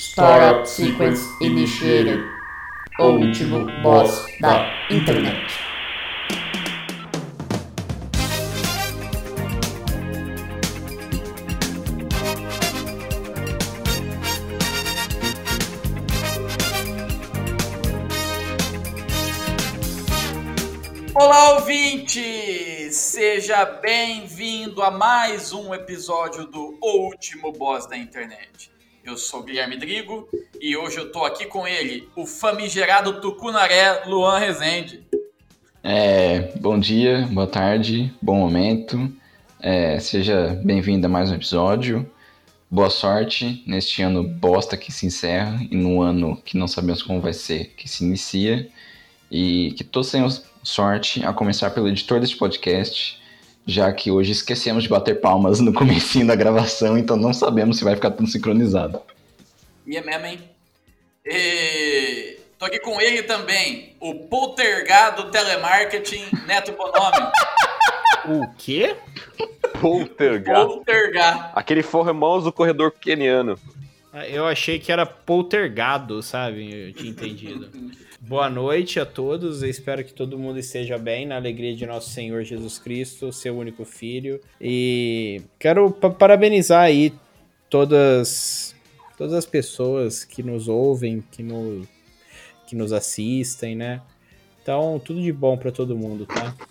Startup Sequence Initiated. O último boss da internet. Olá, ouvinte! Seja bem-vindo a mais um episódio do O Último Boss da Internet. Eu sou Guilherme Drigo e hoje eu tô aqui com ele, o famigerado Tucunaré Luan Rezende. É, bom dia, boa tarde, bom momento. É, seja bem-vindo a mais um episódio. Boa sorte neste ano bosta que se encerra e no ano que não sabemos como vai ser que se inicia. E que todos tenham sorte, a começar pelo editor deste podcast, já que hoje esquecemos de bater palmas no comecinho da gravação, então não sabemos se vai ficar tudo sincronizado. E é mesmo, hein? E... Tô aqui com ele também, o poltergado telemarketing Neto Bonomi. O quê? Poltergar. Poltergar. Aquele formoso corredor keniano. Ah, Eu achei que era poltergado, sabe? Eu tinha entendido. Boa noite a todos, eu espero que todo mundo esteja bem, na alegria de nosso Senhor Jesus Cristo, seu único filho. E quero pa- parabenizar aí todas, todas as pessoas que nos ouvem, que, no, que nos assistem, né? Então, tudo de bom pra todo mundo, tá?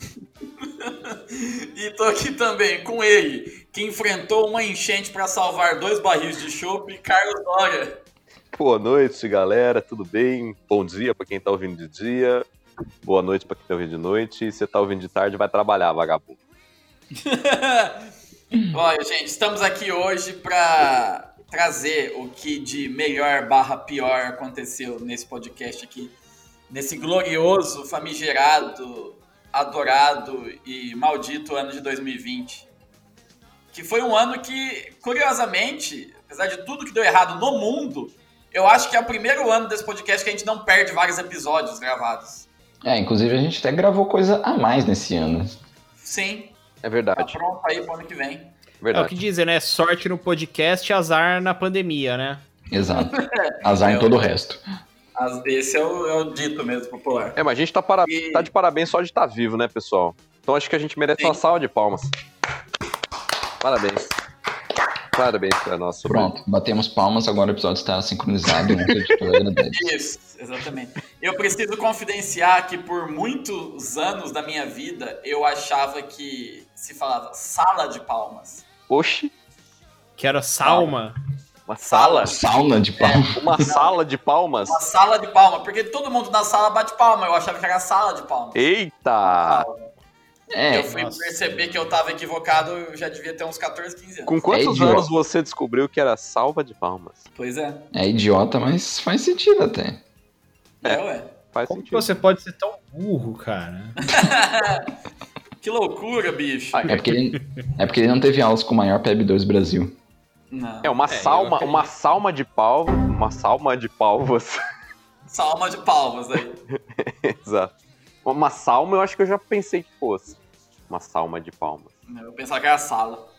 E tô aqui também com ele, que enfrentou uma enchente para salvar dois barris de chopp, Carlos Dória. Boa noite, galera. Tudo bem? Bom dia pra quem tá ouvindo de dia. Boa noite pra quem tá ouvindo de noite. E se você tá ouvindo de tarde, vai trabalhar, vagabundo. Olha, gente, estamos aqui hoje para trazer o que de melhor barra pior aconteceu nesse podcast aqui. Nesse glorioso, famigerado, adorado e maldito ano de 2020. Que foi um ano que, curiosamente, apesar de tudo que deu errado no mundo, eu acho que é o primeiro ano desse podcast que a gente não perde vários episódios gravados. É, inclusive a gente até gravou coisa a mais nesse ano. Sim, É tá verdade. pronto aí pro ano que vem. É o Verdade. que dizem, né? Sorte no podcast, azar na pandemia, né? Exato. Azar em todo o resto. Esse é o, é o dito mesmo popular. É, mas a gente tá, para... E- tá de parabéns só de estar vivo, né, pessoal? Então acho que a gente merece Sim. uma salva de palmas. Parabéns. Parabéns pra nós. sobre- Pronto, batemos palmas, agora o episódio está sincronizado. Agradece. Isso, exatamente. Eu preciso confidenciar que por muitos anos da minha vida eu achava que se falava sala de palmas. Oxi, Que era Salma. uma sala? Sauna de palmas. Uma sala de palmas? Uma sala de palma, porque todo mundo na sala bate palma. Eu achava que era sala de palmas. Eita! É, eu fui nossa. perceber que eu tava equivocado, eu já devia ter uns 14, 15 anos. Com quantos idiota. anos você descobriu que era salva de palmas? Pois é. é idiota, mas faz sentido até. É, ué. Faz Como que sentido. você pode ser tão burro, cara? Que loucura, bicho. É porque ele, é porque ele não teve aulas com o maior PEB2 do Brasil. Não. É uma É, salma, uma salma de palmas, uma salma de palmas. Salma de palmas aí. Exato. Uma salma eu acho que eu já pensei que fosse. Uma salma de palmas. Eu pensava que era sala.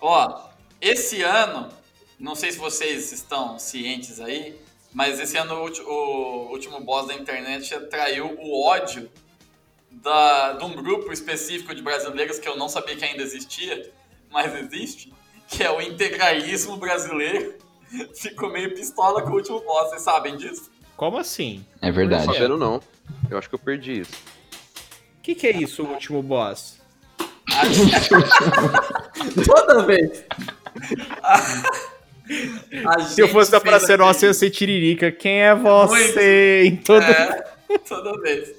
Ó, esse ano, não sei se vocês estão cientes aí, mas esse ano o, último boss da internet atraiu o ódio da, de um grupo específico de brasileiros que eu não sabia que ainda existia, mas existe, que é o integralismo brasileiro. Ficou meio pistola com o último boss, vocês sabem disso? Como assim? É verdade. Não tô sabendo não. Eu acho que eu perdi isso. O que, que é isso, o último boss? Toda vez. Se eu fosse da Praça Nossa, eu ia ser tiririca. Quem é você? Em todo... É, toda vez.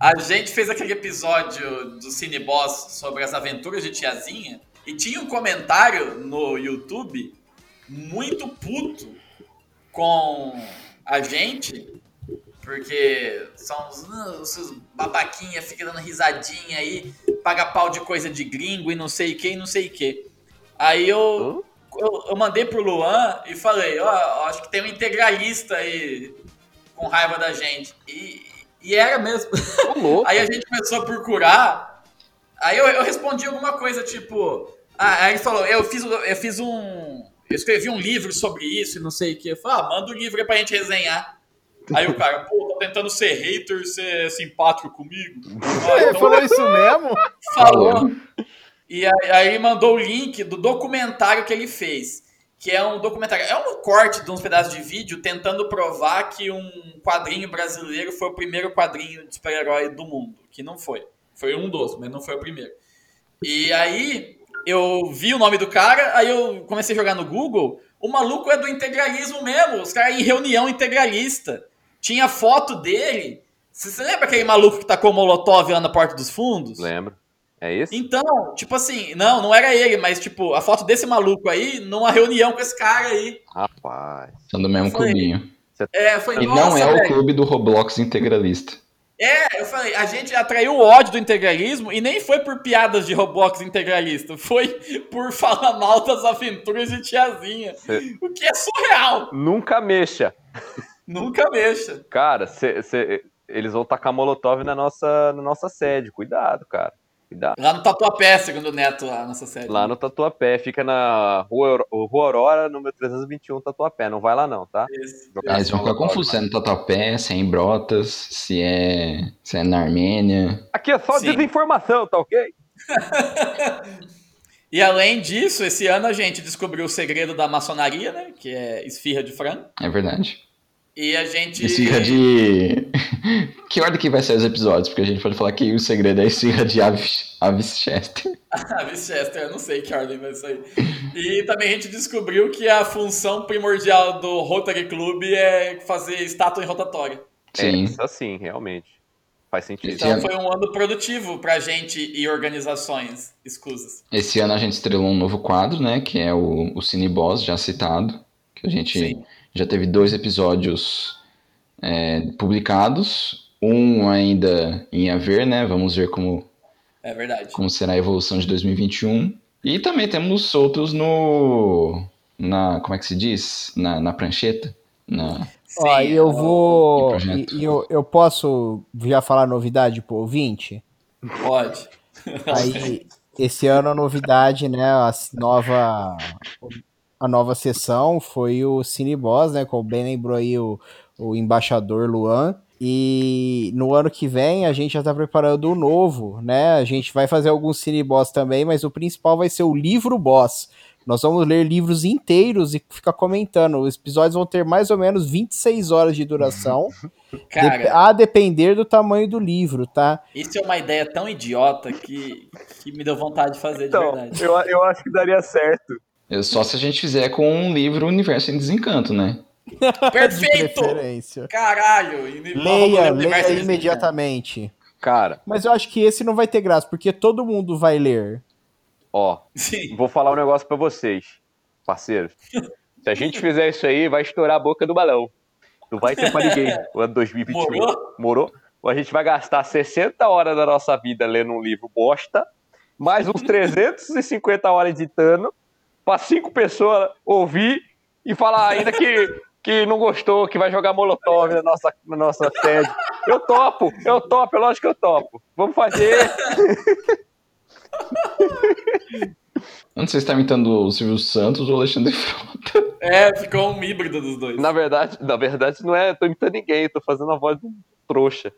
A gente fez aquele episódio do Cine Boss sobre as aventuras de tiazinha e tinha um comentário no YouTube muito puto com a gente, porque são os, uh, os babaquinha, fica dando risadinha aí, paga pau de coisa de gringo e não sei o que e não sei o que. Aí eu, eu, eu mandei pro Luan e falei, ó, acho que tem um integralista aí com raiva da gente. E, e era mesmo. Aí a gente começou a procurar. Aí eu, eu respondi alguma coisa tipo. Ah, aí ele falou, eu fiz, eu fiz um. eu escrevi um livro sobre isso e não sei o que. Eu falei, ah, manda o um livro aí pra gente resenhar. Aí o cara, pô, tá tentando ser hater, ser simpático comigo. Ah, Ele então... falou isso mesmo? Falou. E aí, aí mandou o link do documentário que ele fez. Que é um documentário, é um corte de uns pedaços de vídeo tentando provar que um quadrinho brasileiro foi o primeiro quadrinho de super-herói do mundo. Que não foi. Foi um dos, mas não foi o primeiro. E aí eu vi o nome do cara, aí eu comecei a jogar no Google. O maluco é do integralismo mesmo, os caras em reunião integralista. Tinha foto dele. Você lembra aquele maluco que tacou Molotov lá na porta dos fundos? Lembro. É isso? Então, tipo assim, não, não era ele, mas tipo, a foto desse maluco aí numa reunião com esse cara aí. Rapaz. São do mesmo clubinho. É, foi E não é o clube do Roblox integralista. É, eu falei, a gente atraiu o ódio do integralismo e nem foi por piadas de Roblox integralista, foi por falar mal das aventuras de tiazinha. Cê... O que é surreal. Nunca mexa. Nunca mexa. Cara, cê, cê, eles vão tacar molotov na nossa, na nossa sede. Cuidado, cara. Cuidado. Lá no Tatuapé, segundo o Neto, a nossa sede. Lá no Tatuapé. Fica na Rua, Rua Aurora, número 321, Tatuapé. Não vai lá não, tá? Isso. Eles vão ficar confusos se é no Tatuapé, se é em Brotas, se é, se é na Armênia. Aqui é só Sim. desinformação, tá ok? E além disso, esse ano a gente descobriu o segredo da maçonaria, né? Que é esfirra de frango. É verdade. E a gente. Esfirra de. que ordem que vai ser os episódios? Porque a gente pode falar que o segredo é esfirra de Avis, Avis Chester. Avis Chester, eu não sei que ordem vai sair. E também a gente descobriu que a função primordial do Rotary Club é fazer estátua em rotatória. Sim. É, isso assim, realmente. Faz sentido. Então foi um ano produtivo pra gente e organizações escusas. Esse ano a gente estrelou um novo quadro, né? Que é o, o Cine Boss, já citado. Que a gente. Sim já teve dois episódios é, publicados, um ainda em haver, né? Vamos ver como, é verdade. como será a evolução de 2021. E também temos outros no. Na, como é que se diz? Na, na prancheta. Na, Sim, Ó, eu vou. E, eu, eu posso já falar novidade pro ouvinte? Pode. Aí, esse ano a novidade, né? A nova a nova sessão foi o Cine Boss, né? Como bem lembrou aí o, o embaixador Luan. E no ano que vem a gente já está preparando o novo, né? A gente vai fazer alguns Cine Boss também, mas o principal vai ser o livro Boss. Nós vamos ler livros inteiros e ficar comentando. Os episódios vão ter mais ou menos 26 horas de duração. Cara, a depender do tamanho do livro, tá? Isso é uma ideia tão idiota que, que me deu vontade de fazer então, de verdade. Eu, eu acho que daria certo. Só se a gente fizer com um livro Universo em Desencanto, né? Perfeito! Caralho! Leia, leia imediatamente. Cara. Mas eu acho que esse não vai ter graça, porque todo mundo vai ler. Ó, Sim. vou falar um negócio para vocês, parceiros. Se a gente fizer isso aí, vai estourar a boca do balão. Não vai ter pra ninguém o ano 2021. Morou? Morou? Ou a gente vai gastar 60 horas da nossa vida lendo um livro bosta, mais uns 350 horas editando, para cinco pessoas ouvir e falar ainda que, que não gostou, que vai jogar molotov na nossa, na nossa sede. Eu topo, eu topo, é lógico que eu topo. Vamos fazer. Eu não sei se tá imitando o Silvio Santos ou o Alexandre Frota. É, ficou um híbrido dos dois. Na verdade, na verdade não é, tô imitando ninguém, tô fazendo a voz do trouxa.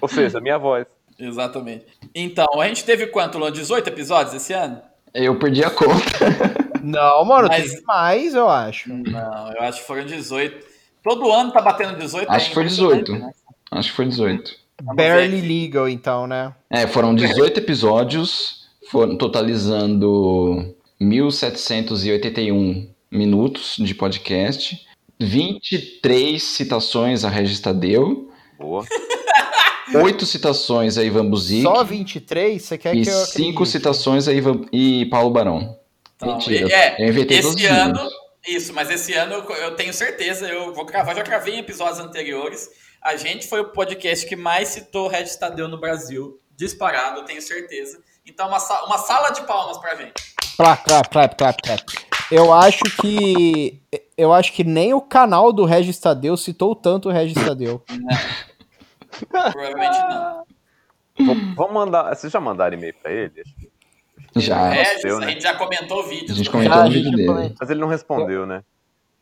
Ou seja, a minha voz. Exatamente. Então, a gente teve quanto, Luan? 18 episódios esse ano? Eu perdi a conta. Não, mano, Mas... tem mais, eu acho. Não, eu acho que foram 18. Todo ano tá batendo 18. Acho que foi 18. Né? Acho que foi 18. Barely legal, então, né? É, foram 18 episódios, foram totalizando 1781 minutos de podcast, 23 citações a Regis Tadeu. Boa. oito citações a Ivan Buzik. Só 23? Você quer e que eu cinco citações a Ivan e Paulo Barão. Então, Mentira, é, eu inventei esse todos ano, Isso, mas esse ano eu, eu tenho certeza, eu vou cravar, já cravei em episódios anteriores. A gente foi o podcast que mais citou Red Stadeu no Brasil, disparado, eu tenho certeza. Então, uma, uma sala de palmas pra gente. Clap, clap, clap, clap, clap. Eu acho que. Eu acho que nem o canal do Regis Tadeu citou tanto o Regis Tadeu. Provavelmente não. Vamos mandar. Vocês já mandaram e-mail pra ele? Já. É, a gente já comentou o vídeo. A gente comentou Ah, gente vídeo dele. comenta. Mas ele não respondeu, né?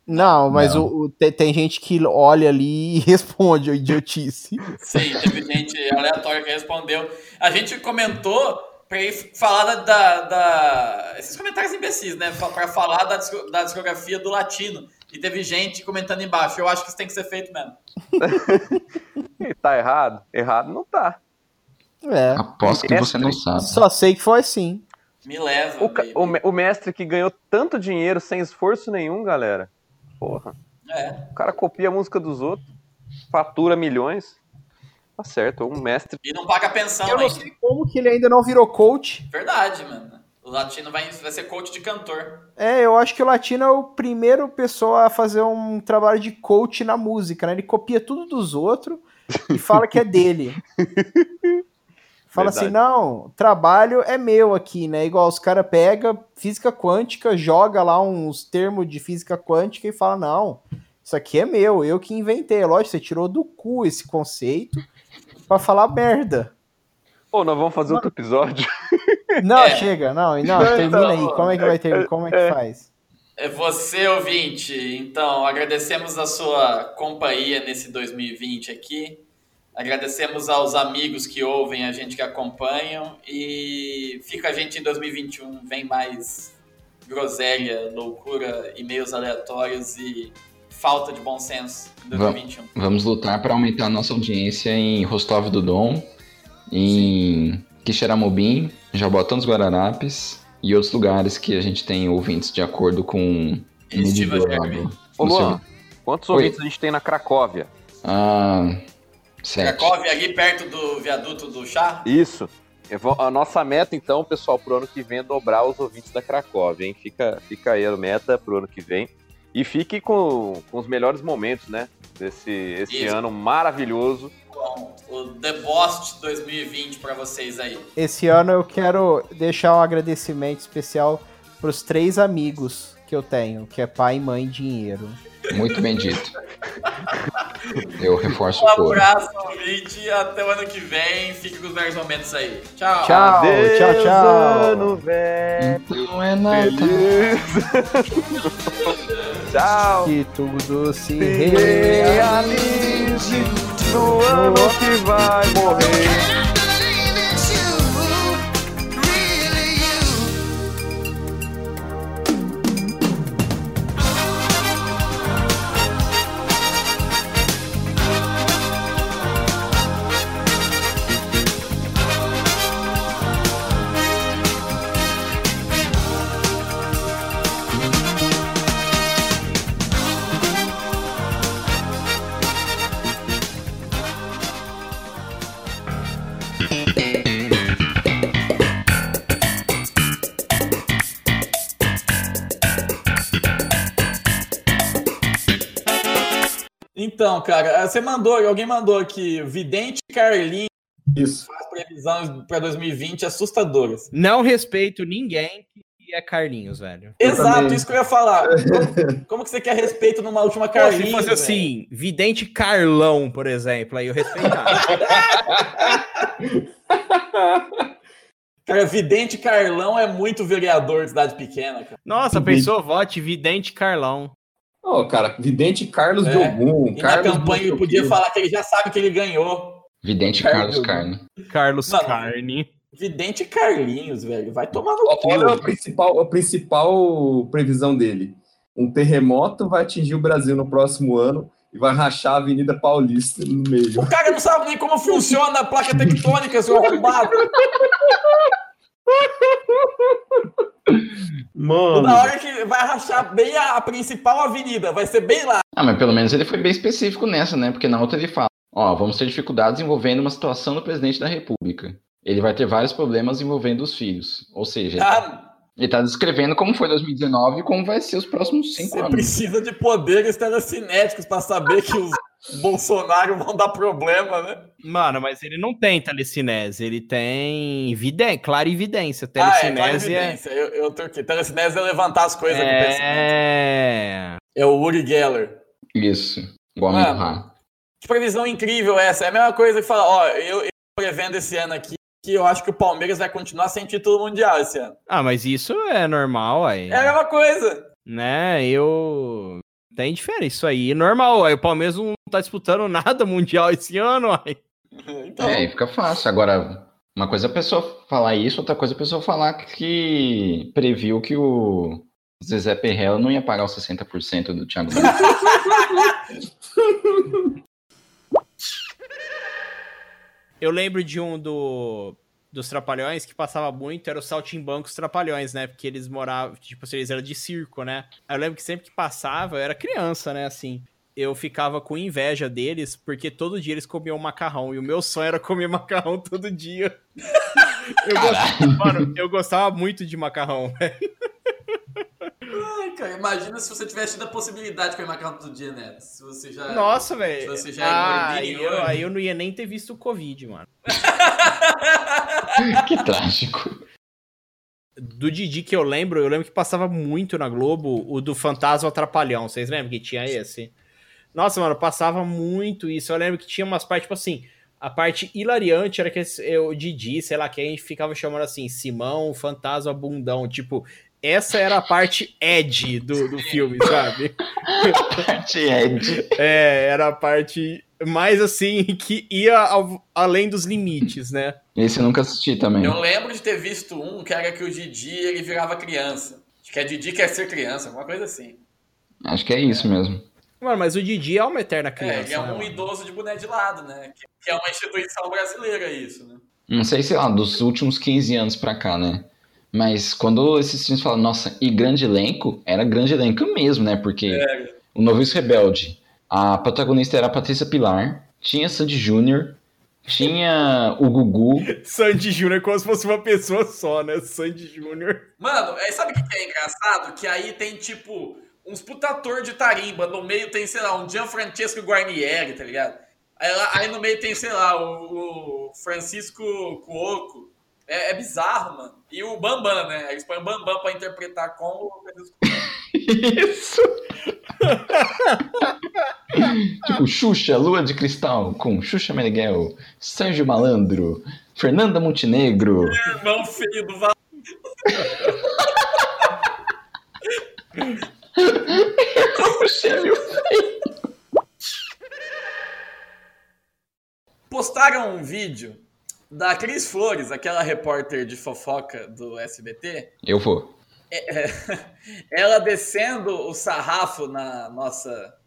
Não, mas Não. O, o- te- tem gente que olha ali e responde, ô idiotice. Sim, teve gente aleatória que respondeu. A gente comentou pra ir falar da, da- da- Esses comentários imbecis, né? Pra falar da, da discografia do latino. E teve gente comentando embaixo. Eu acho que isso tem que ser feito mesmo. E tá errado? Errado não tá. É. Aposto que você não sabe. Só sei que foi assim. Me leva. O, o o mestre que ganhou tanto dinheiro sem esforço nenhum, galera. Porra. É. O cara copia a música dos outros, fatura milhões. Tá certo, um mestre. E não paga pensão Eu não sei como que ele ainda não virou coach. Verdade, mano. O latino vai, vai ser coach de cantor. É, eu acho que o Latino é o primeiro pessoa a fazer um trabalho de coach na música, né? Ele copia tudo dos outros e fala que é dele. Fala assim, Verdade. não, trabalho é meu aqui, né? Igual os caras pegam física quântica, joga lá uns termos de física quântica e fala, não, isso aqui é meu, eu que inventei. Lógico, você tirou do cu esse conceito pra falar merda. Pô, nós vamos fazer outro episódio. Não, É. chega, não, não, Não, termina então, aí. Como é que vai ter? Como é que faz? É você, ouvinte. Então, agradecemos a sua companhia nesse 2020 aqui. Agradecemos aos amigos que ouvem, a gente que acompanham. E fica a gente em 2021. Vem mais groselha, loucura, e-mails aleatórios e falta de bom senso em 2021. Vamos lutar para aumentar a nossa audiência em Rostov do Dom, em Quixeramobim, Jabotão dos Guararapes e outros lugares que a gente tem ouvintes de acordo com Estiva do- Ô, Luan, quantos Oi. ouvintes a gente tem na Cracóvia? Ah, sete. Cracóvia, ali perto do viaduto do chá. Isso. Vou- a nossa meta, então, pessoal, pro ano que vem é dobrar os ouvintes da Cracóvia, hein? Fica, fica aí a meta pro ano que vem. E fique com, com os melhores momentos, né? Desse esse Isso. ano maravilhoso. Bom, o The Boss 2020 pra vocês aí. Esse ano eu quero deixar um agradecimento especial pros três amigos que eu tenho, que é pai, mãe e dinheiro. Muito bem dito. Eu reforço Um o coro. abraço, ouvinte, e até o ano que vem. Fique com os melhores momentos aí. Tchau. Tchau, Adeus, tchau, tchau. ano velho. Então é. Feliz. Tchau. Que tudo Se realize. No ano que vai morrer. Então, cara, você mandou, alguém mandou aqui, Vidente Carlinhos Isso. faz previsões pra 2020 assustadoras. Não respeito ninguém que é Carlinhos, velho. Exato, também. isso que eu ia falar. Como, como que você quer respeito numa última Pô, Carlinhos? se fosse velho? assim, Vidente Carlão, por exemplo, aí eu respeitava. Cara, Vidente Carlão é muito vereador de cidade pequena, cara. Nossa, pensou, vote Vidente Carlão. Ô, cara, vidente Carlos É. de Ogum. E Carlos na campanha ele o podia falar que ele já sabe que ele ganhou. Vidente Carlos. Carlos Carne. Carlos Mano, Carne. Vidente Carlinhos, velho. Vai tomar no cu. Olha a principal, a principal previsão dele. Um terremoto vai atingir o Brasil no próximo ano e vai rachar a Avenida Paulista no meio. O cara não sabe nem como funciona a placa tectônica, seu arrombado. Mano, Na hora que vai rachar bem a, a principal avenida, vai ser bem lá. Ah, mas pelo menos ele foi bem específico nessa, né? Porque na outra ele fala: Ó, vamos ter dificuldades envolvendo uma situação do presidente da República. Ele vai ter vários problemas envolvendo os filhos. Ou seja, Ah, ele tá descrevendo como foi 2019 e como vai ser os próximos cinco você anos. precisa de poderes telecinéticos pra saber que os Bolsonaro vão dar problema, né? Mano, mas ele não tem telecinese, ele tem vidência, clarividência. Ah, é, Telecinese é... clarividência. Eu, eu tô aqui. Telecinese é levantar as coisas. É... É o Uri Geller. Isso. Igual a. Que previsão incrível essa. É a mesma coisa que falar, ó, eu, eu prevendo esse ano aqui que eu acho que o Palmeiras vai continuar sem título mundial esse ano. Ah, mas isso é normal aí. É a mesma coisa. Né, eu. Tem diferença isso aí. É normal. Aí o Palmeiras não tá disputando nada mundial esse ano, aí. Então... É, aí fica fácil. Agora, uma coisa é a pessoa falar isso, outra coisa é a pessoa falar que previu que o Zezé Perrella não ia pagar os 60% do Thiago Eu lembro de um do, dos Trapalhões que passava muito, era o Saltimbancos Trapalhões, né? Porque eles moravam, tipo, eles eram de circo, né? Eu lembro que sempre que passava, eu era criança, né, assim eu ficava com inveja deles, porque todo dia eles comiam macarrão. E o meu sonho era comer macarrão todo dia. Eu, gostava, mano, eu gostava muito de macarrão, velho. Ai, cara, imagina se você tivesse tido a possibilidade de comer macarrão todo dia, né? Se você já. Nossa, velho. Se você já ah, aí eu, aí eu não ia nem ter visto o Covid, mano. que trágico. Do Didi que eu lembro, eu lembro que passava muito na Globo o do Fantasma Atrapalhão. Vocês lembram que tinha esse? Nossa, mano, passava muito isso. Eu lembro que tinha umas partes, tipo assim, a parte hilariante era que o Didi, sei lá, que a gente ficava chamando assim, Simão, Fantasma Bundão. Tipo, essa era a parte Ed do, do filme, sabe? parte Ed. É, era a parte mais assim, que ia ao, além dos limites, né? Esse eu nunca assisti também. Eu lembro de ter visto um que era que o Didi ele virava criança. Acho que é Didi quer ser criança, alguma coisa assim. Acho que é isso mesmo. Mano, mas o Didi é uma eterna criança. É, ele é um né, idoso de boné de lado, né? Que é uma instituição brasileira, isso, né? Não sei, sei lá, dos últimos 15 anos pra cá, né? Mas quando esses filmes falam, nossa, e grande elenco, era grande elenco mesmo, né? Porque é. o Noviço Rebelde, a protagonista era a Patrícia Pilar, tinha Sandy Júnior, tinha o Gugu. Sandy Júnior é como se fosse uma pessoa só, né? Sandy Júnior. Mano, é, sabe o que é engraçado? Que aí tem, tipo, uns putator de tarimba. No meio tem, sei lá, um Gianfrancesco Guarnieri, tá ligado? Aí, aí no meio tem, sei lá, o, o Francisco Cuoco. É, é, bizarro, mano. E o Bambam, né? Eles põem o Bambam pra interpretar com o Francisco Isso! tipo, Xuxa, Lua de Cristal, com Xuxa Meneghel, Sérgio Malandro, Fernanda Montenegro. Irmão feio do Val. Postaram um vídeo da Cris Flores, aquela repórter de fofoca do SBT. Eu vou. É, ela descendo o sarrafo na nossa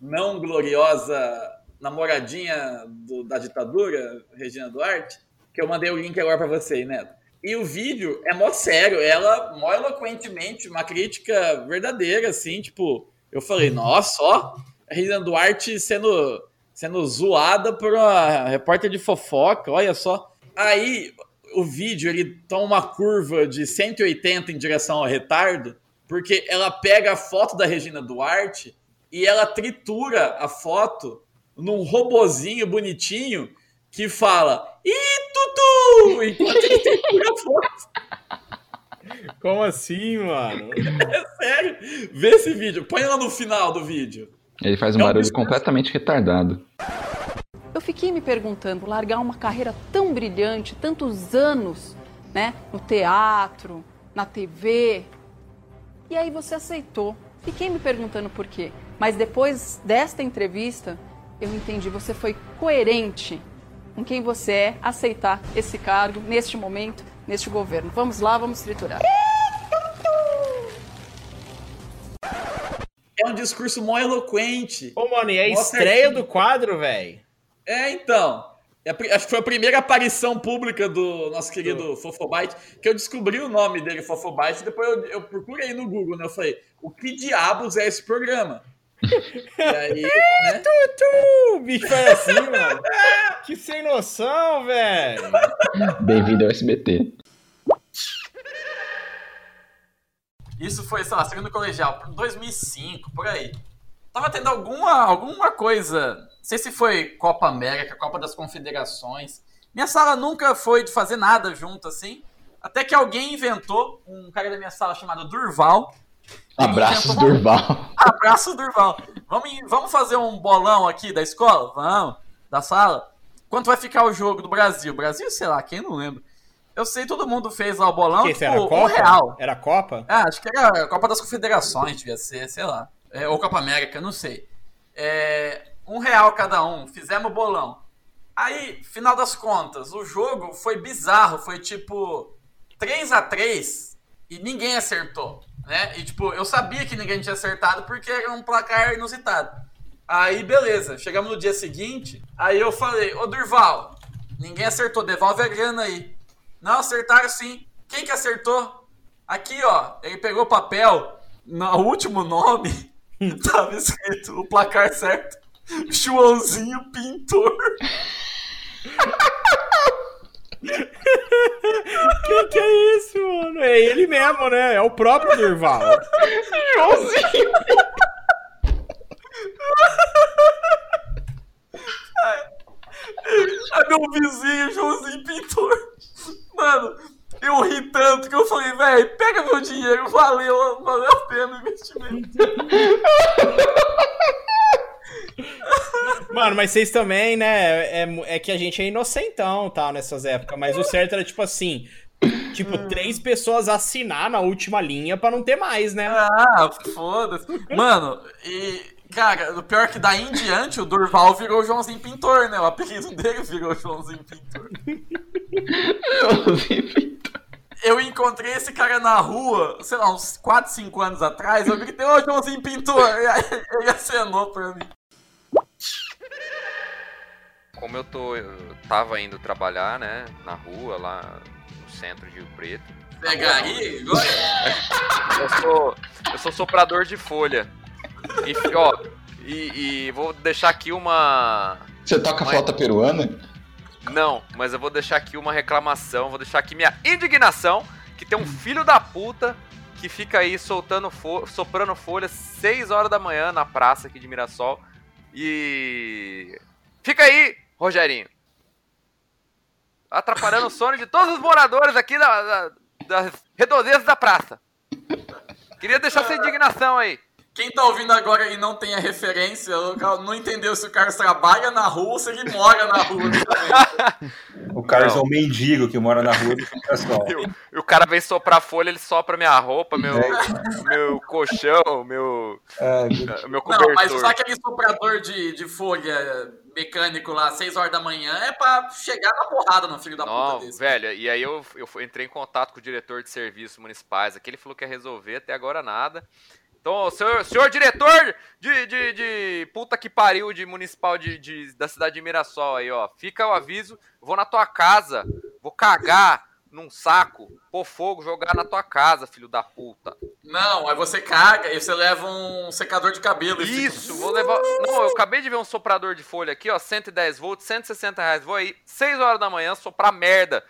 não gloriosa namoradinha do, da ditadura, Regina Duarte, que eu mandei o link agora para você, Neto. E o vídeo é mó sério, ela mó eloquentemente, uma crítica verdadeira, assim, tipo, eu falei, nossa, ó, a Regina Duarte sendo, sendo zoada por uma repórter de fofoca, olha só. Aí o vídeo ele toma uma curva de 180 em direção ao retardo, porque ela pega a foto da Regina Duarte e ela tritura a foto num robozinho bonitinho que fala Ih, Tutu! Enquanto ele a. Como assim, mano? É sério. Vê esse vídeo. Põe lá no final do vídeo. Ele faz um é barulho completamente retardado. Eu fiquei me perguntando, largar uma carreira tão brilhante, tantos anos, né, no teatro, na TV. E aí você aceitou. Fiquei me perguntando por quê. Mas depois desta entrevista, eu entendi, você foi coerente com quem você é, aceitar esse cargo neste momento, neste governo. Vamos lá, vamos triturar. É um discurso mó eloquente. Ô, mano, e é a estreia do quadro, velho. É, então. É acho que foi a primeira aparição pública do nosso querido Fofobite, que eu descobri o nome dele, Fofobite, depois eu, eu procurei no Google, né? Eu falei, o que diabos é esse programa? E aí, né? Tutu! O bicho foi assim, mano. que sem noção, velho. Bem-vindo ao SBT. Isso foi, sei lá, segundo colegial, 2005, por aí. Tava tendo alguma, alguma coisa, não sei se foi Copa América, Copa das Confederações. Minha sala nunca foi de fazer nada junto, assim. Até que alguém inventou, um cara da minha sala chamado Durval, Abraço, Durval. Abraço, Durval. Vamos, vamos fazer um bolão aqui da escola? Vamos. Da sala? Quanto vai ficar o jogo do Brasil? Brasil, sei lá, quem não lembra. Eu sei, todo mundo fez lá o bolão. Que, tipo, era um Copa? real. Era Copa? Ah, acho que era a Copa das Confederações, devia ser, sei lá. É, ou Copa América, não sei. É, um real cada um, fizemos o bolão. Aí, final das contas, o jogo foi bizarro, foi tipo 3 a 3 e ninguém acertou, né? E tipo, eu sabia que ninguém tinha acertado porque era um placar inusitado. Aí, beleza, chegamos no dia seguinte, aí eu falei, ô Durval, ninguém acertou, devolve a grana aí. Não, acertaram sim. Quem que acertou? Aqui, ó, ele pegou o papel, no último nome, tava escrito o placar certo. Joãozinho Pintor. que que é isso, mano? É ele mesmo, né? É o próprio Durval. Joãozinho. É meu vizinho, Joãozinho Pintor. Mano, eu ri tanto que eu falei, velho, pega meu dinheiro, valeu, valeu a pena o investimento. Mano, mas vocês também, né? É, é que a gente é inocentão, tal, nessas épocas. Mas o certo era, tipo assim, tipo, três pessoas assinar na última linha pra não ter mais, né? Ah, foda-se. Mano, e. Cara, o pior é que daí em diante o Durval virou Joãozinho Pintor, né? O apelido dele virou Joãozinho Pintor. Joãozinho Pintor. Eu encontrei esse cara na rua, sei lá, uns 4, 5 anos atrás. Eu gritei, ô Joãozinho Pintor! E aí ele acenou pra mim. Como eu tô. Eu tava indo trabalhar, né? Na rua, lá no centro de Rio Preto. Pegaria? Eu sou. Eu sou soprador de folha. E, ó, e, e vou deixar aqui uma. Você toca Mas- flauta peruana? Não, mas eu vou deixar aqui uma reclamação, vou deixar aqui minha indignação, que tem um filho da puta que fica aí soltando fo soprando folha 6 horas da manhã na praça aqui de Mirassol. E fica aí, Rogerinho. Atrapalhando o sono de todos os moradores aqui da, da, das redondezas da praça. Queria deixar essa indignação aí. Quem tá ouvindo agora e não tem a referência, não entendeu se o Carlos trabalha na rua ou se ele mora na rua. O Carlos Não. é um mendigo que mora na rua. E o- e o cara vem soprar folha, ele sopra minha roupa, meu, É. meu colchão, meu, É, meu- meu Não, mas cobertor. só aquele soprador de, de folha mecânico lá, 6 horas da manhã, é pra chegar na porrada no filho da Não, puta desse. velho, e aí eu, eu entrei em contato com o diretor de serviços municipais aqui, ele falou que ia resolver, até agora nada. Então, senhor, senhor diretor de, de, de puta que pariu de municipal de, de- da cidade de Mirassol aí, ó, fica o aviso, vou na tua casa, vou cagar num saco, pôr fogo, jogar na tua casa, filho da puta. Não, aí você caga e você leva um secador de cabelo. e fica- Isso, vou levar. Não, eu acabei de ver um soprador de folha aqui, ó, 110 volts, 160 reais. Vou aí, 6 horas da manhã, soprar merda.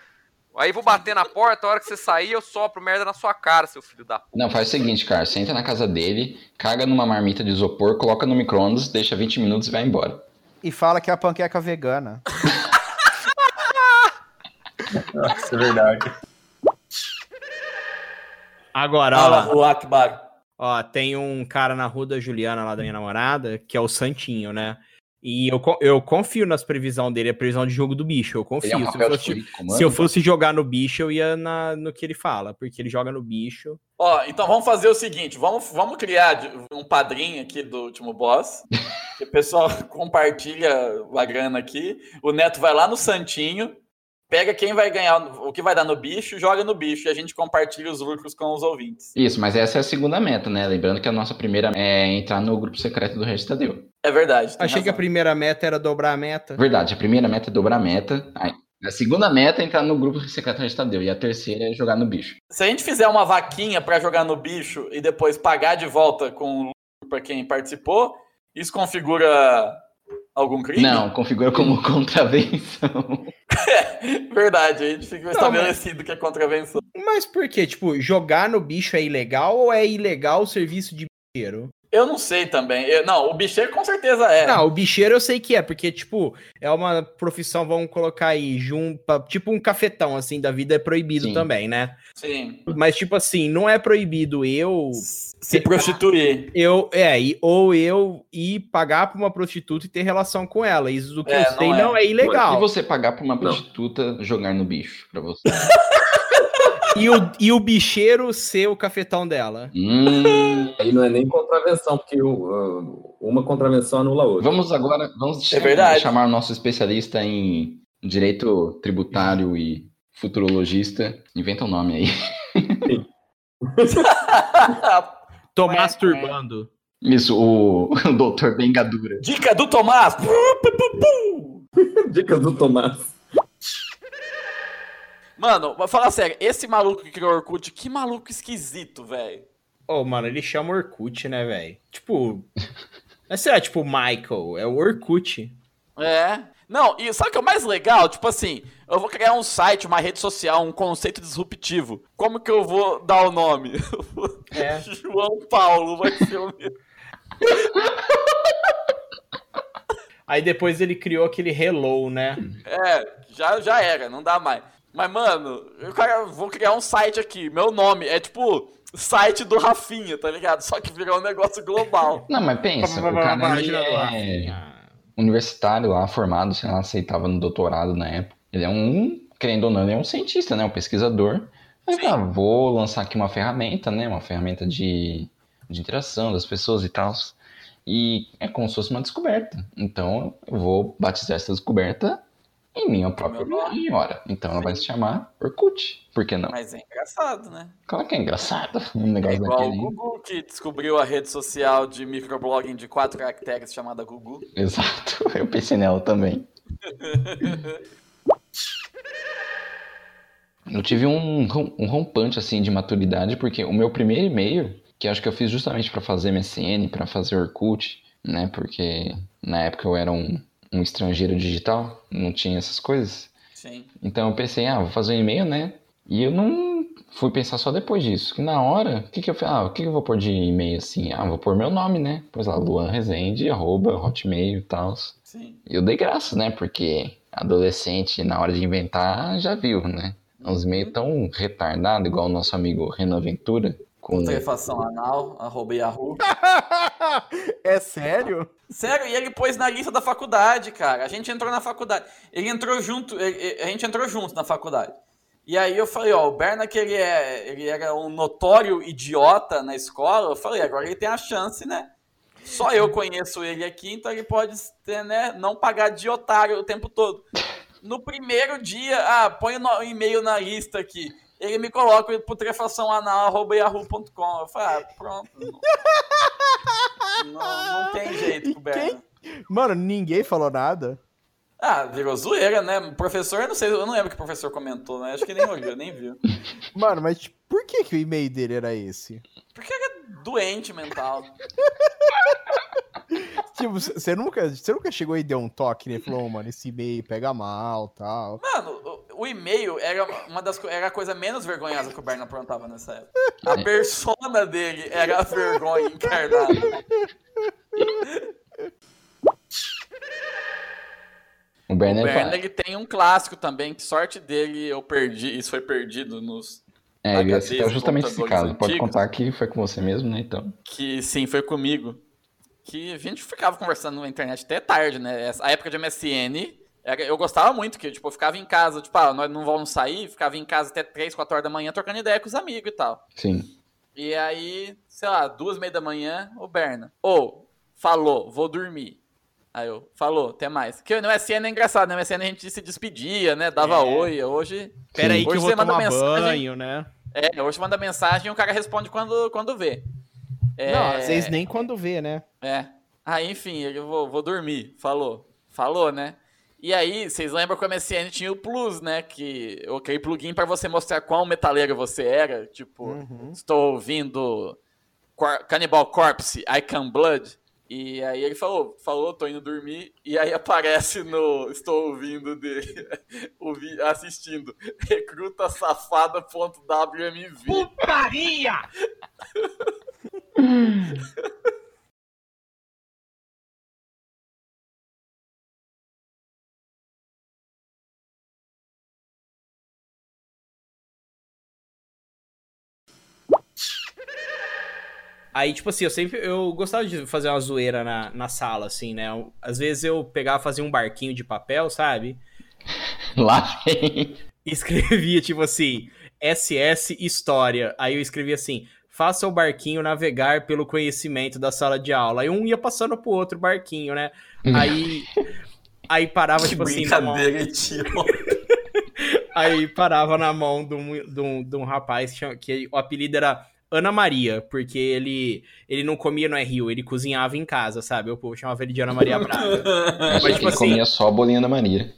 Aí vou bater na porta, a hora que você sair, eu sopro merda na sua cara, seu filho da puta. Não, faz o seguinte, cara. Você entra na casa dele, caga numa marmita de isopor, coloca no micro-ondas, deixa 20 minutos e vai embora. E fala que é a panqueca vegana. Nossa, é verdade. Agora, Fala, ó, o Akbar. ó, tem um cara na rua da Juliana, lá da minha namorada, que é o Santinho, né? E eu, eu confio nas previsões dele, a previsão de jogo do bicho, eu confio. Ele é um se, eu fosse, político, se eu fosse jogar no bicho, eu ia na, no que ele fala, porque ele joga no bicho. Ó, então vamos fazer o seguinte, vamos, vamos criar um padrinho aqui do último boss, que o pessoal compartilha a grana aqui, o Neto vai lá no Santinho, pega quem vai ganhar, o que vai dar no bicho, joga no bicho, e a gente compartilha os lucros com os ouvintes. Isso, mas essa é a segunda meta, né? Lembrando que a nossa primeira é entrar no grupo secreto do Regis Tadeu. É verdade. Achei que a razão. primeira meta era dobrar a meta. Verdade, a primeira meta é dobrar a meta. A segunda meta é entrar no grupo secreto do Regis Tadeu. E a terceira é jogar no bicho. Se a gente fizer uma vaquinha pra jogar no bicho e depois pagar de volta com o lucro pra quem participou, isso configura algum crime? Não, configura como contravenção. Verdade, a gente fica estabelecido que é contravenção. Mas por quê? Tipo, jogar no bicho é ilegal ou é ilegal o serviço de bicheiro? Eu não sei também. Eu- não, o bicheiro com certeza é. Não, o bicheiro eu sei que é, porque, tipo, é uma profissão, vamos colocar aí, jun... pa- tipo um cafetão, assim, da vida é proibido Sim. também, né? Sim. Mas, tipo assim, não é proibido eu. Se prostituir. Eu, é, ou eu ir pagar pra uma prostituta e ter relação com ela. Isso do que É, eu sei não não é. é, ilegal. E você pagar pra uma prostituta jogar no bicho pra você? E o, e o bicheiro ser o cafetão dela. Hum, Aí não é nem contravenção, porque o- uma contravenção anula a outra. vamos agora, vamos É verdade. chamar o nosso especialista em direito tributário e futurologista. Inventa um nome aí. Tô Ué, masturbando. Isso, o, o doutor Bengadura. Dica do Tomás. Dica do Tomás. Mano, vou falar sério, esse maluco que criou o Orkut, que maluco esquisito, velho. Ô, mano, ele chama Orkut, né, velho? Tipo. Não sei tipo Michael, é o Orkut. É. Não, e sabe o que é o mais legal? Tipo assim, eu vou criar um site, uma rede social, um conceito disruptivo. Como que eu vou dar o nome? É. João Paulo vai ser o meu. Aí depois ele criou aquele Hello, né? É, já, já era, não dá mais. Mas, mano, eu vou criar um site aqui. Meu nome é tipo site do Rafinha, tá ligado? Só que virou um negócio global. Não, mas pensa, o cara ele é universitário lá, formado, sei lá, aceitava no doutorado na época. Ele é um, querendo ou não, ele é um cientista, né? Um pesquisador. Aí, ah, vou lançar aqui uma ferramenta, né? Uma ferramenta de, de interação das pessoas e tal. E é como se fosse uma descoberta. Então, eu vou batizar essa descoberta em minha própria Meu nome. homenagem, ora. Então, ela vai se chamar Orkut. Por que não? Mas é engraçado, né? Claro que é engraçado. Um É negócio igual o. Gugu que descobriu a rede social de microblogging de quatro caracteres chamada Gugu. Exato. Eu pensei nela também. Eu tive um, um rompante assim de maturidade, porque o meu primeiro e-mail, que acho que eu fiz justamente para fazer MSN, para fazer Orkut, né? Porque na época eu era um, um estrangeiro digital, não tinha essas coisas. Sim. Então eu pensei, ah, vou fazer um e-mail, né? E eu não fui pensar só depois disso. Que na hora, o que, que eu fiz? Ah, o que, que eu vou pôr de e-mail assim? Ah, vou pôr meu nome, né? Pois lá, Luan Rezende, arroba, hotmail e tal. Sim. E eu dei graça, né? Porque adolescente, na hora de inventar, já viu, né? Uns e-mails tão retardados, igual o nosso amigo Renan Ventura. Com... Putrefação anal, arroba Yahoo. É sério? Sério, e ele pôs na lista da faculdade, cara. A gente entrou na faculdade. Ele entrou junto, ele- a gente entrou junto na faculdade. E aí eu falei, ó, o Berna que ele, é, ele era um notório idiota na escola, eu falei, agora ele tem a chance, né? Só eu conheço ele aqui, então ele pode ter, né, não pagar de otário o tempo todo. No primeiro dia, ah, põe o e-mail na lista aqui. Ele me coloca putrefação anal.yahoo.com. Eu falei, ah, pronto. Não, não, não tem jeito com o Berna. Mano, ninguém falou nada. Ah, virou zoeira, né? O Professor, eu não sei, eu não lembro o que o professor comentou, né? Acho que nem olhou, nem viu. Mano, mas por que, que o e-mail dele era esse? Porque ele é doente mental. Tipo, você nunca, você nunca chegou e deu um toque, né? Falou, "Ô, mano, esse e-mail pega mal tal. Mano, o, e-mail era uma das era a coisa menos vergonhosa que o Berna aprontava nessa época. A persona dele era a vergonha encarnada. O O Berner Berna, ele tem um clássico também, que sorte dele eu perdi, isso foi perdido nos É, eu ia HDs, citar justamente esse caso. Pode antigos. contar que foi com você mesmo, né? Então. que sim, foi comigo. Que a gente ficava conversando na internet até tarde, né? A época de MSN, eu gostava muito, que tipo, eu ficava em casa, tipo, ah, nós não vamos sair, ficava em casa até 3, 4 horas da manhã trocando ideia com os amigos e tal. Sim. E aí, sei lá, duas e meia da manhã, o Berna. Ô, falou, vou dormir. Aí eu, falou, até mais. Que no MSN é engraçado, né? No MSN a gente se despedia, né? Dava É. oi. Hoje. Pera aí que hoje eu vou você manda tomar mensagem. banho, né? É, hoje manda mensagem e o cara responde quando, quando vê. É, Não, às vezes nem quando vê, né? É. Aí, enfim, eu vou, vou dormir. Falou. Falou, né? E aí, vocês lembram que o MSN tinha o Plus, né? Que aquele plugin pra você mostrar qual metaleiro você era. Tipo, Uhum. estou ouvindo Cor- Cannibal Corpse, I Can Blood. E aí ele falou, falou, tô indo dormir. E aí aparece no. Estou ouvindo dele. ouvi, assistindo. Recruta safada.wmv. Putaria! Aí, tipo assim, eu sempre eu gostava de fazer uma zoeira na, na sala, assim, né? Às vezes eu pegava, fazia um barquinho de papel, sabe? Lá vem. Escrevia, tipo assim, SS História. Aí eu escrevia assim, faça o barquinho navegar pelo conhecimento da sala de aula. Aí um ia passando pro outro barquinho, né? Aí, aí parava, tipo assim, na mão... Tio. Aí parava na mão de um, de um, de um rapaz que, que o apelido era Ana Maria, porque ele, ele não comia no Rio, ele cozinhava em casa, sabe? O povo chamava ele de Ana Maria Braga. Mas, tipo ele assim, comia só a bolinha da Maria.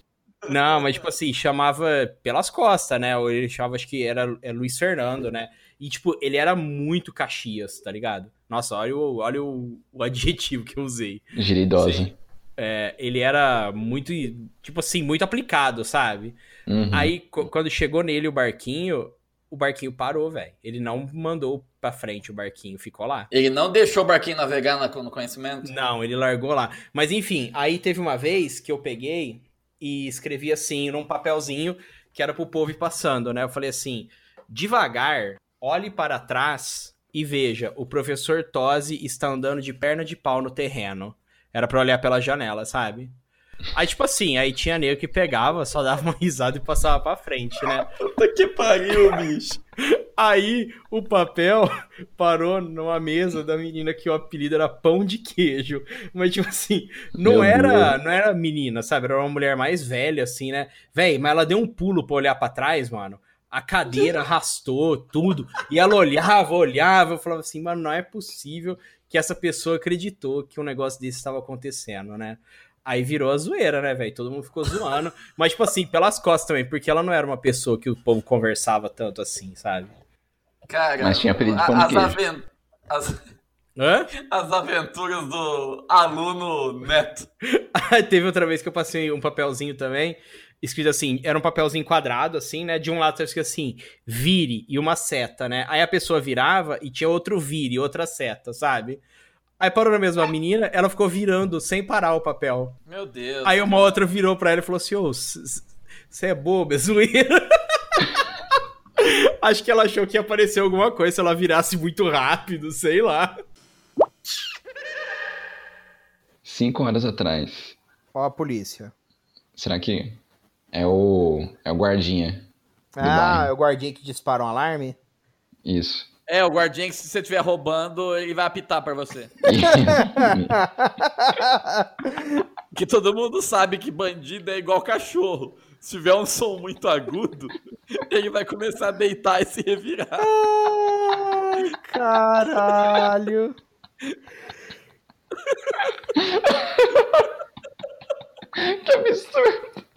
não, mas tipo assim, chamava pelas costas, né? Ou ele chamava, acho que era é Luiz Fernando, né? E tipo, ele era muito Caxias, tá ligado? Nossa, olha o, olha o, o adjetivo que eu usei. Giridosa. É, ele era muito, tipo assim, muito aplicado, sabe? Uhum. Aí, quando chegou nele o barquinho, o barquinho parou, velho. Ele não mandou pra frente o barquinho, ficou lá. Ele não deixou o barquinho navegar na- no conhecimento? Não, ele largou lá. Mas enfim, aí teve uma vez que eu peguei e escrevi assim num papelzinho que era pro povo ir passando, né? Eu falei assim: devagar, olhe para trás e veja, o professor Tosi está andando de perna de pau no terreno. Era pra olhar pela janela, sabe? Aí, tipo assim, aí tinha nego que pegava, só dava uma risada e passava pra frente, né? Puta que pariu, bicho. Aí o papel parou numa mesa da menina que o apelido era pão de queijo. Mas, tipo assim, não Meu era, Deus. não era menina, sabe? Era uma mulher mais velha, assim, né? Véi, mas ela deu um pulo pra olhar pra trás, mano. A cadeira arrastou, tudo. E ela olhava, olhava. Eu falava assim, mano, não é possível que essa pessoa acreditou que um negócio desse estava acontecendo, né? Aí virou a zoeira, né, velho? Todo mundo ficou zoando. Mas, tipo assim, pelas costas também, porque ela não era uma pessoa que o povo conversava tanto assim, sabe? Cara, Mas tinha apelido de a- pão de as, as- Hã? as aventuras do aluno Neto. Teve outra vez que eu passei um papelzinho também, escrito assim, era um papelzinho quadrado, assim, né? De um lado tava escrito assim, vire e uma seta, né? Aí a pessoa virava e tinha outro vire, outra seta, sabe? Aí parou na mesma menina, ela ficou virando sem parar o papel. Meu Deus. Aí uma outra virou pra ela e falou assim, ô, você é bobo, é zoeira. Acho que ela achou que ia aparecer alguma coisa se ela virasse muito rápido, sei lá. Cinco horas atrás. Ó a polícia. Será que é o. É o guardinha? Ah, é o guardinha que dispara um alarme? Isso. É, o guardinha que se você estiver roubando, ele vai apitar pra você. Que todo mundo sabe que bandido é igual cachorro. Se tiver um som muito agudo, ele vai começar a deitar e se revirar. Ai, caralho. que absurdo.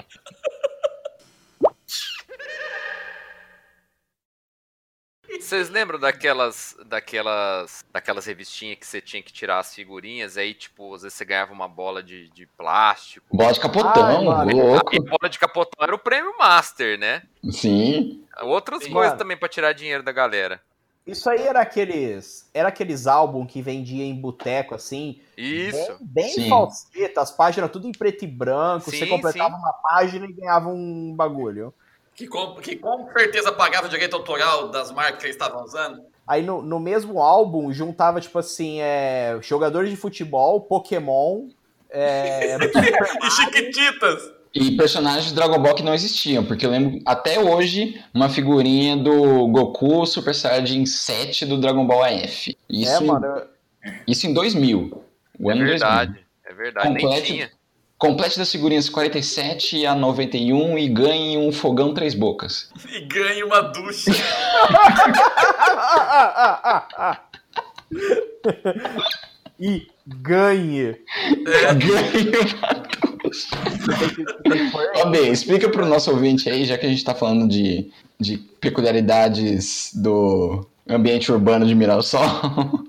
Vocês lembram daquelas, daquelas, daquelas revistinhas que você tinha que tirar as figurinhas, aí, tipo, às vezes você ganhava uma bola de, de plástico. Bola de capotão, louco. E bola de capotão era o prêmio Master, né? Sim. Outras Sim. coisas Mano. também pra tirar dinheiro da galera. Isso aí era aqueles. Era aqueles álbuns que vendia em boteco, assim. Isso. Bem, bem falseta, as páginas tudo em preto e branco. Sim, você completava sim. uma página e ganhava um bagulho. Que com, que com certeza pagava o direito autoral das marcas que eles estavam usando. Aí no, no mesmo álbum juntava, tipo assim, é, jogadores de futebol, Pokémon. É, E Chiquititas. E personagens de Dragon Ball que não existiam, porque eu lembro até hoje uma figurinha do Goku Super Saiyajin 7 do Dragon Ball AF. Isso, é, em- mano. isso em 2000. O É ano 2000. verdade. É verdade. Nem Completo. tinha. Complete das figurinhas 47 a 91 e ganhe um fogão três bocas. E ganha uma ducha. e ganhe. Ganhe uma Ó, bem, explica pro nosso ouvinte aí, já que a gente tá falando de, de peculiaridades do ambiente urbano de Mirassol.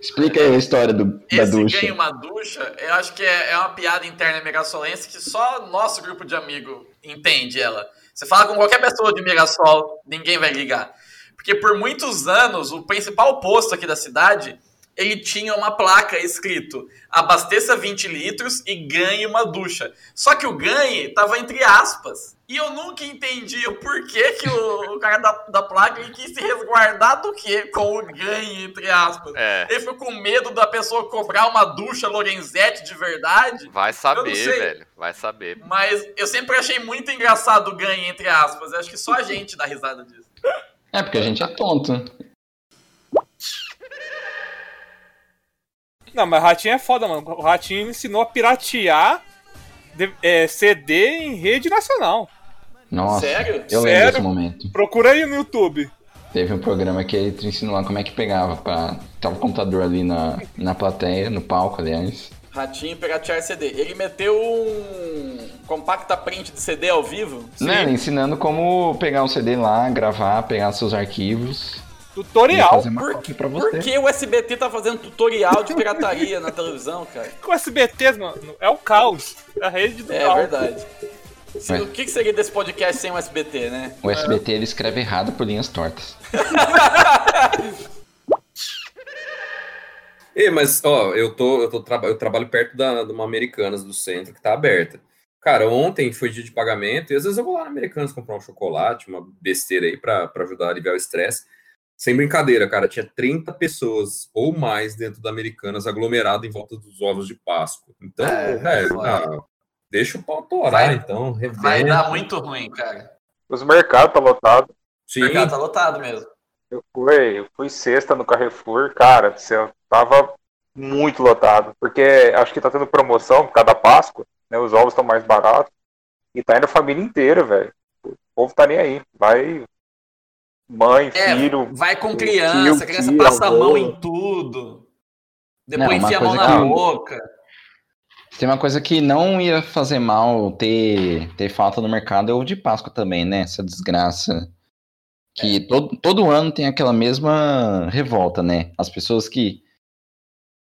Explica aí a história do, da Esse ducha. ganha uma ducha, eu acho que é, é uma piada interna mirasolense que só nosso grupo de amigo entende ela. Você fala com qualquer pessoa de Mirassol, ninguém vai ligar. Porque por muitos anos, o principal posto aqui da cidade ele tinha uma placa escrito abasteça 20 litros e ganhe uma ducha. Só que o ganhe tava entre aspas. E eu nunca entendi o porquê que o, o cara da, da placa ele quis se resguardar do quê? Com o ganhe, entre aspas. É. Ele ficou com medo da pessoa cobrar uma ducha Lorenzetti de verdade. Vai saber, velho. Vai saber. Mas eu sempre achei muito engraçado o ganhe, entre aspas. Eu acho que só a gente dá risada disso. É porque a gente é tonto. Não, mas o Ratinho é foda, mano. O Ratinho ensinou a piratear de- é, CD em rede nacional. Nossa, Sério? eu lembro Sério? desse momento. Procura aí no YouTube. Teve um programa que ele te ensinou lá como é que pegava. Pra... Tava o computador ali na, na plateia, no palco, aliás. Ratinho piratear CD. Ele meteu um compacta print de CD ao vivo. Né, ele ensinando como pegar o CD lá, gravar, pegar seus arquivos. Tutorial. Por, por você. que o SBT tá fazendo tutorial de pirataria na televisão, cara? Com o SBT, mano, é o caos. É a rede do É caos. verdade. Se- É. O que que seria desse podcast sem o SBT, né? O SBT ele escreve errado por linhas tortas. Ei, mas, ó, eu, tô, eu, tô eu trabalho perto da, de uma Americanas do centro que tá aberta. Cara, ontem foi dia de pagamento e às vezes eu vou lá na Americanas comprar um chocolate, uma besteira aí pra, pra ajudar a aliviar o estresse. Sem brincadeira, cara, tinha 30 pessoas ou mais dentro da Americanas aglomerado em volta dos ovos de Páscoa. Então, É, velho, foda. ah, deixa o pau torar, Vai- então. Vai dar muito ruim, cara. Os mercados tá lotado. O Sim, mercado tá lotado mesmo. Eu fui, eu fui sexta no Carrefour, cara, do céu, tava muito lotado. Porque acho que tá tendo promoção por causa da Páscoa, né? Os ovos estão mais baratos. E tá indo a família inteira, velho. O povo tá nem aí. Vai mãe, É, filho. vai com tio, criança, a criança tia, passa a mão avô. em tudo. Depois Não, enfia a mão na que- boca. Tem uma coisa que não ia fazer mal ter, ter falta no mercado é o de Páscoa também, né? Essa desgraça. Que todo, todo ano tem aquela mesma revolta, né? As pessoas que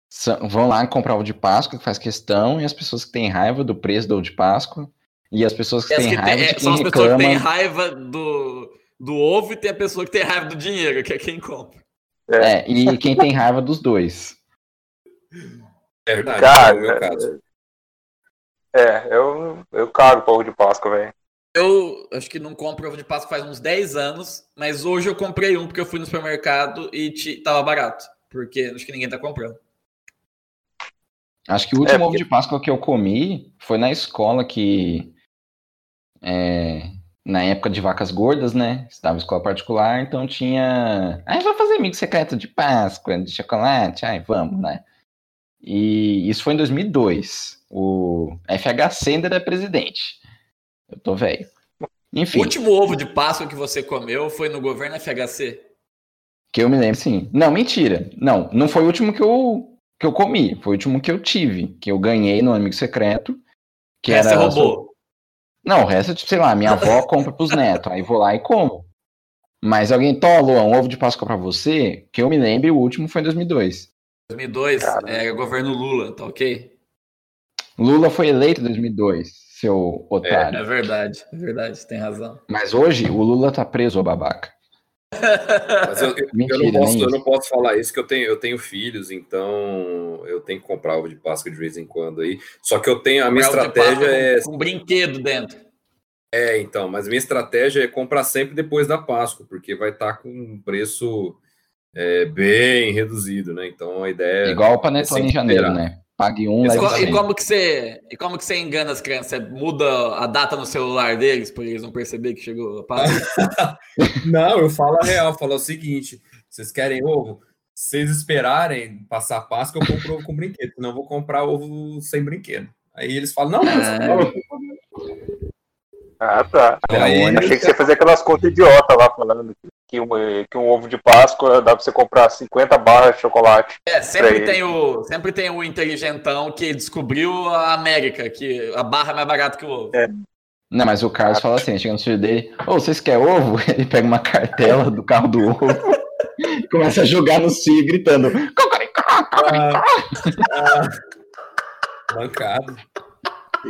são- vão lá comprar ovo de Páscoa, que faz questão, e as pessoas que têm raiva do preço do ovo de Páscoa, e as pessoas que As têm que raiva tem- de é, quem são as pessoas que têm reclama. raiva do, do ovo e tem a pessoa que tem raiva do dinheiro, que é quem compra. É, e quem tem raiva dos dois. é verdade, Cara, é o meu caso. É, eu, eu cago povo de Páscoa, velho. Eu acho que não compro ovo de Páscoa faz uns 10 anos, mas hoje eu comprei um porque eu fui no supermercado e ti- tava barato. Porque acho que ninguém tá comprando. Acho que o último É, ovo de Páscoa que eu comi foi na escola que. é, na época de vacas gordas, né? Estava em escola particular, então tinha. Ai, vou fazer amigo secreto de Páscoa, de chocolate, ai, vamos, né? E isso foi em 2002. O FHC ainda era presidente. Eu tô velho. O Enfim, último ovo de Páscoa que você comeu foi no governo FHC. que eu me lembro, sim. Não, mentira. Não, não foi o último que eu, que eu comi. Foi o último que eu tive, que eu ganhei no amigo secreto. Que Essa era roubou. Não, o resto é tipo, sei lá, minha avó compra pros netos, aí vou lá e como. Mas alguém, Tó, Luan, um ovo de Páscoa pra você, que eu me lembre, o último foi em 2002. 2002 Cara. é governo Lula, tá ok? Lula foi eleito em 2002, seu otário. É verdade, é verdade, você tem razão. Mas hoje, o Lula tá preso, ô babaca. Mas eu, eu- Mentira, eu, não posso, eu não posso falar isso, que eu tenho, eu tenho filhos, então eu tenho que comprar ovo de Páscoa de vez em quando aí. Só que eu tenho, a minha estratégia é. Com, com brinquedo dentro. É, então, mas minha estratégia é comprar sempre depois da Páscoa, porque vai estar com um preço é, bem reduzido, né? Então a ideia Igual o Panetone sem em janeiro, esperar. né? Pague um, E, leve co- e como que você, e como que você engana as crianças? Você muda a data no celular deles para eles não perceber que chegou a? Não, eu falo a real, eu falo o seguinte: vocês querem ovo? Se vocês esperarem passar a Páscoa, eu compro ovo com brinquedo, eu vou comprar ovo sem brinquedo. Aí eles falam, não, mas Ah. fala, Ah, tá. Aí- Achei que você fazia aquelas contas idiota lá falando que um, que um ovo de Páscoa dá pra você comprar 50 barras de chocolate. É, sempre tem, o, sempre tem o inteligentão que descobriu a América, que a barra é mais barata que o ovo. Não, mas o Carlos fala assim, chega no filho dele, ô, vocês querem ovo? Ele pega uma cartela do carro do ovo e começa a jogar no cio, gritando, cocoricó, cocoricó. Bancado.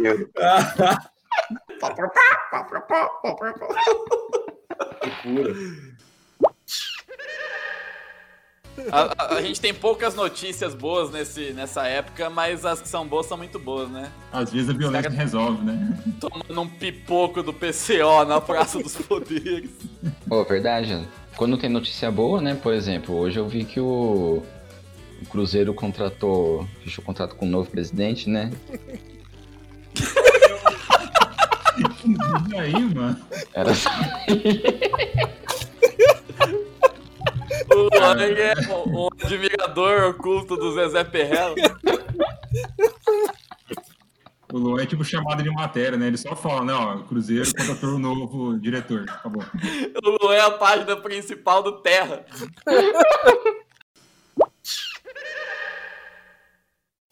Eu- Loucura. A, a- a gente tem poucas notícias boas nesse, nessa época, mas as que são boas são muito boas, né? Às vezes a violência resolve, né? Tomando um pipoco do PCO na Praça dos Poderes. Pô, verdade. Quando tem notícia boa, né? Por exemplo, hoje eu vi que o, o Cruzeiro contratou, fechou contrato com o novo presidente, né? E aí, mano? Era só... O Luan é um, um admirador oculto do Zezé Perrella. O Luan é tipo chamada de matéria, né? Ele só fala, né? Ó, o Cruzeiro contratou o novo diretor. Acabou. O Luan é a página principal do Terra.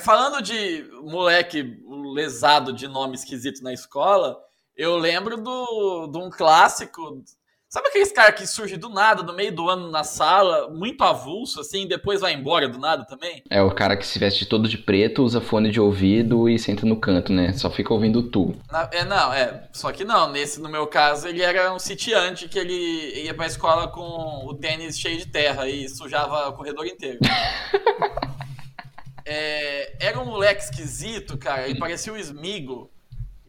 Falando de moleque lesado de nome esquisito na escola, eu lembro do, de um clássico. Sabe aqueles cara que surge do nada, no meio do ano na sala, muito avulso, assim, e depois vai embora do nada também? É o cara que se veste todo de preto, usa fone de ouvido e senta no canto, né? Só fica ouvindo tu. Na- é, não, é. Só que não, nesse, no meu caso, ele era um sitiante que ele ia pra escola com o tênis cheio de terra e sujava o corredor inteiro. É, era um moleque esquisito, cara, ele parecia o Smigo.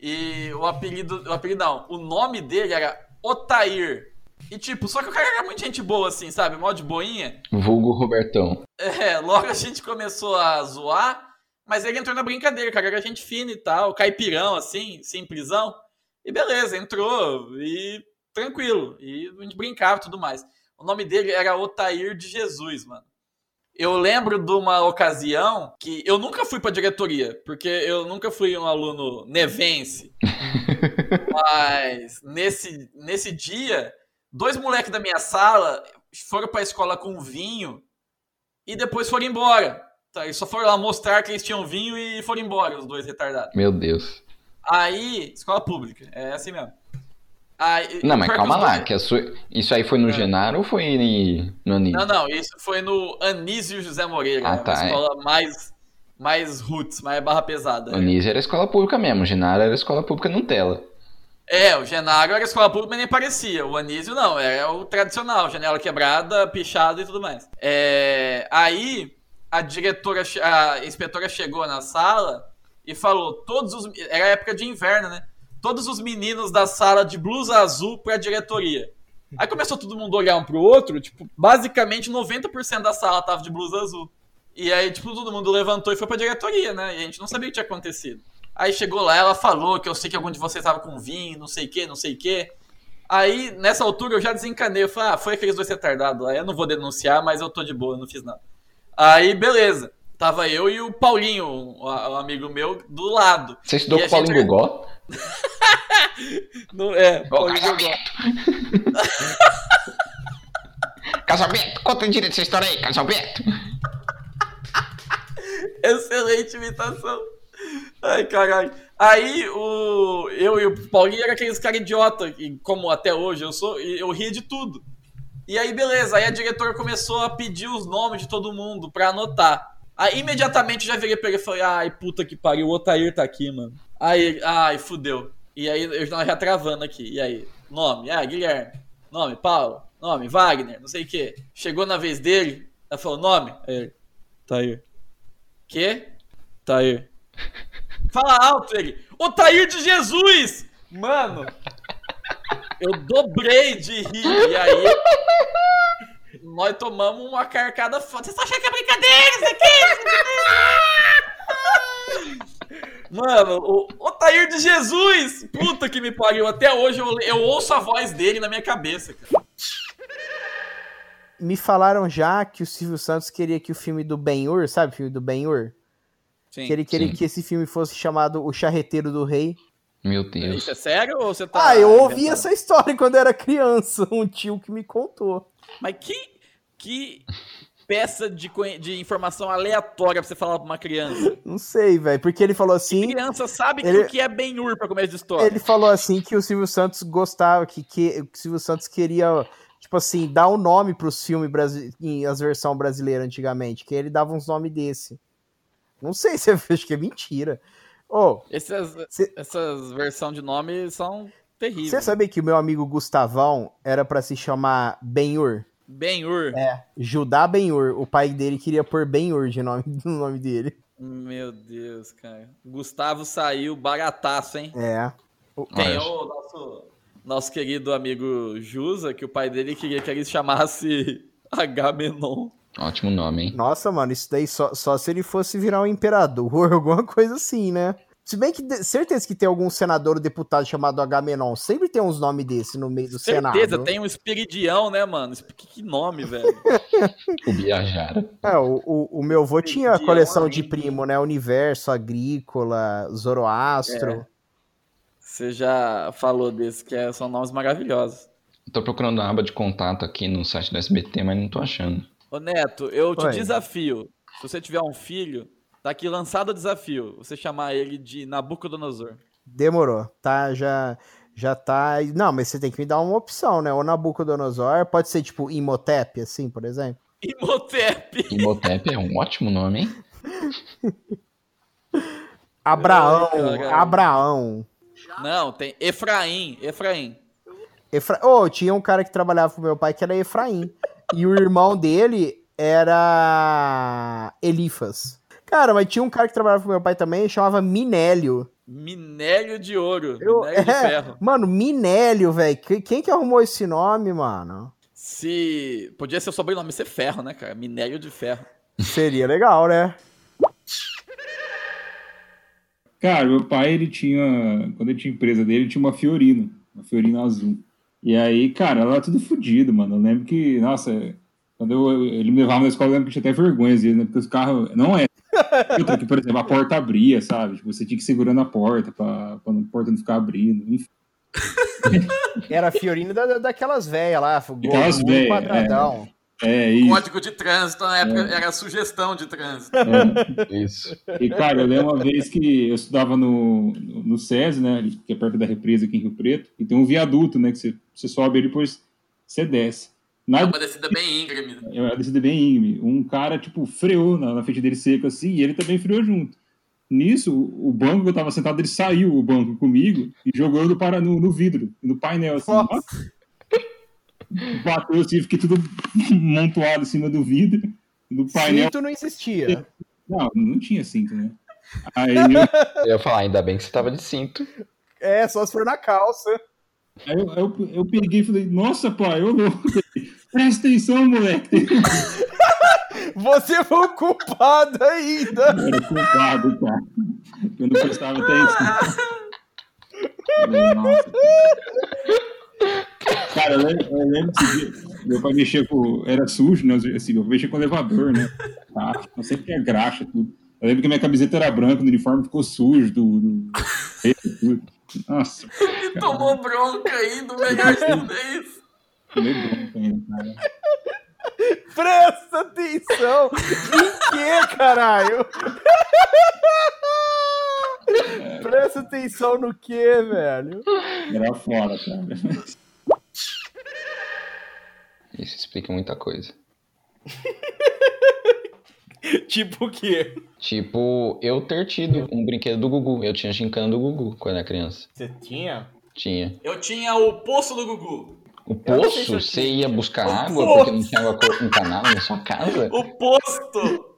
E o apelido. O apelido não, o nome dele era Otair. E tipo, só que o cara era muito gente boa, assim, sabe? Mó de boinha. Vulgo Robertão. É, logo a gente começou a zoar, mas ele entrou na brincadeira, cara, era gente fina e tal, caipirão, assim, simplesão. E beleza, entrou e tranquilo. E a gente brincava e tudo mais. O nome dele era Otair de Jesus, mano. Eu lembro de uma ocasião que eu nunca fui pra diretoria, porque eu nunca fui um aluno nevense. Mas nesse, nesse dia, dois moleques da minha sala foram pra escola com vinho e depois foram embora. Tá, eles só foram lá mostrar que eles tinham vinho e foram embora, os dois retardados. Meu Deus. Aí, escola pública, é assim mesmo. Aí, Não, mas calma lá, dois- que sua... isso aí foi no Genaro ou foi no Anísio? Não, não, isso foi no Anísio José Moreira, Ah, né, tá, uma é. escola mais, mais roots, mais barra pesada. O Anísio era escola pública mesmo, o Genaro era escola pública Nutella. É, o Genaro era escola pública, mas nem parecia. O Anísio não, era o tradicional, janela quebrada, pichado e tudo mais. É, aí a diretora, a inspetora chegou na sala e falou: todos os. Era época de inverno, né? Todos os meninos da sala de blusa azul pra diretoria. Aí começou todo mundo a olhar um pro outro, tipo, basicamente 90% da sala tava de blusa azul. E aí, tipo, todo mundo levantou e foi pra diretoria, né? E a gente não sabia o que tinha acontecido. Aí chegou lá, ela falou que eu sei que algum de vocês tava com vinho, não sei o que, não sei o que. Aí, nessa altura, eu já desencanei. Eu falei, ah, foi aqueles dois retardados lá. Eu não vou denunciar, mas eu tô de boa, eu não fiz nada. Aí, beleza. Tava eu e o Paulinho, um, um amigo meu, do lado. Você estudou E com a o Paulinho gente- Gogó? No, é, Paulinho casamento. Casamento, conta direito essa história aí, casamento. Excelente imitação. Ai, caralho. Aí, o, eu e o Paulinho era aqueles caras idiota, e como até hoje eu sou, eu ria de tudo. E aí, beleza. Aí a diretora começou a pedir os nomes de todo mundo pra anotar. Aí, imediatamente, eu já virei pra ele e falei, ai, puta que pariu, o Otair tá aqui, mano. Aí, ai, fudeu. E aí, eu já travando aqui. E aí, nome, ah, Guilherme. Nome, Paulo. Nome, Wagner, não sei o quê. Chegou na vez dele, ela falou, nome. Aí ele, Tair. Quê? Tair. Fala alto ele. O Tair de Jesus! Mano, eu dobrei de rir. E aí, nós tomamos uma carcada foda. Vocês achando que é brincadeira isso aqui? Mano, o Otair de Jesus! Puta que me pariu. Até hoje eu, eu ouço a voz dele na minha cabeça, cara. Me falaram já que o Silvio Santos queria que o filme do Ben-Hur, sabe o filme do Ben-Hur? Sim. Que ele queria Sim. que esse filme fosse chamado O Charreteiro do Rei. Meu Deus. Isso é sério ou você tá. Ah, eu ouvi inventando? essa história quando eu era criança, um tio que me contou. Mas que, que peça de, de informação aleatória pra você falar pra uma criança? Não sei, velho, porque ele falou assim, Criança sabe que Ele- o que é Ben-Hur pra começo de história. ele falou assim que o Silvio Santos gostava, que, que o Silvio Santos queria, tipo assim, dar um nome pros filmes brasi- em as versões brasileiras antigamente, que ele dava uns nomes desse. Não sei se eu acho que é mentira. Ô, Essas, Cê- essas versões de nome são terríveis. você sabia que o meu amigo Gustavão era pra se chamar Ben-Hur? Ben-Hur. É, Judá Ben-Hur. O pai dele queria pôr Ben-Hur de nome, no nome dele. Meu Deus, cara. Gustavo saiu barataço, hein? É. Tem o nosso, nosso querido amigo Jusa, que o pai dele queria que ele se chamasse Agamenon. Ótimo nome, hein? Nossa, mano, isso daí só, só se ele fosse virar um imperador, alguma coisa assim, né? Se bem que de- certeza que tem algum senador ou deputado chamado Agamenon. Sempre tem uns nomes desse no meio do Certeza, Senado. tem um Espiridião, né, mano? Que, que nome, velho. O Biajara. É, o, o, o meu avô tinha a coleção de primo, né? Universo, Agrícola, Zoroastro. É. Você já falou desse, que é- são nomes maravilhosos. Tô procurando a aba de contato aqui no site do SBT, mas não tô achando. Ô Neto, eu te Oi. desafio. Se você tiver um filho, tá aqui lançado o desafio. Você chamar ele de Nabucodonosor. Demorou. Tá, já, já tá. Não, mas você tem que me dar uma opção, né? O Nabucodonosor pode ser tipo Imhotep, assim, por exemplo. Imhotep. Imhotep é um ótimo nome, hein? Abraão, cara. Abraão. Não, tem Efraim. Efraim. Efra... Oh, tinha um cara que trabalhava com meu pai que era Efraim. e o irmão dele era Elifas. Cara, mas tinha um cara que trabalhava com meu pai também, chamava Minélio. Minério de ouro. Eu- Minério de é, ferro. Mano, Minélio, velho. Que- Quem que arrumou esse nome, mano? Se. Podia ser o sobrenome ser ferro, né, cara? Minério de ferro. Seria legal, né? Cara, meu pai, ele tinha. Quando ele tinha empresa dele, ele tinha uma Fiorino. Uma Fiorino azul. E aí, cara, ela era tudo fodido, mano. Eu lembro que, nossa, quando eu- ele me levava na escola, eu lembro que tinha até vergonha, às vezes, né? Porque os carros. Não é. Outra que, por exemplo, a porta abria, sabe? Tipo, você tinha que ir segurando a porta pra, pra a porta não ficar abrindo. Enfim. Era Fiorino da, da- daquelas velhas lá, Aquelas velhas, quadradão. É, isso. Código de trânsito na época era sugestão de trânsito. Isso. E, cara, eu lembro uma vez que eu estudava no, no, no SESI, né? Que é perto da represa aqui em Rio Preto. E tem um viaduto, né? Que você, você sobe ali e depois você desce. Na É uma descida bem íngreme. É uma descida bem íngreme. Um cara, tipo, freou na, na frente dele seco assim, e ele também freou junto. Nisso, o banco que eu tava sentado, ele saiu o banco comigo e jogou no, para, no, no vidro, no painel, assim. Nossa. Bateu assim, fiquei tudo montuado em cima do vidro, do painel. Cinto não existia. Não, não tinha cinto, né? Aí, Eu ia falar, ainda bem que você tava de cinto. É, só se for na calça. Aí eu, eu, eu peguei e falei, nossa, pai, eu louco. Presta atenção, moleque. Você foi o culpado ainda. Eu era culpado, cara. Eu não prestava atenção. Nossa. Cara, eu lembro, eu lembro dia, meu pai mexia com. Era sujo, né? Assim, eu mexia com o elevador, né? Tá? Eu sempre tinha graxa, tudo. Eu lembro que minha camiseta era branca, o uniforme ficou sujo do. do... tudo. Nossa, E tomou bronca ainda, o melhor de tudo é isso. tomei bronca ainda, cara. Presta atenção! Em que, caralho? Presta atenção no que, velho? Era fora, cara. Isso explica muita coisa. tipo o quê? Tipo, eu ter tido um brinquedo do Gugu. Eu tinha gincana do Gugu quando era criança. Você tinha? Tinha. Eu tinha o poço do Gugu. O poço, você ia buscar O água poço. porque não tinha água encanada na sua casa? O posto!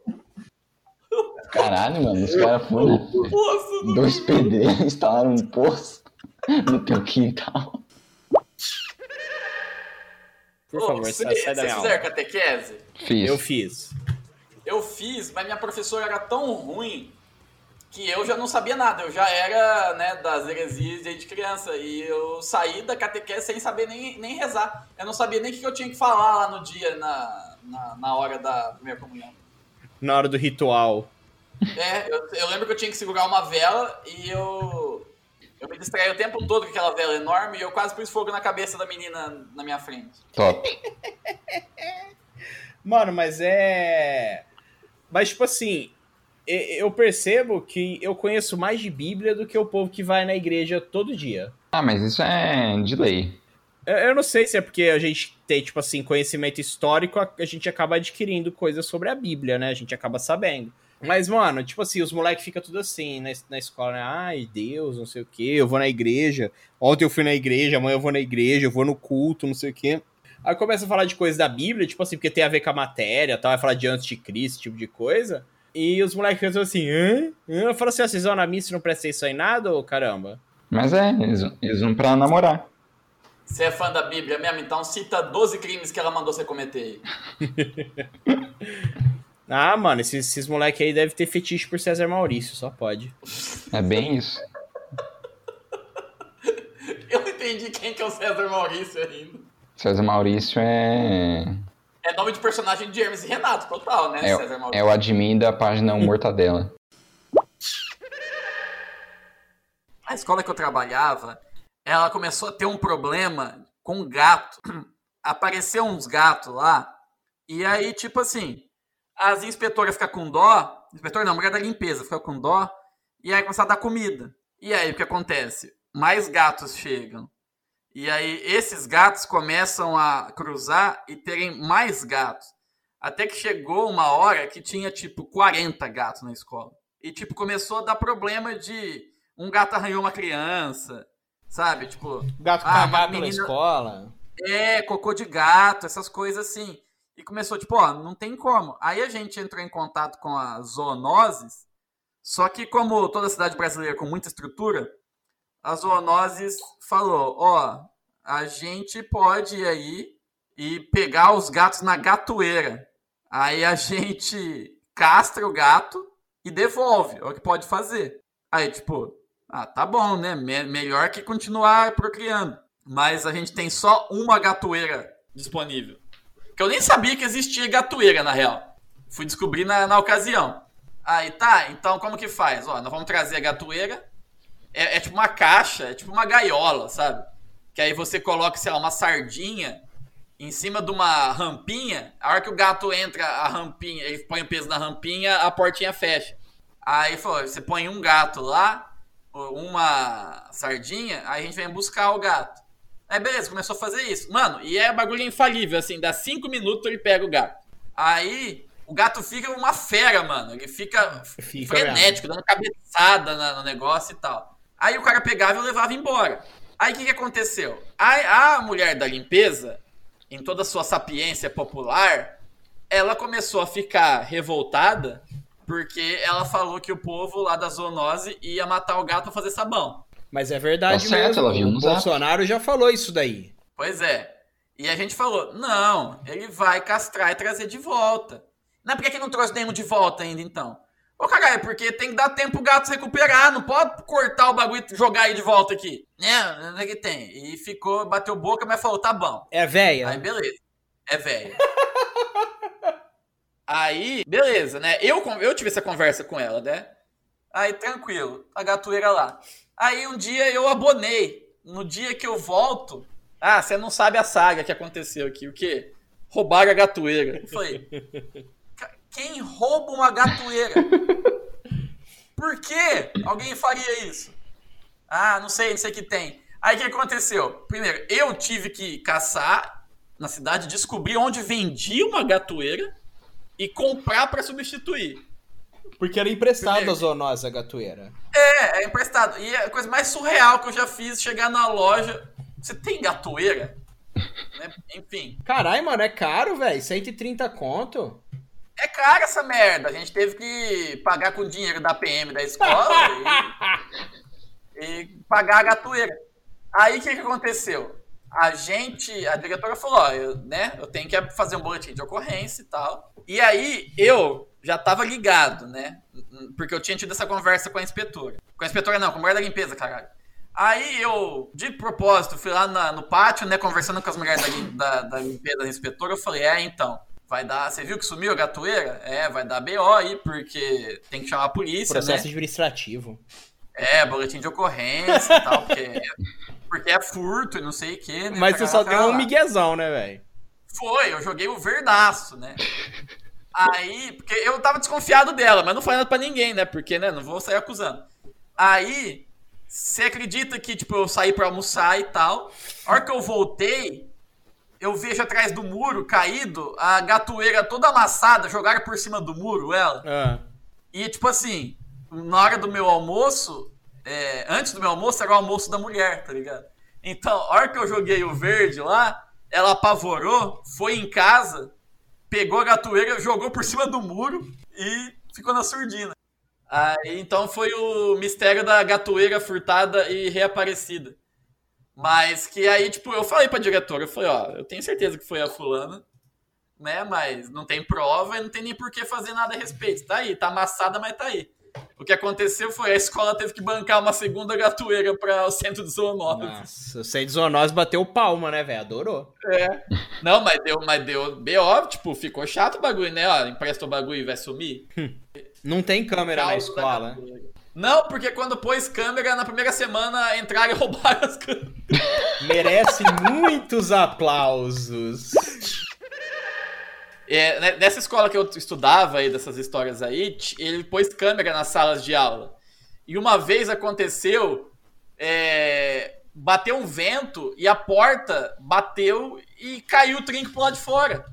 Caralho, mano, os caras foram. O poço do Dois pedreiros instalaram um poço no teu quintal. Por Ô, favor, você- sai, sai da minha aula. catequese? Fiz. Eu fiz. Eu fiz, mas minha professora era tão ruim que eu já não sabia nada. Eu já era, né, das heresias desde criança. E eu saí da catequese sem saber nem, nem rezar. Eu não sabia nem o que eu tinha que falar lá no dia, na, na, na hora da primeira comunhão. Na hora do ritual. É, eu, eu lembro que eu tinha que segurar uma vela e eu. Eu me distraí o tempo todo com aquela vela enorme e eu quase pus fogo na cabeça da menina na minha frente. Top. Mano, mas é. Mas, tipo assim, eu percebo que eu conheço mais de Bíblia do que o povo que vai na igreja todo dia. Ah, mas isso é de lei. Eu não sei se é porque a gente tem, tipo assim, conhecimento histórico, a gente acaba adquirindo coisas sobre a Bíblia, né? A gente acaba sabendo. Mas, mano, tipo assim, os moleques ficam tudo assim na, na escola, né? Ai, Deus, não sei o quê, eu vou na igreja. Ontem eu fui na igreja, amanhã eu vou na igreja, eu vou no culto, não sei o quê. Aí começa a falar de coisa da Bíblia, tipo assim, porque tem a ver com a matéria, tal, vai falar de antes de Cristo, tipo de coisa. E os moleques pensam assim, hã? Eu falo assim, ó, vocês vão na missa e não prestem isso aí nada, ou caramba? Mas é, eles, eles vão pra namorar. Você é fã da Bíblia mesmo? Então cita 12 crimes que ela mandou você cometer aí. Ah, mano, esses, esses moleques aí devem ter fetiche por César Maurício, só pode. É bem isso. Eu não entendi quem que é o César Maurício ainda. César Maurício é. É nome de personagem de Hermes e Renato, total, né? César É, Maurício. é o admin da página Mortadela. A escola que eu trabalhava, ela começou a ter um problema com gato. Apareceu uns gatos lá, e aí, tipo assim, as inspetoras ficam com dó, inspetor não, mulher da limpeza fica com dó, e aí começa a dar comida. E aí o que acontece? Mais gatos chegam. E aí esses gatos começam a cruzar e terem mais gatos. Até que chegou uma hora que tinha tipo 40 gatos na escola. E tipo começou a dar problema de um gato arranhou uma criança, sabe? Tipo, Gato ah, cagado na menina- escola. é, cocô de gato, essas coisas assim. E começou, tipo, ó, não tem como. Aí a gente entrou em contato com as zoonoses, só que como toda cidade brasileira com muita estrutura, a zoonoses falou, ó, a gente pode ir aí e pegar os gatos na gatoeira. Aí a gente castra o gato e devolve, é o que pode fazer. Aí, tipo, ah, tá bom, né? Me- melhor que continuar procriando. Mas a gente tem só uma gatoeira disponível. Que eu nem sabia que existia gatoeira, na real. Fui descobrir na, na ocasião. Aí tá, então como que faz? Ó, nós vamos trazer a gatoeira. É, é tipo uma caixa, é tipo uma gaiola, sabe? Que aí você coloca, sei lá, uma sardinha em cima de uma rampinha. A hora que o gato entra, a rampinha, ele põe o peso na rampinha, a portinha fecha. Aí falou, você põe um gato lá, uma sardinha, aí a gente vem buscar o gato. Aí beleza, começou a fazer isso. Mano, e é bagulho infalível, assim, dá cinco minutos ele pega o gato. Aí o gato fica uma fera, mano. Ele fica, Fica frenético, dando cabeçada no negócio e tal. Aí o cara pegava e levava embora. Aí o que, que aconteceu? A, a mulher da limpeza, em toda a sua sapiência popular, ela começou a ficar revoltada porque ela falou que o povo lá da zoonose ia matar o gato pra fazer sabão. Mas é verdade Tá certo, mesmo. ela viu o. Bolsonaro já falou isso daí. Pois é. E a gente falou, não, ele vai castrar e trazer de volta. Não, por que, que não trouxe nenhum de volta ainda, então? Ô, caralho, é porque tem que dar tempo o gato se recuperar, não pode cortar o bagulho e jogar aí de volta aqui. Né, não é que tem. E ficou, bateu boca, mas falou, tá bom. É velha. Aí, beleza. É velho. Aí, beleza, né? Eu, eu tive essa conversa com ela, né? Aí, tranquilo, a gatoeira lá. Aí, um dia eu abonei. No dia que eu volto. Ah, você não sabe a saga que aconteceu aqui. O quê? Roubaram a gatoeira. "Ca- quem rouba uma gatoeira? Por que alguém faria isso? Ah, não sei, não sei o que tem. Aí o que aconteceu? Primeiro, eu tive que caçar na cidade, descobrir onde vendia uma gatoeira e comprar pra substituir. Porque era emprestado a zoonose, a gatoeira. É, é emprestado. E a coisa mais surreal que eu já fiz, chegar na loja. Você tem gatoeira? Né? Enfim. Caralho, mano, é caro, velho. 130 conto. É caro essa merda. A gente teve que pagar com o dinheiro da PM da escola e, e pagar a gatoeira. Aí o que, que aconteceu? A gente, a diretora falou, ó, eu, né, eu tenho que fazer um boletim de ocorrência e tal. E aí eu já tava ligado, né? Porque eu tinha tido essa conversa com a inspetora. Com a inspetora não, com a mulher da limpeza, caralho. Aí eu, de propósito, fui lá na- no pátio, né, conversando com as mulheres da, da, da limpeza da inspetora, eu falei, é, então, vai dar, você viu que sumiu a gatoeira? É, vai dar BO aí, porque tem que chamar a polícia, Processo né? administrativo. É, boletim de ocorrência e tal, porque é, porque é furto e não sei o que, né? Mas você só deu um miguezão, né, velho? Foi, eu joguei o verdaço, né? Aí, porque eu tava desconfiado dela, mas não falei nada pra ninguém, né? Porque, né, não vou sair acusando. Aí, você acredita que, tipo, eu saí pra almoçar e tal. A hora que eu voltei, eu vejo atrás do muro, caído, a gatoeira toda amassada, jogaram por cima do muro ela. Ah. E, tipo assim, na hora do meu almoço, é, antes do meu almoço, era o almoço da mulher, tá ligado? Então, a hora que eu joguei o verde lá, ela apavorou, foi em casa, pegou a gatoeira, jogou por cima do muro e ficou na surdina. Aí, então foi o mistério da gatoeira furtada e reaparecida. Mas que aí, tipo, eu falei pra diretora, eu falei, ó, eu tenho certeza que foi a fulana, né? Mas não tem prova e não tem nem por que fazer nada a respeito. Tá aí, tá amassada, mas tá aí. O que aconteceu foi a escola teve que bancar uma segunda gatoeira para o centro de zoonoses. Nossa, o centro de zoonoses bateu palma, né, velho? Adorou. É. Não, mas deu, mas deu BO, tipo, ficou chato o bagulho, né? Ó, empresta o bagulho e vai sumir. Não tem câmera na escola. Não, porque quando pôs câmera, na primeira semana entraram e roubaram as câmeras. Merece muitos aplausos. É, né, nessa escola que eu estudava aí, dessas histórias aí, ele pôs câmera nas salas de aula. E uma vez aconteceu, é, bateu um vento e a porta bateu e caiu o trinco pro lado de fora.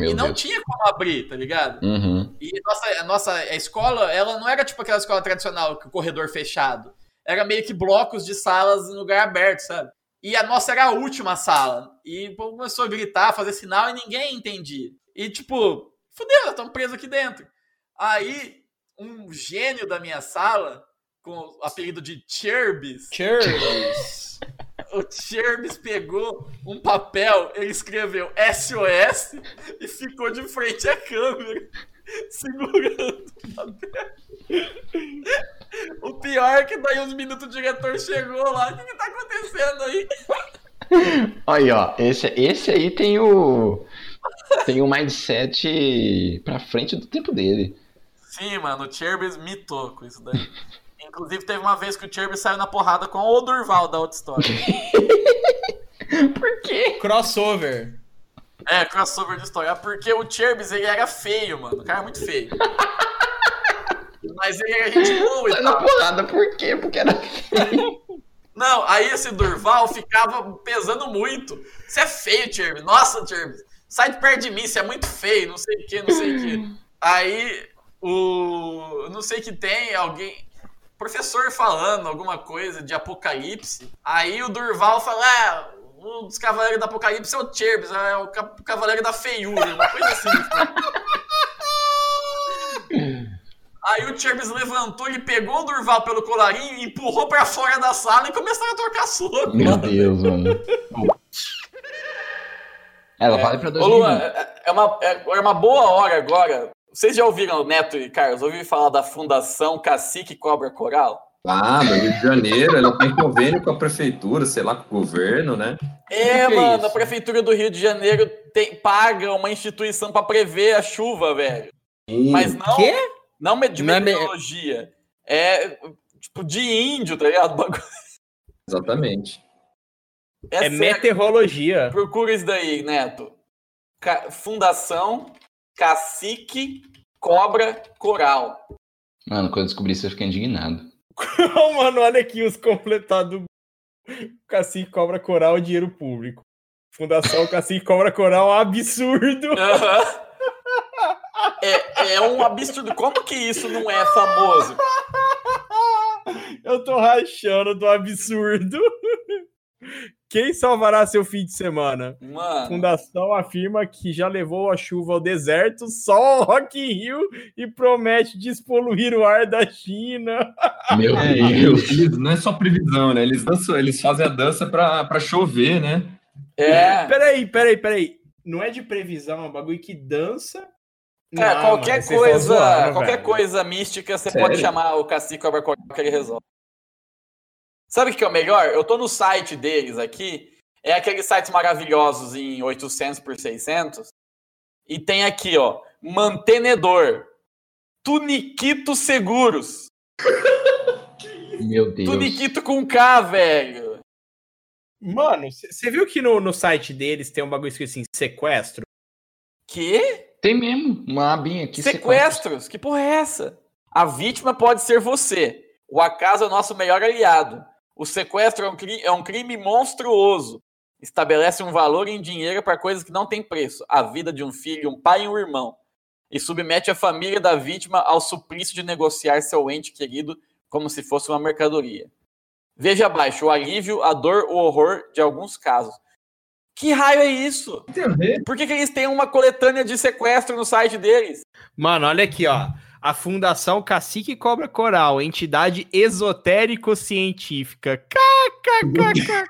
Meu e não Deus. tinha como abrir, tá ligado? Uhum. E nossa, a nossa escola, ela não era tipo aquela escola tradicional, com o corredor fechado. Era meio que blocos de salas em lugar aberto, sabe? E a nossa era a última sala. E o povo começou a gritar, fazer sinal e ninguém entendia. E tipo, fudeu, estamos presos aqui dentro. Aí, um gênio da minha sala, com o apelido de Cherbis, Cheers. o Cherbis pegou um papel, ele escreveu SOS e ficou de frente à câmera, segurando o papel. O pior é que daí uns minutos o diretor chegou lá. O que, que tá acontecendo aí? Aí, ó, esse, esse aí tem o. Tem o mindset pra frente do tempo dele. Sim, mano, o Cherbis mitou com isso daí. Inclusive, teve uma vez que o Cherbis saiu na porrada com o Durval da outra história. Por quê? Crossover. É, crossover de história. Porque o Cherbis, ele era feio, mano. O cara é muito feio. Mas ele era gente boa e Sai na tal. porrada, por quê? Porque era. Não, aí esse Durval ficava pesando muito. Você é feio, Cherbis. Nossa, Cherbis. Sai de perto de mim, você é muito feio, não sei o que, não sei o que. Aí, o. Não sei que tem alguém. Professor falando alguma coisa de apocalipse. Aí o Durval fala: é, um dos cavaleiros do apocalipse é o Cherbis, é o ca- cavaleiro da feiura, uma coisa assim. Aí o Cherbis levantou, ele pegou o Durval pelo colarinho, empurrou pra fora da sala e começaram a trocar soco. Meu Deus, mano. Ela vale pra Ô, 2020. Luan, é é uma, é é uma boa hora agora. Vocês já ouviram, Neto e Carlos, ouviram falar da Fundação Cacique Cobra Coral? Ah, no Rio de Janeiro, ela tem convênio com a prefeitura, sei lá, com o governo, né? É, que é mano, isso? a Prefeitura do Rio de Janeiro tem- paga uma instituição pra prever a chuva, velho. Mas não, Quê? não de Não é me- meteorologia. É tipo de índio, tá ligado? Bagulho- Exatamente. É, É meteorologia. Procura isso daí, Neto. Fundação Cacique Cobra Coral. Mano, quando eu descobri isso, eu fiquei indignado. Mano, olha aqui os completados. Cacique Cobra Coral, dinheiro público. Fundação Cacique Cobra Coral, um absurdo. Aham. É, é um absurdo. Como que isso não é famoso? Eu tô rachando do absurdo. Quem salvará seu fim de semana? Mano, Fundação afirma que já levou a chuva ao deserto, só ao Rock in Rio e promete despoluir o ar da China. Meu É, Deus. eles, não é só previsão, né? Eles, dançam, eles fazem a dança pra, pra chover, né? é. Peraí, peraí, peraí. Não é de previsão, é um bagulho que dança. Cara, Não, qualquer mano, coisa, zoando, qualquer velho. coisa mística, você Sério? pode chamar o Cacique Coral que ele resolve. Sabe o que é o melhor? Eu tô no site deles aqui. É aqueles sites maravilhosos em 800 por 600. E tem aqui, ó, mantenedor. Tuniquito Seguros. Meu Deus. Tuniquito com K, velho. Mano, você viu que no, no site deles tem um bagulho escrito assim, sequestro? Que? Tem mesmo uma abinha aqui. Sequestros? Que porra é essa? A vítima pode ser você. O acaso é o nosso melhor aliado. O sequestro é um, cri- é um crime monstruoso. Estabelece um valor em dinheiro para coisas que não têm preço. A vida de um filho, um pai e um irmão. E submete a família da vítima ao suplício de negociar seu ente querido como se fosse uma mercadoria. Veja abaixo o alívio, a dor, o horror de alguns casos. Que raio é isso? Por que, que eles têm uma coletânea de sequestro no site deles? Mano, olha aqui, ó. A Fundação Cacique Cobra Coral, entidade esotérico-científica. KKKK.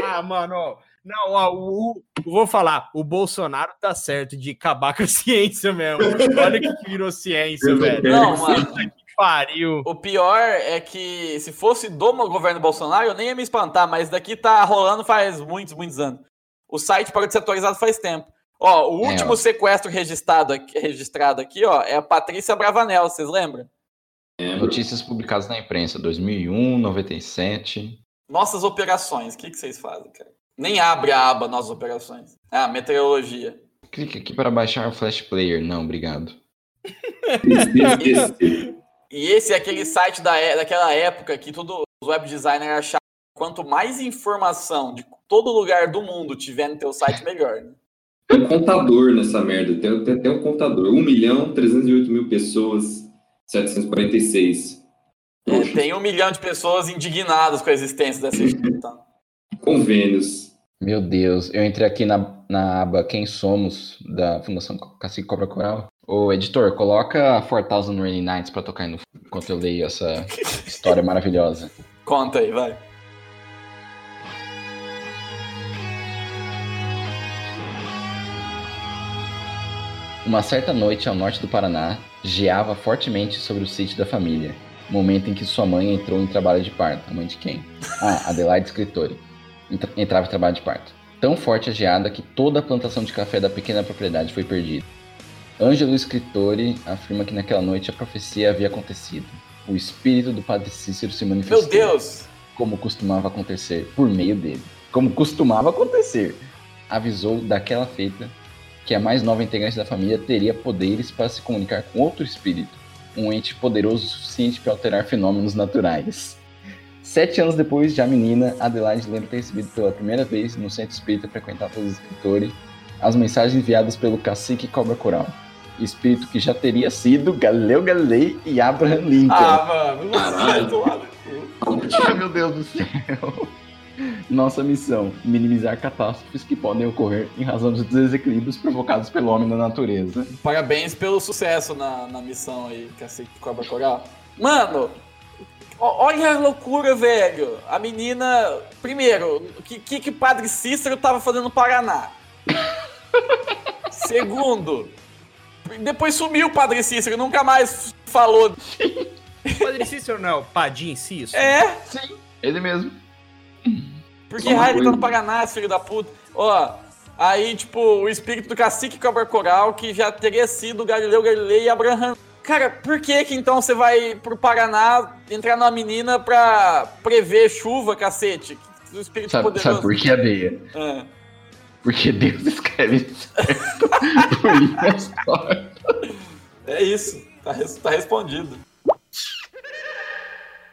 ah, mano, ó. Não, ó, o, o- vou falar, o Bolsonaro tá certo de acabar com a ciência mesmo. Olha que virou ciência, velho. Não, mano. Que pariu. O pior é que se fosse do governo Bolsonaro, eu nem ia me espantar, mas daqui tá rolando faz muitos, muitos anos. O site parou de ser atualizado faz tempo. Ó, o É, último ó. sequestro registrado aqui, registrado aqui, ó, é a Patrícia Bravanel, vocês lembram? Notícias publicadas na imprensa, 2001, 97. Nossas operações, o que, que vocês fazem, cara? Nem abre a aba Nossas Operações. Ah, meteorologia. Clique aqui para baixar o Flash Player. Não, obrigado. E esse é aquele site da, é- daquela época que todos os web designers achavam que quanto mais informação de todo lugar do mundo tiver no teu site, melhor. Né? Tem um contador nessa merda. Tem, tem até um contador. 1 milhão 308 mil pessoas, 746. É, tem um milhão de pessoas indignadas com a existência dessa instituição. Convênios. Meu Deus, eu entrei aqui na, na aba Quem Somos, da Fundação Cacique Cobra Coral. Ô, editor, coloca 4000 Rainy Nights pra tocar aí no enquanto eu leio essa história maravilhosa. Conta aí, vai. Uma certa noite ao norte do Paraná, geava fortemente sobre o sítio da família, momento em que sua mãe entrou em trabalho de parto. A mãe de quem? Ah, Adelaide Escritori. Entra- Entrava em trabalho de parto. Tão forte a geada que toda a plantação de café da pequena propriedade foi perdida. Ângelo Escritori afirma que naquela noite a profecia havia acontecido. O espírito do padre Cícero se manifestou. Meu Deus! Como costumava acontecer, por meio dele. Como costumava acontecer. Avisou daquela feita que a mais nova integrante da família teria poderes para se comunicar com outro espírito, um ente poderoso o suficiente para alterar fenômenos naturais. Sete anos depois, já menina, Adelaide lembra ter recebido pela primeira vez no centro espírita frequentado pelos escritores as mensagens enviadas pelo cacique Cobra Coral, espírito que já teria sido Galileu Galilei e Abraham Lincoln. Ah, mano, Caralho. do lado. Ai, meu Deus do céu. Nossa missão: minimizar catástrofes que podem ocorrer em razão dos desequilíbrios provocados pelo homem na natureza. Parabéns pelo sucesso na, na missão aí, Cacete Cobra Coral. Mano, olha a loucura, velho. A menina. Primeiro, o que, que que Padre Cícero tava fazendo no Paraná? Segundo, depois sumiu o Padre Cícero, nunca mais falou. Padre Cícero não, Padim Cícero. É? Ele mesmo. Por Só que uma raio ele tá no Paraná, filho da puta? Ó, aí, tipo, o espírito do cacique Cobra Coral, que já teria sido Galileu Galilei e Abraham. Cara, por que que então você vai pro Paraná entrar numa menina pra prever chuva, cacete? O espírito Sabe, poderoso. sabe por que, Abeia? É. Porque Deus escreve certo por linhas tortas. É isso, tá, res- tá respondido.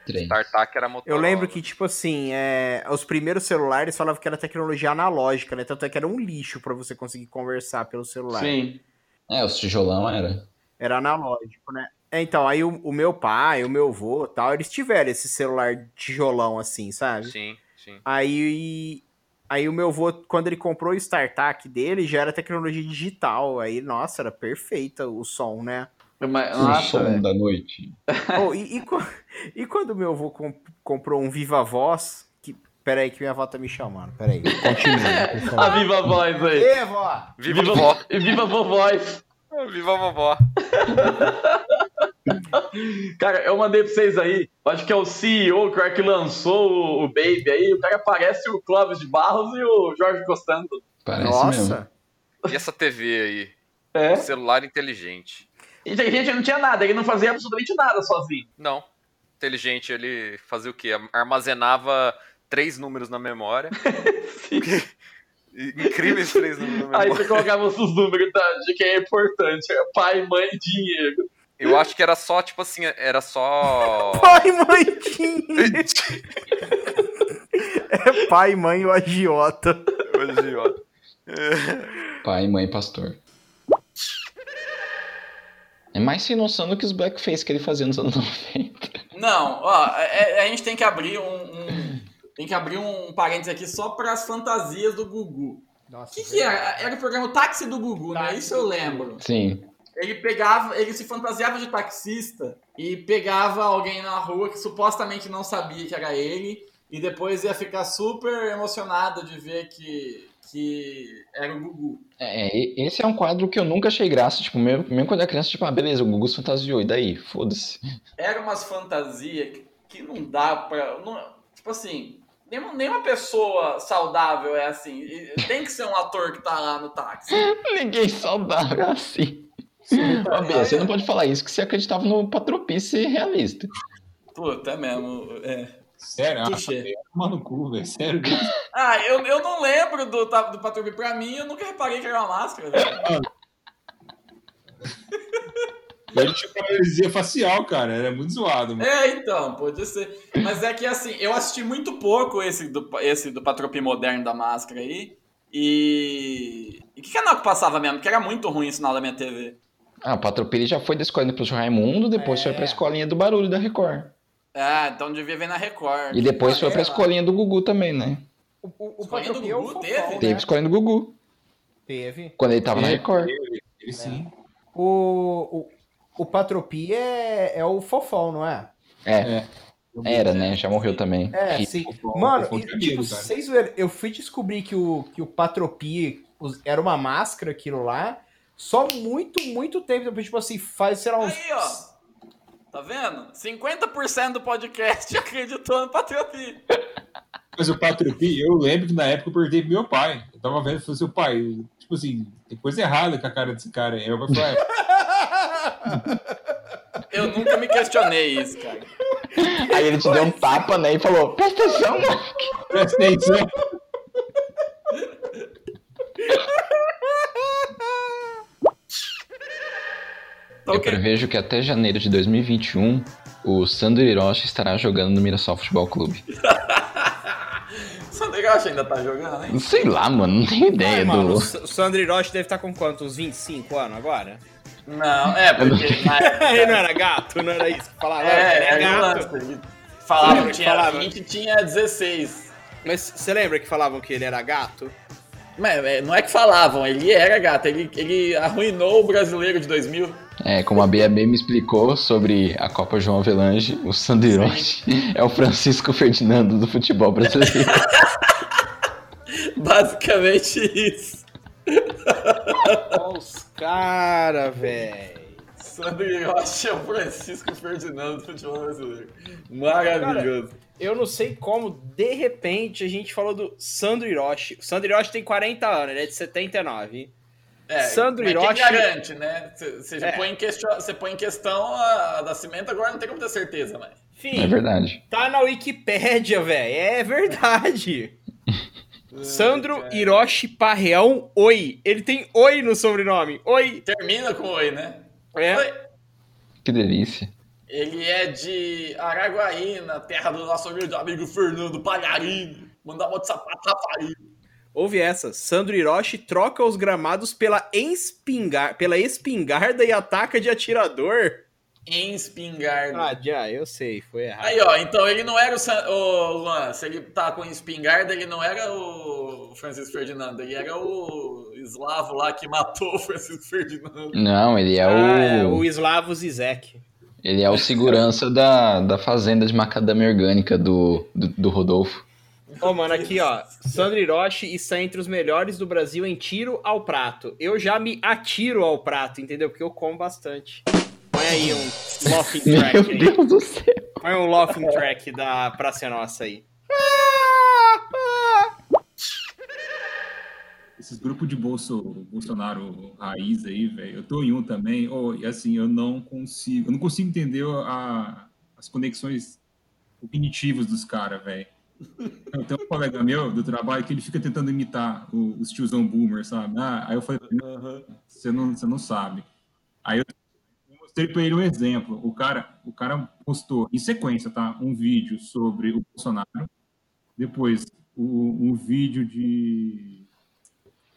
Três. Tartac era motor. Eu lembro que, tipo assim, é, os primeiros celulares falavam que era tecnologia analógica, né? Tanto é que era um lixo pra você conseguir conversar pelo celular. Sim. É, os tijolão era. Era analógico, né? É, então, aí o, o meu pai, o meu avô e tal, eles tiveram esse celular tijolão assim, sabe? Sim, sim. Aí, aí o meu avô, quando ele comprou o StarTAC dele, já era tecnologia digital. Aí, nossa, era perfeita o som, né? Mas, o som da noite. Oh, e, e e quando o meu avô com- comprou um Viva Voz, que... Peraí que minha avó tá me chamando. Continua, por favor. A viva voz aí. Vó! Viva, vovó. Viva vovóis. Viva vovó. Cara, eu mandei pra vocês aí. Acho que é o CEO que, que lançou o, o Baby aí. O cara parece o Clóvis de Barros e o Jorge Costando. Parece mesmo. Nossa! E essa TV aí? É. Celular inteligente. E, gente, não tinha nada. Ele não fazia absolutamente nada sozinho. Não. Inteligente, ele fazia o quê? Armazenava três números na memória. Incríveis três números na Aí memória. você colocava os números da- de quem é importante. É pai, mãe e dinheiro. Eu acho que era só, tipo assim, era só. Pai, mãe, dinheiro. É pai, mãe o agiota. Hoje, ó. Pai, mãe, pastor. É mais sem noção do que os blackface que ele fazia nos anos 90. Não, ó, é- é- a gente tem que abrir um, um- tem que abrir um parênteses aqui só para as fantasias do Gugu. O que, que era? Era o programa Táxi do Gugu, né? Isso eu lembro. Sim. Ele pegava, ele se fantasiava de taxista e pegava alguém na rua que supostamente não sabia que era ele e depois ia ficar super emocionado de ver que, que era o Gugu. É, e- esse é um quadro que eu nunca achei graça. Tipo, mesmo, mesmo quando eu era criança, tipo, ah, beleza, o Gugu se fantasiou, e daí? Foda-se. Era umas fantasias que, que não dá pra. não- tipo assim, nenhuma, nenhuma pessoa saudável é assim. Tem que ser um ator que tá lá no táxi. Ninguém saudável é assim. Ó, Bia, você não pode falar isso que você acreditava no Patropi ser realista. Puta, é mesmo. É. Sério? Ah, Tuxê. Toma no cu, velho. Sério. mesmo? Ah, eu, eu não lembro do, ta- do Patrulha. Pra mim, eu nunca reparei que era uma máscara. Ele tinha paralisia facial, cara. Era muito zoado, mano. É, então, pode ser. Mas é que assim, eu assisti muito pouco esse do, esse do Patropi Moderno da máscara aí. E. E que canal que passava mesmo? Que era muito ruim o sinal da minha TV. Ah, o Patropi ele já foi da escolinha pro Raimundo, depois foi pra escolinha do barulho da Record. Ah, então devia ver na Record. E depois foi pra Era. escolinha do Gugu também, né? O, o Escolinha do é o Gugu teve? né? Teve escolinha do Gugu, Teve. quando ele tava na Teve, Record. Ele, ele sim. O, o, o Patropi é, é o Fofão, não é? É, era, né? Já morreu também. É, sim. Mano, e, tipo, vocês viram, eu fui descobrir que o, que o Patropi era uma máscara, aquilo lá, só muito, muito tempo depois, tipo assim, faz, sei lá, uns... Aí, ó. Tá vendo? 50% do podcast acreditou no Patropi. Mas o Patropi, eu lembro que na época eu perguntei pro meu pai. Eu tava vendo e falei, seu pai, tipo assim, tem coisa errada com a cara desse cara. Aí eu falei, "É, Eu nunca me questionei isso, cara. Aí ele te deu um tapa, né? E falou: presta atenção, mano. presta atenção. Eu quem- prevejo que até janeiro de 2021 o Sandro Hiroshi estará jogando no Mirassol Futebol Clube. Sandro Hiroshi ainda tá jogando, hein? Sei lá, mano, não tenho ideia Ai, mano, o do. O Sandro Hiroshi deve estar com quanto? Uns 25 anos agora? Não, é, porque Ele não era gato? Não era isso que falava? É, ele era é gato. lance. Ele Falava Lembra que que tinha falava? 20 tinha 16. Mas você lembra que falavam que ele era gato? Mas é, não é que falavam, ele era gato. Ele, ele arruinou o brasileiro de 2000. É, como a BAB me explicou sobre a Copa João Avelange, o Sandro Hiroshi é o Francisco Ferdinando do futebol brasileiro. Basicamente isso. Olha os caras, velho. Sandro Hiroshi é o Francisco Ferdinando do futebol brasileiro. Maravilhoso. Eu não sei como, de repente, a gente falou do Sandro Hiroshi. O Sandro Hiroshi tem 40 anos, ele é de 79. É, Sandro mas Hiroshi- Quem garante, né? Você É. põe, em question, você põe em questão a, a da Cimento, agora não tem como ter certeza, mas. Enfim, É verdade. tá na Wikipédia, velho. É verdade. Sandro cara. Hiroshi Parreão Oi. Ele tem Oi no sobrenome. Oi. Termina com oi, né? É. Oi. Que delícia. Ele é de Araguaí, na terra do nosso amigo Fernando Palharini. Mandar moto de sapato Rafael. Ouve essa. Sandro Hiroshi troca os gramados pela, espingar... pela espingarda e ataca de atirador. Em espingarda. Ah, já, eu sei. Foi errado. Aí, ó, então ele não era o, San... ô, Luan, se ele tá com espingarda, ele não era o Francisco Ferdinando, ele era o eslavo lá que matou o Francisco Ferdinando. Não, ele é o. Ah, é, o Slavo Zizek. Ele é o segurança da, da fazenda de macadâmia orgânica do, do, do Rodolfo. Ô, mano, aqui, ó. Sandro Hiroshi está entre os melhores do Brasil em tiro ao prato. Eu já me atiro ao prato, entendeu? Porque eu como bastante. Põe aí um laughing track Meu aí. Deus do céu. Põe um laughing track da Praça Nossa aí. Esses grupos de Bolso, Bolsonaro raiz aí, velho. Eu tô em um também. Oh, e assim, eu não consigo. Eu não consigo entender a- as conexões cognitivas dos caras, velho. Tenho um colega meu do trabalho que ele fica tentando imitar o- os tiozão boomer, sabe? Ah, aí eu falei, você não, você não sabe. Aí eu eu mostrei para ele um exemplo. O cara, o cara postou em sequência, tá? Um vídeo sobre o Bolsonaro. Depois, o- um vídeo de,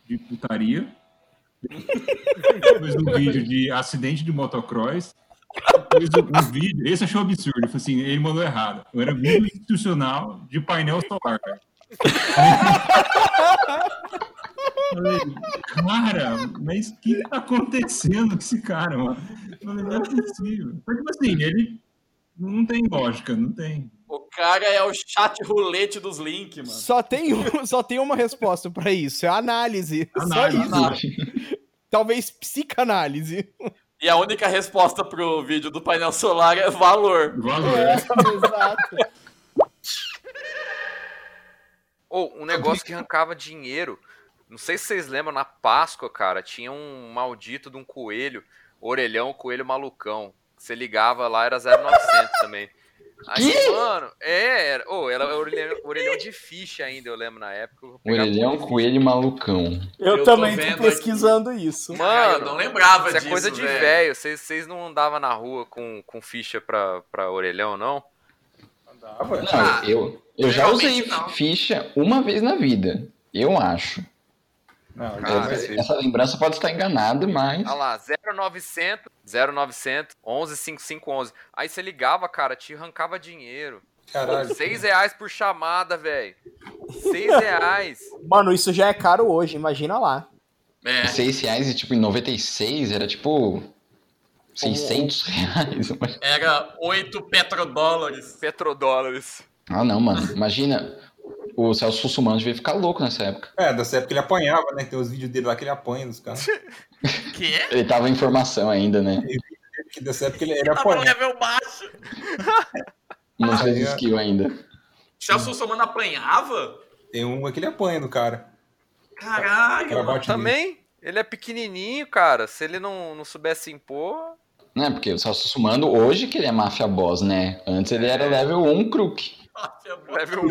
de putaria. Depois, um vídeo de acidente de motocross. Vídeo. Esse achou absurdo. Ele falou assim: ele mandou errado. Era vídeo institucional de painel solar. falei, cara, mas o que tá acontecendo com esse cara, mano? Eu falei, não é possível. Foi tipo assim, ele não tem lógica, não tem. O cara é o chat roulette dos links, mano. Só tem, um- só tem uma resposta pra isso, é análise. Análise. Só isso. Talvez psicanálise. E a única resposta pro vídeo do painel solar é valor. Valor. É, exato. Ou um negócio que arrancava dinheiro. Não sei se vocês lembram, na Páscoa, cara, tinha um maldito de um coelho, orelhão, coelho malucão. Você ligava lá, era 0900 também. Aí, mano, é, era, oh, era orelhão, orelhão de ficha ainda, eu lembro na época. Orelhão, coelho malucão. Eu, Eu tô também tô, vendo pesquisando isso. Cara, eu não lembrava Isso é disso, coisa de velho. Vocês não andavam na rua com, com ficha pra, pra orelhão, não? Andava. Não, Ah, eu, eu já usei não. ficha uma vez na vida. Eu acho. Não, Cara, mas- Essa lembrança pode estar enganada, mas. Olha lá, 0900, 0900, 11 5511. Aí você ligava, cara, te arrancava dinheiro. Caralho. 6 reais por chamada, velho. 6 reais. Mano, isso já é caro hoje, imagina lá. É. 6 reais e tipo em 96 era tipo. 600 reais. Era 8 petrodólares. Petrodólares. Ah, não, mano. Imagina. O Celso Sussumano devia ficar louco nessa época. É, dessa época ele apanhava, né? Tem os vídeos dele lá que ele apanha dos caras. Que é? Ele tava em formação ainda, né? Que dessa época ele, ele Tava no apanha. level baixo. Não Ah, fez é. skill ainda. Celso Somano apanhava? Tem um que ele apanha do cara. Caralho. mano. Também, ele é pequenininho, cara. Se ele não, não soubesse impor... Né? Porque o Celso Sussumano, hoje que ele é máfia boss, né? Antes ele era level 1 crook. Level 1.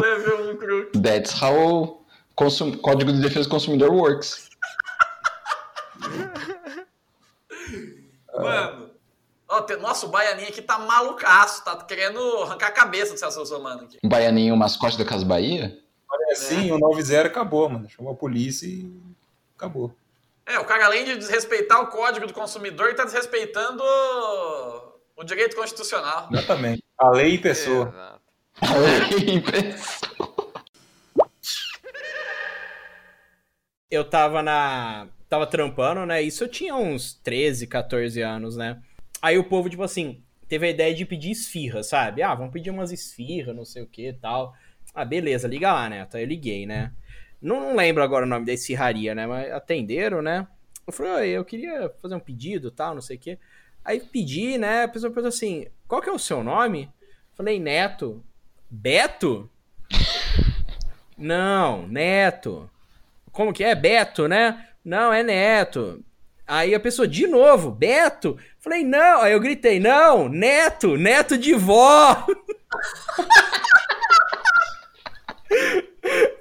Level 1 cru. That's how consum... Código de Defesa do Consumidor works. Mano. Ó, tem, nossa, o Baianinho aqui tá malucaço. Tá querendo arrancar a cabeça do Celso Somano aqui. Um baianinho, mascote da Casa Bahia? Olha assim, o 9-0 acabou, mano. Chamou a polícia e acabou. É, o cara além de desrespeitar o código do consumidor, ele tá desrespeitando o- direito constitucional. Exatamente. A lei em pessoa. Exato. Eu tava na. Tava trampando, né? Isso eu tinha uns 13, 14 anos, né? Aí o povo, tipo assim, teve a ideia de pedir esfirra, sabe? Ah, vamos pedir umas esfirra, não sei o que e tal. Ah, beleza, liga lá, né? Então eu liguei, né? Não, não lembro agora o nome da esfirraria, né? Mas atenderam, né? Eu falei, eu queria fazer um pedido tal, não sei o quê. Aí pedi, né? A pessoa perguntou assim: qual que é o seu nome? Falei, Neto. Beto? Não, Neto. Como que é? Beto, né? Não, é Neto. Aí a pessoa, de novo, Beto? Falei, não. Aí eu gritei, não, Neto, Neto de vó.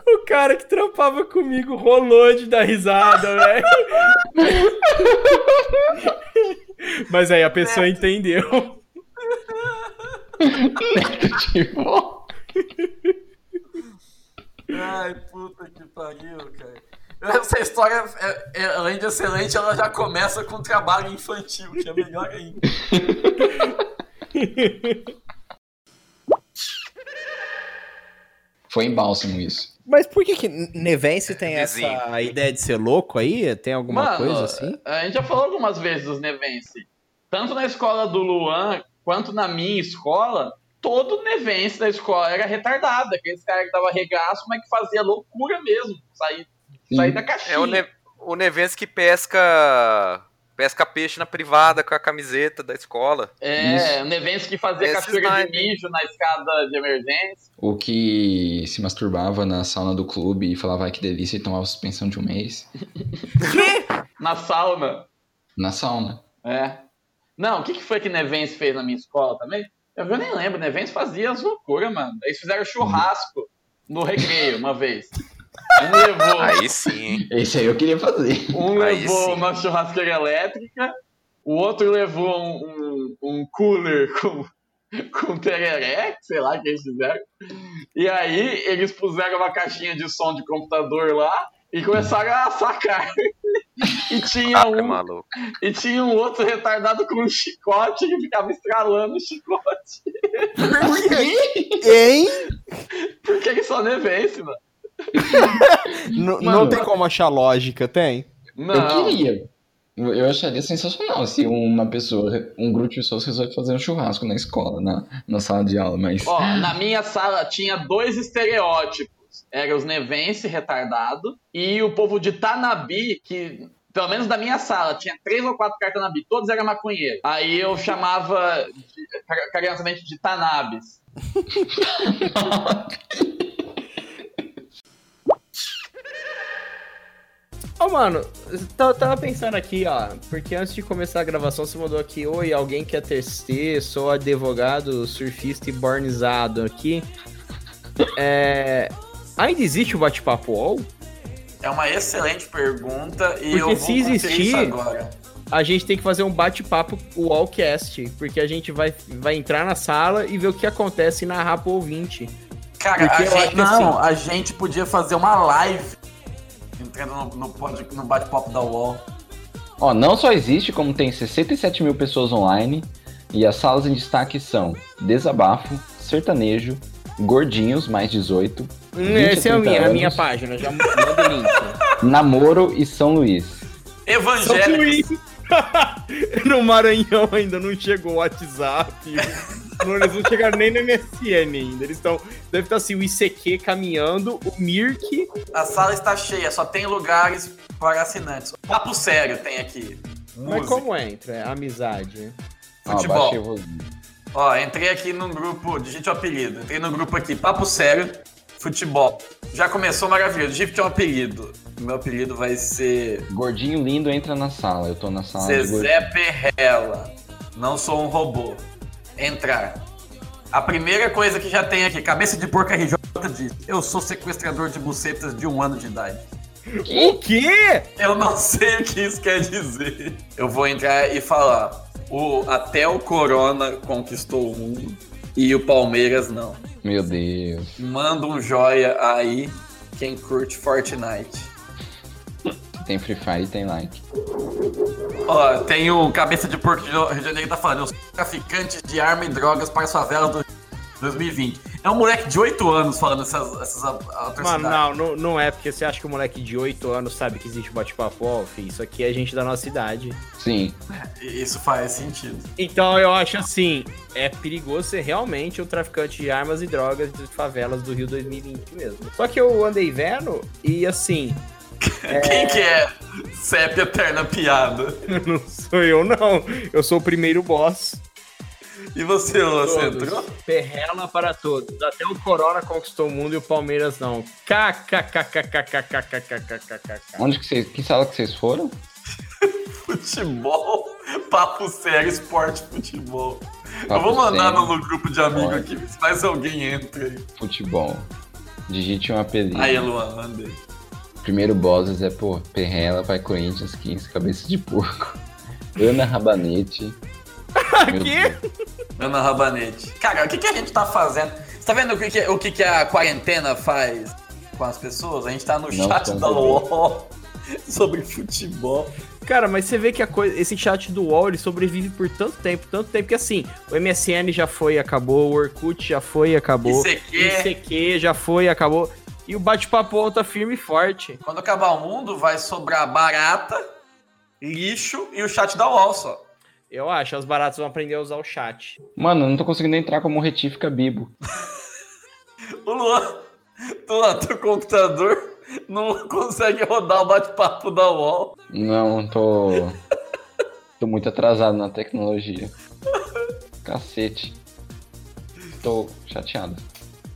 o cara que trampava comigo rolou de dar risada, velho. Mas aí a pessoa entendeu. Neto de vó. Ai, puta que pariu, cara. Essa história, é- é- além de excelente, ela já começa com trabalho infantil, que é melhor ainda. Foi em Bálsamo isso. Mas por que que Nevense tem Vizinho. essa ideia de ser louco aí? Tem alguma Mano, coisa assim? A gente já falou algumas vezes dos Nevense. Tanto na escola do Luan quanto na minha escola, todo Nevense da escola era retardado. Aqueles caras que dava regaço, mas que fazia loucura mesmo. Sair, sair da caixinha. É o, ne o Nevense que pesca pesca peixe na privada com a camiseta da escola. É, o Nevense que fazia Esse cachoeira de mijo na escada de emergência. O que se masturbava na sauna do clube e falava ai que delícia e tomava suspensão de um mês. Na sauna. Na sauna. É. Não, o que, que foi que Nevense fez na minha escola também? Eu eu nem lembro, Nevense fazia as loucuras, mano. Eles fizeram churrasco no recreio uma vez. Um levou, Aí sim, hein? Esse aí eu queria fazer. um aí levou sim. uma churrasqueira elétrica, o outro levou um, um, um cooler com, com tereré, sei lá o que eles fizeram. E aí eles puseram uma caixinha de som de computador lá e começaram a sacar. E tinha um, maluco. E tinha um outro retardado com um chicote que ficava estralando o chicote. Hein? Porque ele só nem vence, mano. Mano. não tem como achar lógica, tem? Eu queria. Eu eu acharia sensacional se uma pessoa, um grupo de pessoas resolve fazer um churrasco na escola, na, na sala de aula, mas. Ó, na minha sala tinha dois estereótipos. Era os nevense retardado e o povo de Tanabi, que pelo menos da minha sala tinha três ou quatro cartas Tanabi, todos eram maconheiros. Aí eu chamava carinhosamente de Tanabis. Ô, mano, eu tava pensando aqui, ó, porque antes de começar a gravação você mandou aqui, oi, alguém quer ter sou advogado, surfista e bornizado aqui. É... Ainda existe o bate-papo UOL? É uma excelente pergunta e Porque eu se existir, agora. a gente tem que fazer um bate-papo UOLcast, porque a gente vai, vai entrar na sala e ver o que acontece e narrar pro ouvinte. Cara, Porque a gente, que não, assim- a gente podia fazer uma live entrando no, no, pod- no bate-papo da UOL. Ó, não só existe, como tem 67 mil pessoas online, e as salas em destaque são Desabafo, Sertanejo, Gordinhos, mais 18, Hum, 20 a Essa é a 30 minha, a minha página, já manda o link. Namoro e São Luís. Evangélicos. no Maranhão ainda não chegou o WhatsApp. Não, eles não chegaram nem no MSN ainda. Eles estão. Deve estar assim, o ICQ caminhando, o Mirk. A sala está cheia, só tem lugares para assinantes. Papo sério tem aqui. Mas Música. como entra? É amizade. Futebol. Ó, entrei aqui no grupo, digite o apelido. Entrei no grupo aqui, Papo Sério, Futebol. Já começou maravilhoso, digite um apelido. Meu apelido vai ser Gordinho lindo entra na sala. Eu tô na sala Zezé Perrela. Não sou um robô. Entrar. A primeira coisa que já tem aqui, cabeça de porco RJ diz: Eu sou sequestrador de bucetas de um ano de idade. O quê? Eu não sei o que isso quer dizer. Eu vou entrar e falar: o, até o Corona conquistou o mundo e o Palmeiras não. Meu Deus. Manda um joia aí, quem curte Fortnite. Tem Free Fire e tem like. Ó, tem o Cabeça de Porco de Rio de Janeiro que tá falando: Eu sou traficante de arma e drogas para as favelas do 2020. É um moleque de 8 anos falando essas, essas atrocidades. Mano, não, não, não é porque você acha que o moleque de 8 anos sabe que existe o bate-papo filho. Isso aqui é gente da nossa idade. Sim. Isso faz sentido. Então eu acho assim, é perigoso ser realmente um traficante de armas e drogas de favelas do Rio 2020 mesmo. Só que eu andei vendo e assim. Quem que é CEP Eterna Piada? não sou eu, não. Eu sou o primeiro boss. E você, você entrou? Perrela para todos. Até o Corona conquistou o mundo e o Palmeiras não. KKKKKKKKKKKK. Onde que vocês. Que sala que vocês foram? Futebol, papo sério, esporte, futebol. eu Papo vou mandar sério. no grupo de amigos Pode. aqui, se mais alguém entra aí. Futebol. Digite um apelido. Aí, Luan, mandei. Primeiro bosses é, pô, Perrela, Pai Corinthians, 15, Cabeça de Porco. Ana Rabanete. Deus. Ana Rabanete. Cara, o que, que a gente tá fazendo? Você tá vendo o que, que- o que, que a quarentena faz com as pessoas? A gente tá no Não chat da. UOL sobre futebol. Cara, mas você vê que a coisa, esse chat do UOL ele sobrevive por tanto tempo, tanto tempo que assim, o MSN já foi e acabou, o Orkut já foi e acabou, ICQ. ICQ já foi e acabou, e o bate-papo tá firme e forte. Quando acabar o mundo, vai sobrar barata, lixo e o chat da UOL só. Eu acho, os baratos vão aprender a usar o chat. Mano, eu não tô conseguindo entrar como retífica Bibo. O Luan, tu lá, teu computador não consegue rodar o bate-papo da UOL. Não, tô. tô muito atrasado na tecnologia. Cacete. Tô chateado.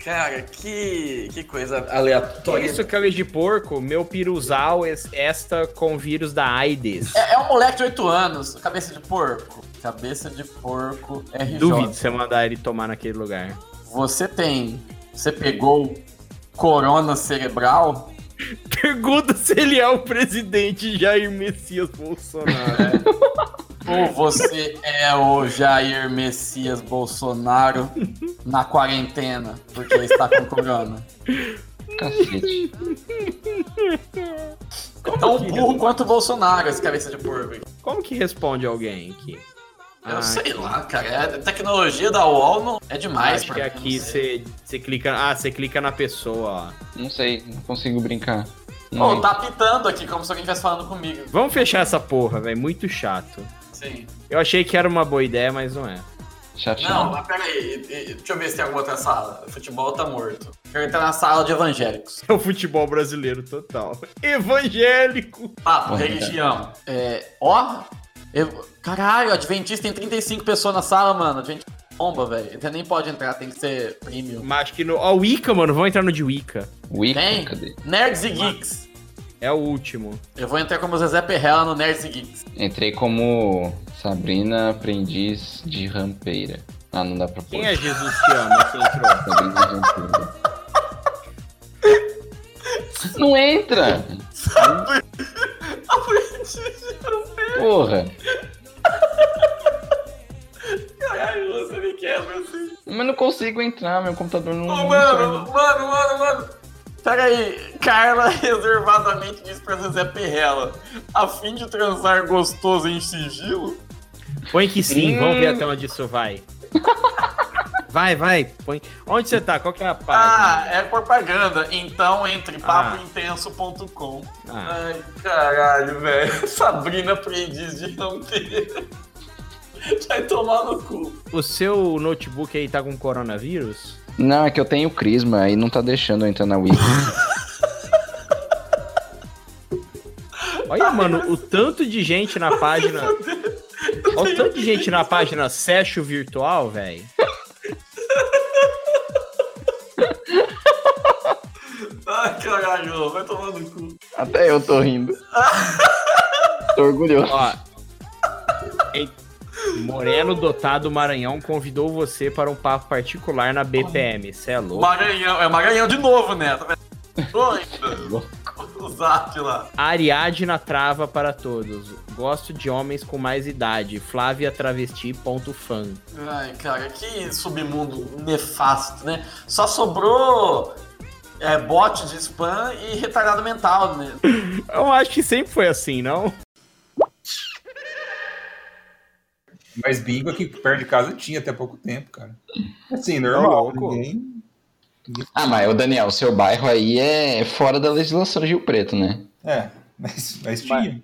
Cara, que, que coisa Que aleatória. isso, cabeça de porco? Meu piruzal es- esta com vírus da AIDS. É, é um moleque de 8 anos, cabeça de porco. Cabeça de porco RJ. Duvido você mandar ele tomar naquele lugar. Você tem. Você pegou corona cerebral? Pergunta se ele é o presidente Jair Messias Bolsonaro. Ou você é o Jair Messias Bolsonaro na quarentena, porque está com corona? Cacete. Tão burro quanto o Bolsonaro, esse cabeça de porco. Como que responde alguém aqui? Eu Ah, sei que- lá, cara. A tecnologia da UOL não é demais. Acho pra que mim, aqui você você clica. Ah, você clica na pessoa, ó. Não sei, não consigo brincar. Pô, Não. tá pitando aqui, como se alguém estivesse falando comigo. Vamos fechar essa porra, velho. Muito chato. Sim. Eu achei que era uma boa ideia, mas não é. Chateado. Não, mas peraí. Deixa eu ver se tem alguma outra sala. O futebol tá morto. Quero entrar na sala de evangélicos. É o futebol brasileiro total. Evangélico. Papo, Porra, religião. É, ó. eu- caralho, Adventista tem 35 pessoas na sala, mano. Adventista é bomba, velho. Você nem pode entrar, tem que ser premium. Mas acho que no. Ó, Wicca, mano. Vamos entrar no de Wicca. Wicca, Tem? cadê? Nerds e Geeks. É o último. Eu vou entrar como Zezé Perrella no Nerds Geeks. Entrei como Sabrina Aprendiz de Rampeira. Ah, não dá pra pôr. Quem é Jesus que ama que entrou? Sabrina de Rampeira. Não entra! Porra! Caralho, você me quebra assim. Mas não consigo entrar, meu computador não. Ô, não mano, mano, mano, mano. Pera aí, Carla reservadamente diz pra Zezé Perrella, a fim de transar gostoso em sigilo? Põe que sim, Hum. vamos ver até onde isso vai. Vai, vai. Põe. Onde você tá? Qual que é a Ah, página? é propaganda. Então entre Ah. papointenso.com. Ah. Ai, caralho, velho. Sabrina aprendiz de rampeira. Vai tomar no cu. O seu notebook aí tá com coronavírus? Não, é que eu tenho Crisma e não tá deixando eu entrar na Wiki. Olha, mano, o tanto de gente na página. Olha o tanto de gente na página Session Virtual, velho. Ai, caralho, vai tomar no cu. Até eu tô rindo. tô orgulhoso. Ó. Moreno Dotado Maranhão convidou você para um papo particular na BPM. Cê é louco? Maranhão, é Maranhão de novo, né? Tá zap lá. Ariadna trava para todos. Gosto de homens com mais idade. Flávia Travesti. Ponto fã. Ai, cara, que submundo nefasto, né? Só sobrou é, bot de spam e retardado mental, né? Eu acho que sempre foi assim, não? Mas bingo aqui perto de casa tinha até pouco tempo, cara. Assim, normal. louco. Ninguém... Ah, mas o Daniel, seu bairro aí é fora da legislação de Rio Preto, né? É, mas, mas tinha.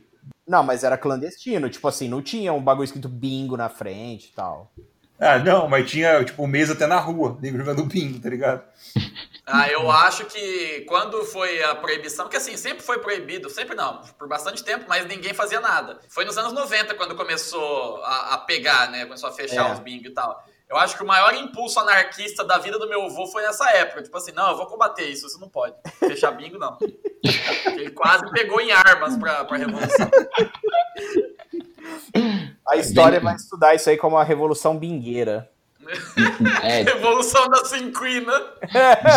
Não, mas era clandestino. Tipo assim, não tinha um bagulho escrito bingo na frente e tal. Ah, não, mas tinha, tipo, mesa até na rua, nego jogando bingo, tá ligado? Ah, eu acho que quando foi a proibição, porque assim, sempre foi proibido, sempre não, por bastante tempo, mas ninguém fazia nada. Foi nos anos 90 quando começou a, a pegar, né? Começou a fechar É. os bingo e tal. Eu acho que o maior impulso anarquista da vida do meu avô foi nessa época. Tipo assim, não, eu vou combater isso, isso não pode. Fechar bingo, não. Ele quase pegou em armas pra, pra revolução. A história vai estudar isso aí como a Revolução Bingueira. É, Revolução da cinquina.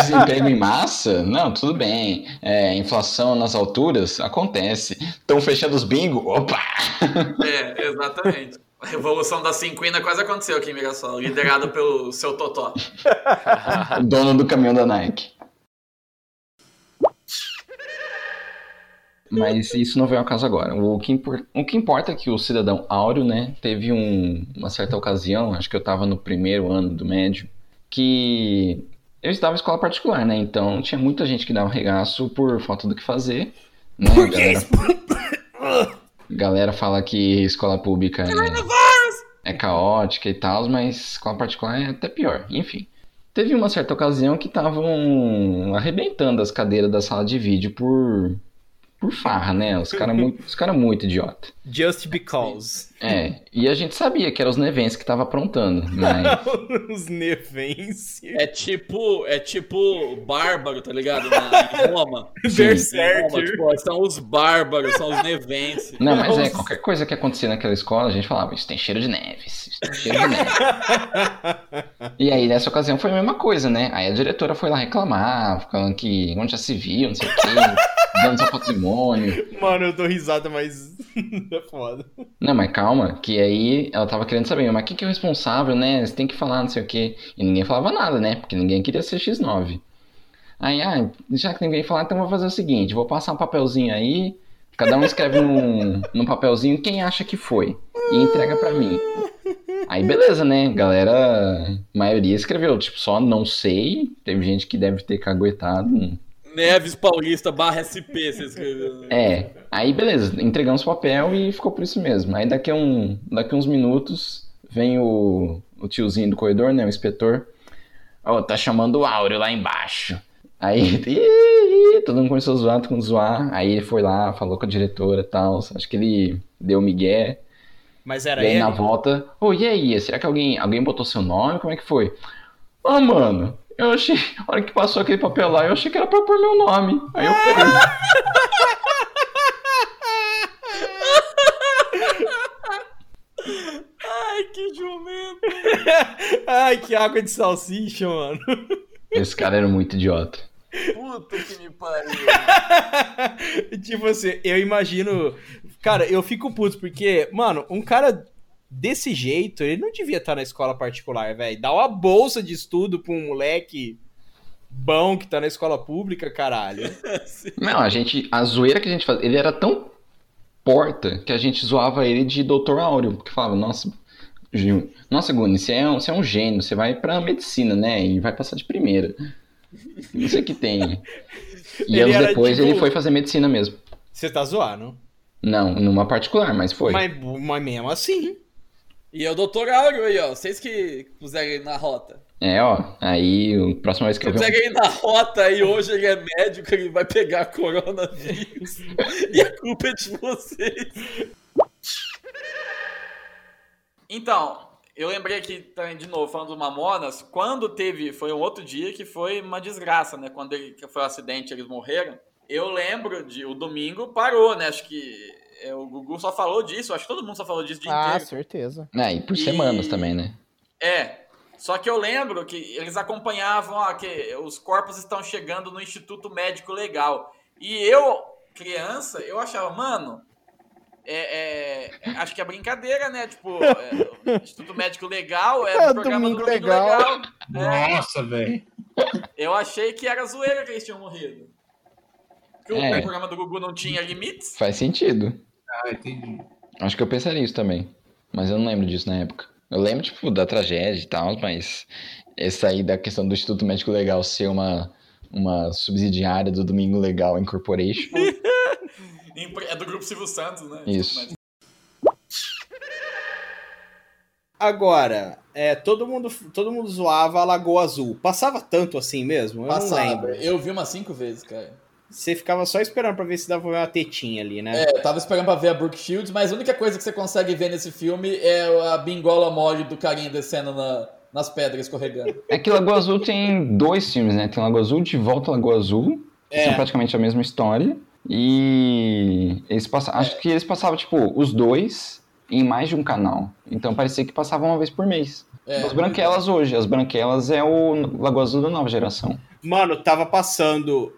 desemprego em massa? Não, tudo bem. É, inflação nas alturas? Acontece. Estão fechando os bingo? Opa! É, exatamente. A Revolução da cinquina quase aconteceu aqui em Mirassol, liderado pelo seu Totó. Dono do caminhão da Nike. Mas isso não vem ao caso agora. O que, impor- o que importa é que o cidadão áureo, né, teve um- uma certa ocasião, acho que eu estava no primeiro ano do médio, que eu estudava em escola particular, né? Então tinha muita gente que dava regaço por falta do que fazer. Né? Por que galera, galera fala que escola pública é, é caótica e tal, mas escola particular é até pior. Enfim. Teve uma certa ocasião que estavam arrebentando as cadeiras da sala de vídeo por, por farra, né? Os caras muito, os cara muito idiota. Just because. É, e a gente sabia que eram os nevenses que tava aprontando, mas... Os nevenses. É tipo, é tipo bárbaro, tá ligado? Na, em Roma. Berserker. Tipo, são os bárbaros, são os nevenses. Não, mas é, qualquer coisa que acontecia naquela escola, a gente falava, isso tem cheiro de neves, isso tem cheiro de neves. e aí, nessa ocasião, foi a mesma coisa, né? Aí a diretora foi lá reclamar, falando que onde já se viu, não sei o quê, dando seu patrimônio. Mano, eu dou risada, mas é foda. Não, mas calma, que aí ela tava querendo saber, mas quem que é o responsável, né? Você tem que falar, não sei o quê. E ninguém falava nada, né? Porque ninguém queria ser X9. Aí, ah, já que ninguém falar, então vou fazer o seguinte: vou passar um papelzinho aí, cada um escreve num, num papelzinho quem acha que foi. E entrega pra mim. Aí beleza, né? Galera, maioria escreveu, tipo, só não sei. Teve gente que deve ter caguetado. Neves Paulista barra SP, você escreveu. É, aí beleza, entregamos o papel e ficou por isso mesmo. Aí daqui a, um, daqui a uns minutos vem o, o tiozinho do corredor, né? O inspetor. Ó, tá chamando o Áureo lá embaixo. Aí, todo mundo começou a zoar, todo mundo zoar. Aí ele foi lá, falou com a diretora e tal. Acho que ele deu migué. Mas era e aí ele? na volta, ô, e aí? Será que alguém, alguém botou seu nome? Como é que foi? Ah, mano, eu achei, a hora que passou aquele papel lá, eu achei que era pra pôr meu nome. Aí eu peguei. Ai, que jumento. Ai, que água de salsicha, mano. Esse cara era muito idiota. Puta que me pariu. tipo assim, eu imagino. Cara, eu fico puto porque, mano, um cara desse jeito, ele não devia estar na escola particular, velho. Dá uma bolsa de estudo pra um moleque bom que tá na escola pública, caralho. Não, a gente. A zoeira que a gente fazia. Ele era tão porta que a gente zoava ele de Dr. Áureo. Porque falava, nossa. Gil, Nossa, Guni, você é, um, você é um gênio, você vai pra medicina, né? E vai passar de primeira. Não sei o que tem. E Ele anos depois tipo- ele foi fazer medicina mesmo. Você tá zoando? Não, numa particular, mas foi. Mas, mas mesmo assim. E é o Dr. Áureo aí, ó. Vocês que puseram ele na rota. É, ó. Aí, a próxima vez que eu ver. Puseram ele na rota e hoje ele é médico, ele vai pegar coronavírus. e a culpa é de vocês. Então, eu lembrei aqui também, de novo, falando do Mamonas, quando teve, foi um outro dia que foi uma desgraça, né? Quando ele, que foi um acidente, eles morreram. Eu lembro de, o domingo parou, né? Acho que é, o Gugu só falou disso, acho que todo mundo só falou disso o dia Ah, inteiro. certeza. É, e por semanas também, né? É. Só que eu lembro que eles acompanhavam ó, que os corpos estão chegando no Instituto Médico Legal. E eu, criança, eu achava, mano, é, é, acho que é brincadeira, né? Tipo, é, o Instituto Médico Legal é, É, do programa Domingo do Domingo Legal. Legal. É, Nossa, velho. eu achei que era zoeira que eles tinham morrido. Que o É. programa do Gugu não tinha limites. Faz sentido. Ah, entendi. Acho que eu pensaria isso também. Mas eu não lembro disso na época. Eu lembro, tipo, da tragédia e tal, mas essa aí da questão do Instituto Médico Legal ser uma, uma subsidiária do Domingo Legal Incorporation. É do Grupo Silvio Santos, né? Isso. Agora, é, todo mundo, todo mundo zoava a Lagoa Azul. Passava tanto assim mesmo? Eu Passava. não lembro. Eu vi umas cinco vezes, cara. Você ficava só esperando pra ver se dava uma tetinha ali, né? É, eu tava esperando pra ver a Brooke Shields, mas a única coisa que você consegue ver nesse filme é a bingola mole do carinha descendo na- nas pedras, escorregando. É que Lagoa Azul tem dois filmes, né? Tem Lagoa Azul de Volta à Lagoa Azul, que É. são praticamente a mesma história. E eles passavam, acho que eles passavam, tipo, os dois em mais de um canal. Então parecia que passavam uma vez por mês. É. As Branquelas hoje, as Branquelas é o Lagoa Azul da nova geração. Mano, tava passando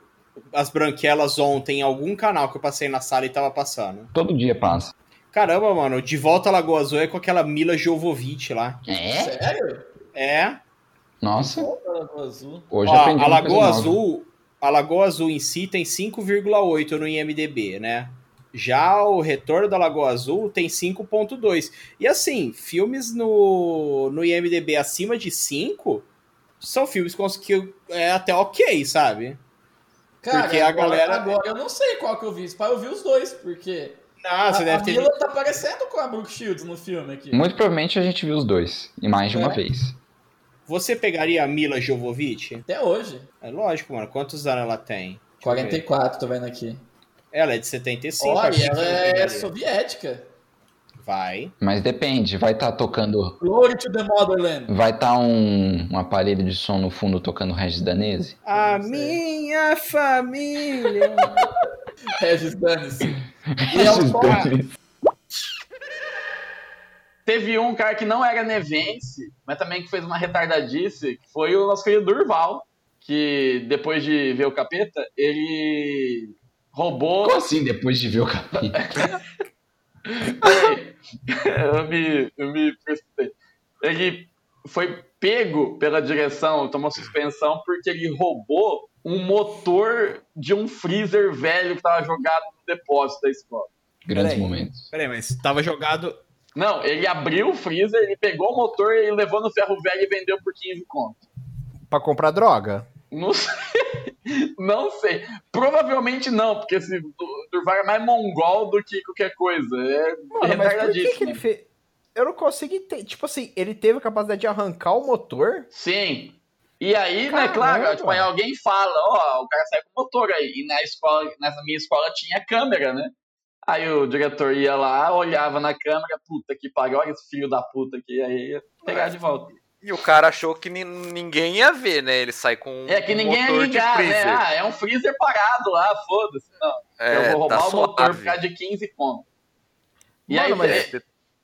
as branquelas ontem em algum canal que eu passei na sala e tava passando. Todo dia passa. Caramba, mano, de volta à Lagoa Azul é com aquela Mila Jovovich lá. É? Sério? É. Nossa. Hoje Ó, aprendi a uma coisa Lagoa. Azul, a Lagoa Azul em si tem 5,8 no IMDb, né? Já o Retorno da Lagoa Azul tem 5.2. E assim, filmes no, no IMDb acima de 5 são filmes com os que é até ok, sabe? Cara, Porque a agora, galera- agora eu não sei qual que eu vi. Pai, eu vi os dois, porque. Ah, você a, deve a ter Mila tá parecendo com a Brooke Shields no filme aqui. Muito provavelmente a gente viu os dois, e mais de uma É. vez. Você pegaria a Mila Jovovich? Até hoje. É lógico, mano. Quantos anos ela tem? Deixa eu ver. 44, tô vendo aqui. Ela é de 75. Olha, ela é soviética. Vai. Mas depende, vai estar tocando. Glory to the Motherland. Vai estar um, um aparelho de som no fundo tocando Regis Danese? A minha família. Regis Dane-se. E é o Danese. Teve um cara que não era nevense, mas também que fez uma retardadice, que foi o nosso querido Durval, que depois de ver o capeta, ele roubou. Como assim, depois de ver o capeta? eu me, eu me precipitei. Ele foi pego pela direção, tomou suspensão, porque ele roubou um motor de um freezer velho que estava jogado no depósito da escola. Grandes Peraí. momentos. Peraí, mas tava jogado. Não, ele abriu o freezer, ele pegou o motor e levou no ferro velho e vendeu por 15 conto. Pra comprar droga? Não sei. Não sei. Provavelmente não, porque esse Du- Durval é mais mongol do que qualquer coisa. É Mano, mas por que, que ele fez. Eu não consigo entender. Tipo assim, ele teve a capacidade de arrancar o motor? Sim. E aí, né, Caramba. claro, tipo, aí alguém fala, ó, o cara sai com o motor aí. E na escola, nessa minha escola tinha câmera, né? Aí o diretor ia lá, olhava na câmera, puta que pariu, olha esse filho da puta aqui, aí ia pegar de volta. E o cara achou que ni- ninguém ia ver, né? Ele sai com É que um ninguém ia motor de ligar, né? freezer. Ah, é um freezer parado lá, foda-se. Não, É, eu vou roubar tá o motor suave. por causa de 15 conto. E Mano, aí, mas- é-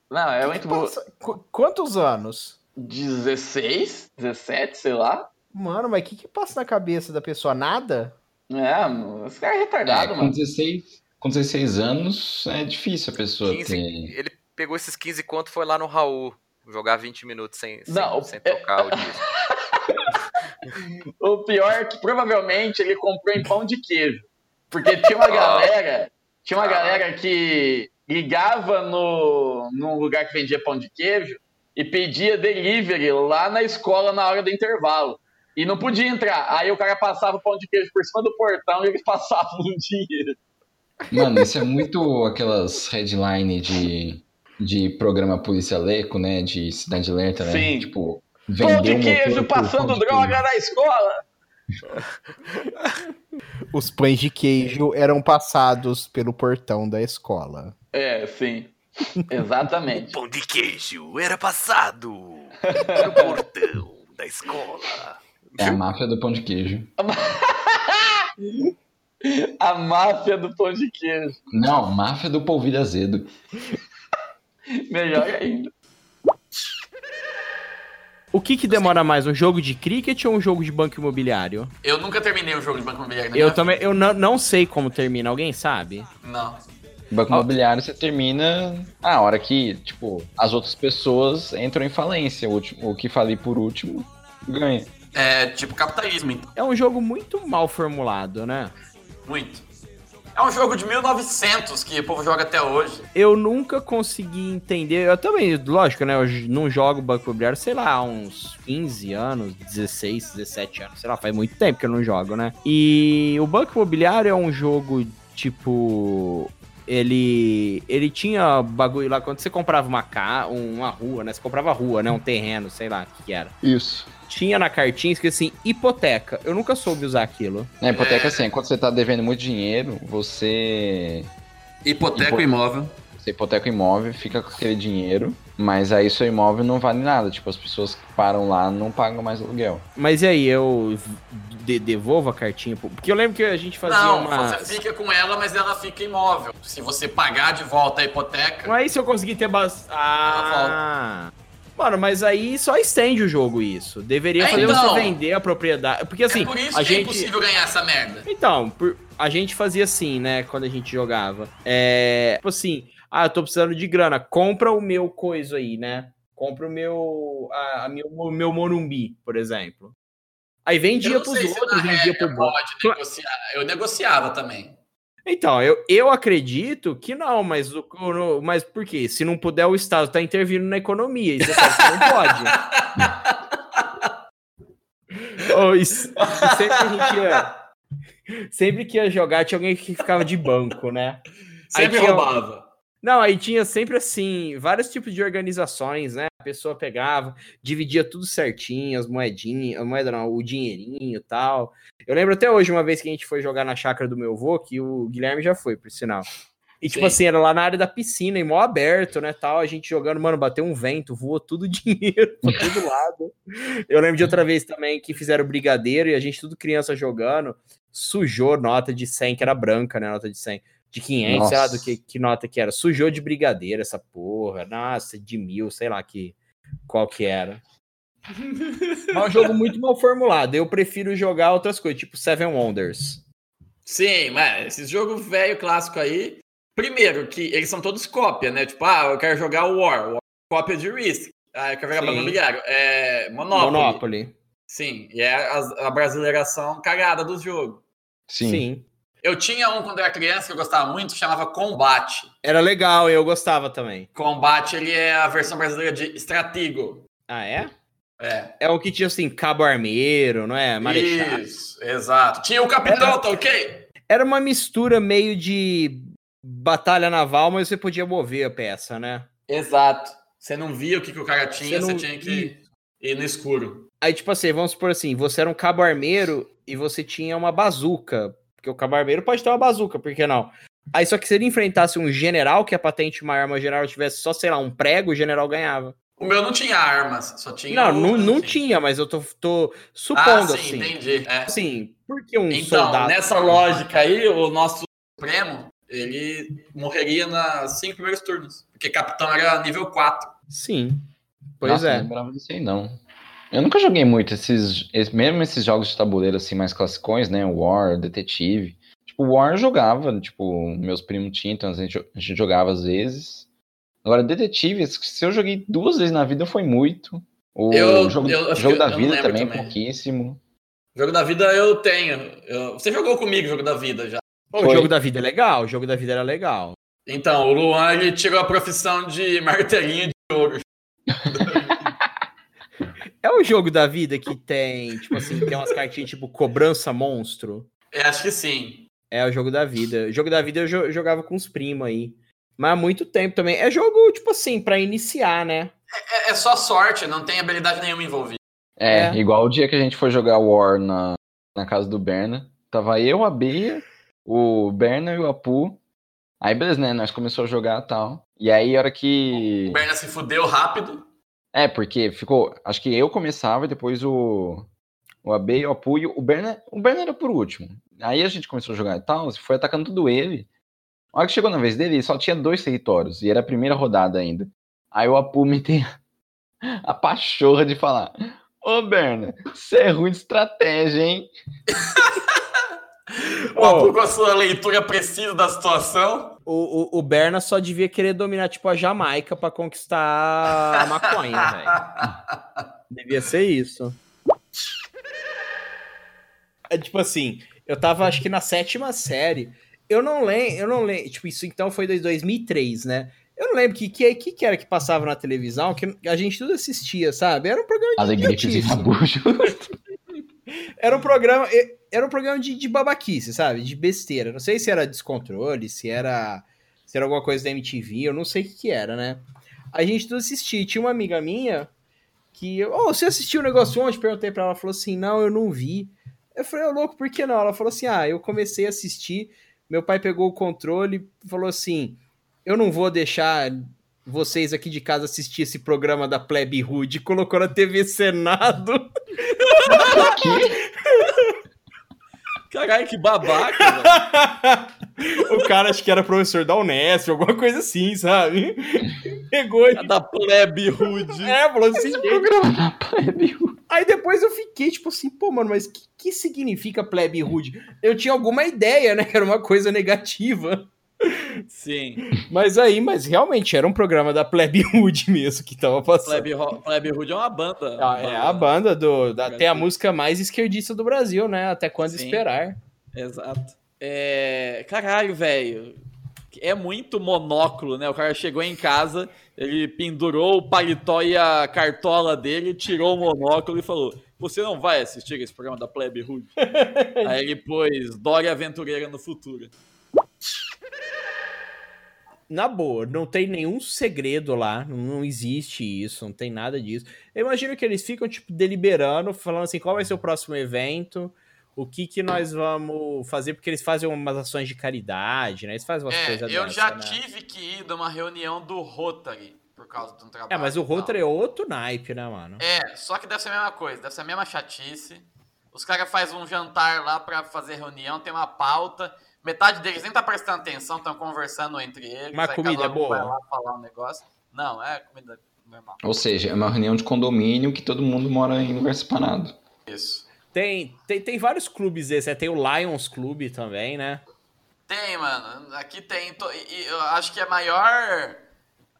não, é muito bom. Qu- Quantos anos? 16, 17, sei lá. Mano, mas o que que passa na cabeça da pessoa? Nada? É, esse cara é É, retardado, com, mano. 16, com 16 anos é difícil a pessoa 15, ter. ele pegou esses 15 conto e foi lá no Raul jogar 20 minutos sem, sem, Não, sem é- tocar o disco. O pior é que provavelmente ele comprou em pão de queijo. Porque tinha uma Ah. galera, tinha uma Ah. galera que ligava no, num lugar que vendia pão de queijo e pedia delivery lá na escola na hora do intervalo. E não podia entrar. Aí o cara passava o pão de queijo por cima do portão e eles passavam o dinheiro. Mano, isso é muito aquelas headline de, de programa Polícia Leco, né? De Cidade Alerta, né? Sim. Tipo, Pão de queijo passando de droga queijo. na escola. Os pães de queijo eram passados pelo portão da escola. É, sim. Exatamente. Pão de queijo era passado no portão da escola. É a máfia do pão de queijo. A máfia do pão de queijo. Não, máfia do polvilho azedo. Melhor ainda. O que que demora mais, um jogo de cricket ou um jogo de banco imobiliário? Eu nunca terminei um jogo de banco imobiliário na Eu minha também, eu não, não sei como termina, alguém sabe? Não. Banco imobiliário você termina a hora que, tipo, as outras pessoas entram em falência. O, último, o que falei por último ganha. É tipo capitalismo, então. É um jogo muito mal formulado, né? Muito. É um jogo de 1900 que o povo joga até hoje. Eu nunca consegui entender. Eu também, lógico, né? Eu não jogo banco imobiliário, sei lá, há uns 15 anos, 16, 17 anos, sei lá, faz muito tempo que eu não jogo, né? E o banco imobiliário é um jogo tipo. Ele, ele tinha bagulho lá quando você comprava uma ca, uma rua, né? Você comprava rua, né? Um terreno, sei lá o que, que era. Isso. Tinha na cartinha escrito assim, hipoteca. Eu nunca soube usar aquilo. Na hipoteca, assim, quando você tá devendo muito dinheiro, você. Hipoteca o Hipo- imóvel. Você hipoteca o imóvel, fica com aquele dinheiro, mas aí seu imóvel não vale nada. Tipo, as pessoas que param lá não pagam mais aluguel. Mas e aí, eu de- devolvo a cartinha? Porque eu lembro que a gente fazia Não, uma. você fica com ela, mas ela fica imóvel. Se você pagar de volta a hipoteca, Mas aí se eu conseguir ter bastante. Ah. Mano, mas aí só estende o jogo isso. Deveria É, fazer então. você vender a propriedade. Porque assim, é por isso a que é gente. impossível ganhar essa merda. Então, por- a gente fazia assim, né, quando a gente jogava. É, tipo assim, ah, eu tô precisando de grana, compra o meu coisa aí, né? Compra o meu, a, a meu, o meu Morumbi, por exemplo. Aí vendia pros outros, vendia pro negociar. Eu negociava também. Então, eu, eu acredito que não, mas, o, mas por quê? Se não puder, o Estado tá intervindo na economia, que não pode. Ô, isso- sempre que ia, sempre que ia jogar, tinha alguém que ficava de banco, né? Aí Sempre tinha- roubava. Não, aí tinha sempre assim, vários tipos de organizações, né? A pessoa pegava, dividia tudo certinho, as moedinhas, a moeda não, o dinheirinho e tal. Eu lembro até hoje, uma vez que a gente foi jogar na chácara do meu avô, que o Guilherme já foi, por sinal. E tipo Sim. assim, era lá na área da piscina, e mó aberto, né, tal, a gente jogando, mano, bateu um vento, voou tudo dinheiro pra todo lado. Eu lembro de outra vez também que fizeram brigadeiro e a gente tudo criança jogando, sujou nota de 100, que era branca, né, nota de 100 de 500, sei lá do Nossa. que, que nota que era. Sujou de brigadeiro essa porra. Nossa, de mil, sei lá que, qual que era. É um jogo muito mal formulado. Eu prefiro jogar outras coisas, tipo Seven Wonders. Sim, mas esse jogo velho clássico aí. Primeiro, que eles são todos cópia, né? Tipo, ah, eu quero jogar o War, War cópia de Risk. Ah, eu quero jogar Imobiliário. É Monopoly. Monopoly. Sim, e é a, a brasileiração cagada do jogo. Sim. Sim. Eu tinha um quando eu era criança que eu gostava muito, que chamava Combate. Era legal, eu gostava também. Combate, ele é a versão brasileira de Stratigo. Ah, é? É. É o que tinha assim, Cabo Armeiro, não é? Marechal. Isso, exato. Tinha o Capitão, Era- tá ok? Era uma mistura meio de batalha naval, mas você podia mover a peça, né? Exato. Você não via o que, que o cara tinha, Você você, tinha que ir no escuro. Aí, tipo assim, vamos supor assim, você era um cabo armeiro e você tinha uma bazuca. Porque o cabo armeiro pode ter uma bazuca, por que não? Aí só que se ele enfrentasse um general, que a patente uma arma general tivesse só, sei lá, um prego, o general ganhava. O meu não tinha armas, só tinha. Não, o- não, não tinha, mas eu tô, tô supondo ah, sim, assim. entendi. É. Assim, por que um Então, soldado... nessa lógica aí, o nosso Supremo, ele morreria nos cinco primeiros turnos. Porque capitão era nível 4. Sim. Pois Nossa, é. Não lembrava disso aí, não. Eu nunca joguei muito esses, esse- mesmo esses jogos de tabuleiro assim mais classicões, né? War, Detetive. Tipo, War eu jogava, tipo, meus primos tinham, então a gente, a gente jogava às vezes. Agora, Detetive, se eu joguei duas vezes na vida foi muito. O Eu- jogo, eu jogo da eu não vida também, também. pouquíssimo. Jogo da vida eu tenho. Eu- Você jogou comigo Jogo da Vida já. Pô, o jogo da vida é legal, o jogo da vida era legal. Então, o Luan ele tirou a profissão de martelinho de ouro. É o jogo da vida que tem, tipo assim, tem umas cartinhas tipo cobrança monstro. Eu acho que sim. É o jogo da vida. O jogo da vida eu jo- jogava com os primos aí. Mas há muito tempo também. É jogo, tipo assim, pra iniciar, né? É, é só sorte, não tem habilidade nenhuma envolvida. É, É. igual o dia que a gente foi jogar War na, na casa do Berna. Tava eu, a Bia, o Berna e o Apu. Aí, beleza, né? Nós começamos a jogar e tal. E aí, a hora que. O Berna se fudeu rápido. É, porque ficou. Acho que eu começava e depois o. O AB e o Apu. E o Berna. O Berna era por último. Aí a gente começou a jogar e tal. Foi atacando tudo ele. A hora que chegou na vez dele, ele só tinha dois territórios. E era a primeira rodada ainda. Aí o Apu me tem a pachorra de falar. Ô, Berna, você é ruim de estratégia, hein? O Apu com a sua leitura precisa da situação. O, o, o Berna só devia querer dominar, tipo, a Jamaica pra conquistar a maconha, velho. Devia ser isso. É tipo assim, eu tava acho que na sétima série. Eu não lembro, eu não lembro. Tipo, isso então foi de 2003, né? Eu não lembro o que, que, que, era que passava na televisão, que a gente tudo assistia, sabe? Era um programa de Alegria que idiotice. Era um programa, era um programa de, de babaquice, sabe? De besteira. Não sei se era descontrole, se era, se era alguma coisa da MTV, eu não sei o que, que era, né? A gente tudo assistia. Tinha uma amiga minha que, oh, você assistiu o negócio ontem? Perguntei pra ela falou assim: "Não, eu não vi". Eu falei: "Ô, louco, por que não?". Ela falou assim: "Ah, eu comecei a assistir, meu pai pegou o controle e falou assim: "Eu não vou deixar vocês aqui de casa assistir esse programa da Plebe Rude", colocou na TV Senado. Caralho, que babaca, O cara acho que era professor da Unesp, alguma coisa assim, sabe? Pegou e... Da plebe rude. É, falou assim. programa da plebe Aí depois eu fiquei, tipo assim, pô, mano, mas o que, que significa plebe rude? Eu tinha alguma ideia, né? Que era uma coisa negativa. Sim. Mas aí, mas realmente era um programa da plebe rude mesmo que tava passando. Plebe, rude é uma banda. Ah, é a banda do. Da, tem a música mais esquerdista do Brasil, né? Até quando Sim. esperar. Exato. É... Caralho, velho. É muito monóculo, né? O cara chegou em casa, ele pendurou o paletó e a cartola dele, tirou o monóculo e falou: Você não vai assistir esse programa da Plebe Rude? Aí ele pôs Dória Aventureira no futuro. Na boa, não tem nenhum segredo lá, não existe isso, não tem nada disso. Eu imagino que eles ficam, tipo, deliberando, falando assim, qual vai ser o próximo evento, o que que nós vamos fazer, porque eles fazem umas ações de caridade, né? Eles fazem umas É, coisas eu dessa, já né? tive que ir numa reunião do Rotary por causa de um trabalho. É, mas o. Rotary é outro naipe, né, mano? É, só que deve ser a mesma coisa, deve ser a mesma chatice. Os caras fazem um jantar lá pra fazer reunião, tem uma pauta. Metade deles nem tá prestando atenção, estão conversando entre eles. Mas comida cada é um vai boa? lá falar um negócio. Não, é comida normal. Ou seja, é uma reunião de condomínio que todo mundo mora em lugar separado. Isso. Tem, tem, tem vários clubes desses, né? tem o Lions Club também, né? Tem, mano. Aqui tem. to- e- e eu acho que a maior.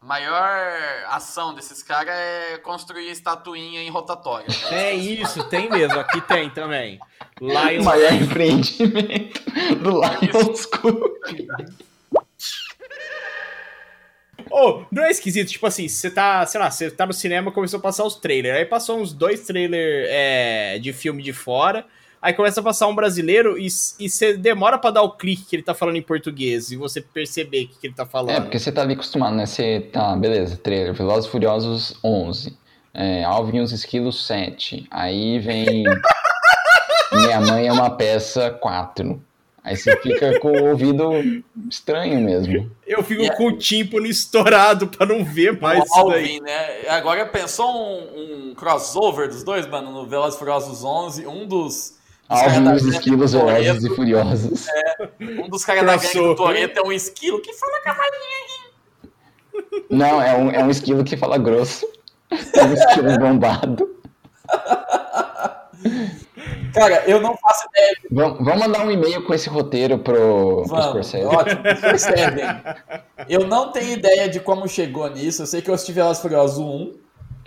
Maior ação desses caras é construir estatuinha em rotatória. É isso, tem mesmo. Aqui tem também. Lions... Maior empreendimento do Lions Club. Oh, não é esquisito, tipo assim, você tá, sei lá, você tá no cinema começou a passar os trailers, aí passou uns dois trailers é, de filme de fora, aí começa a passar um brasileiro e, e você demora pra dar o clique que ele tá falando em português e você perceber o que, que ele tá falando. É, porque você tá ali acostumado, né? Você tá, beleza, trailer, Velozes e Furiosos 11, é, Alvin e os Esquilos 7, aí vem Minha Mãe é uma Peça 4. Aí você fica com o ouvido estranho mesmo. Eu fico com o tímpano estourado pra não ver mais o isso Alvin, daí. né? Agora pensou um, um crossover dos dois, mano, no Velozes e Furiosos 11, um dos... dos caras Alvin da e os gangue Esquilos Velozes e Furiosos. É, um dos caras da gangue do. Toreto é um esquilo que fala cavalinho. Não, é um, é um esquilo que fala grosso. É um esquilo bombado. Cara, eu não faço ideia de Vamos, vamos mandar um e-mail com esse roteiro pro, pro Vamos, Scorsese. ótimo, percebem. Eu não tenho ideia de como chegou nisso. Eu sei que eu assisti Velozes e Furiosos 1,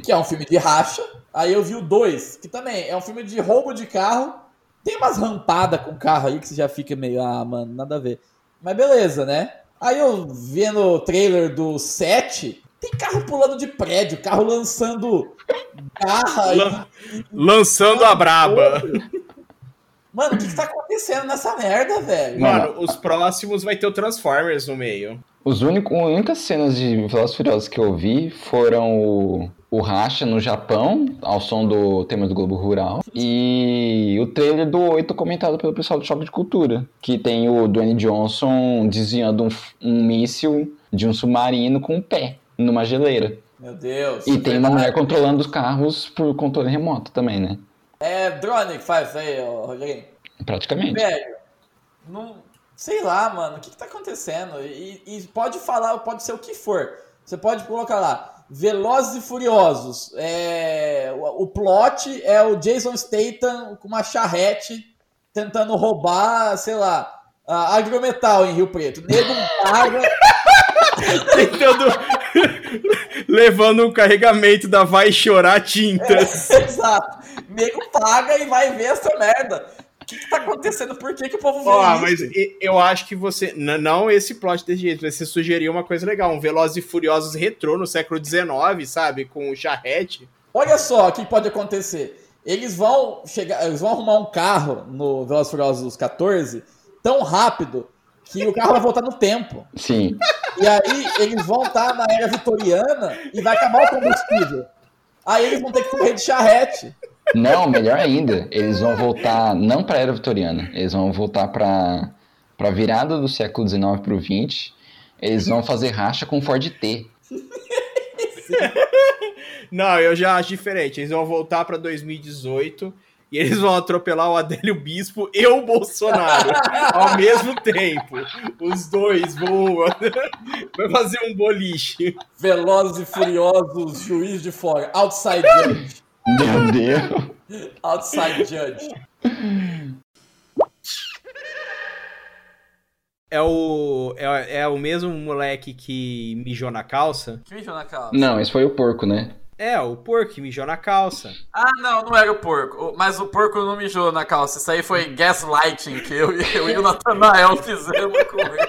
que é um filme de racha. Aí eu vi o 2, que também é um filme de roubo de carro. Tem umas rampadas com carro aí que você já fica meio, ah, mano, nada a ver. Mas beleza, né? Aí eu vendo o trailer do 7, tem carro pulando de prédio, carro lançando garra. e- Lan- Lançando a braba. Mano, o que, que tá acontecendo nessa merda, velho? Mano, os próximos vai ter o Transformers no meio. Os único, as únicas cenas de Velozes Furiosos que eu vi foram o, o Racha no Japão, ao som do tema do Globo Rural, e o trailer do 8 comentado pelo pessoal do Choque de Cultura, que tem o Dwayne Johnson desviando um, um míssil de um submarino com o pé numa geleira. Meu Deus. E tem uma mulher controlando os carros por controle remoto também, né? É drone que faz aí, ô, Rogerinho. Praticamente. Velho, não. Sei lá, mano, o que, que tá acontecendo? E, e pode falar, pode ser o que for. Você pode colocar lá, Velozes e Furiosos. É, o, o plot é o Jason Statham com uma charrete tentando roubar, sei lá, a agrometal em Rio Preto. Nego paga. Tentando. levando um carregamento da Vai Chorar Tintas. Exato. Nego paga e vai ver essa merda. O que, que tá acontecendo? Por que, que o povo vê Ó, isso? mas eu acho que você. Não esse plot desse jeito, mas você sugeriu uma coisa legal: um Velozes e Furiosos retrô no século XIX, sabe? Com o charrete. Olha só o que pode acontecer. Eles vão chegar, eles vão arrumar um carro no Velozes e Furiosos 14 tão rápido que o carro vai voltar no tempo. Sim. E aí eles vão estar na era vitoriana e vai acabar o combustível. Aí eles vão ter que correr de charrete. Não, melhor ainda, eles vão voltar não para a era vitoriana, eles vão voltar para para virada do século XIX para o XX. Eles vão fazer racha com Ford T. Não, eu já acho diferente. Eles vão voltar pra 2018 e eles vão atropelar o Adélio Bispo e o Bolsonaro ao mesmo tempo. Os dois voam. Vai fazer um boliche. Velozes e Furiosos, juiz de fora, outside. Meu Deus. Outside judge. É o, é, é o mesmo moleque que mijou na calça? Que mijou na calça? Não, esse foi o porco, né? É, o porco que mijou na calça. Ah, não, não era o porco. O- Mas o porco não mijou na calça. Isso aí foi gaslighting que eu, eu e o Nathanael fizemos com ele.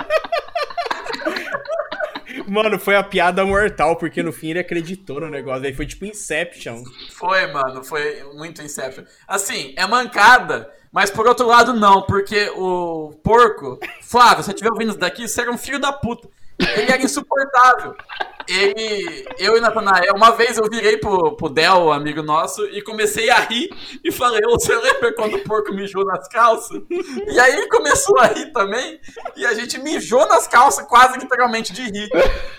Mano, foi a piada mortal, porque no fim ele acreditou no negócio. Aí foi tipo Inception. Foi, mano, foi muito Inception. Assim, é mancada, mas por outro lado não, porque o porco, Flávio, se você estiver ouvindo isso daqui, você era um filho da puta. Ele era insuportável. Ele, eu e Natanael, uma vez eu virei pro, pro Del, amigo nosso, e comecei a rir e falei, ô, você lembra quando o porco mijou nas calças? E aí ele começou a rir também, e a gente mijou nas calças quase literalmente de rir.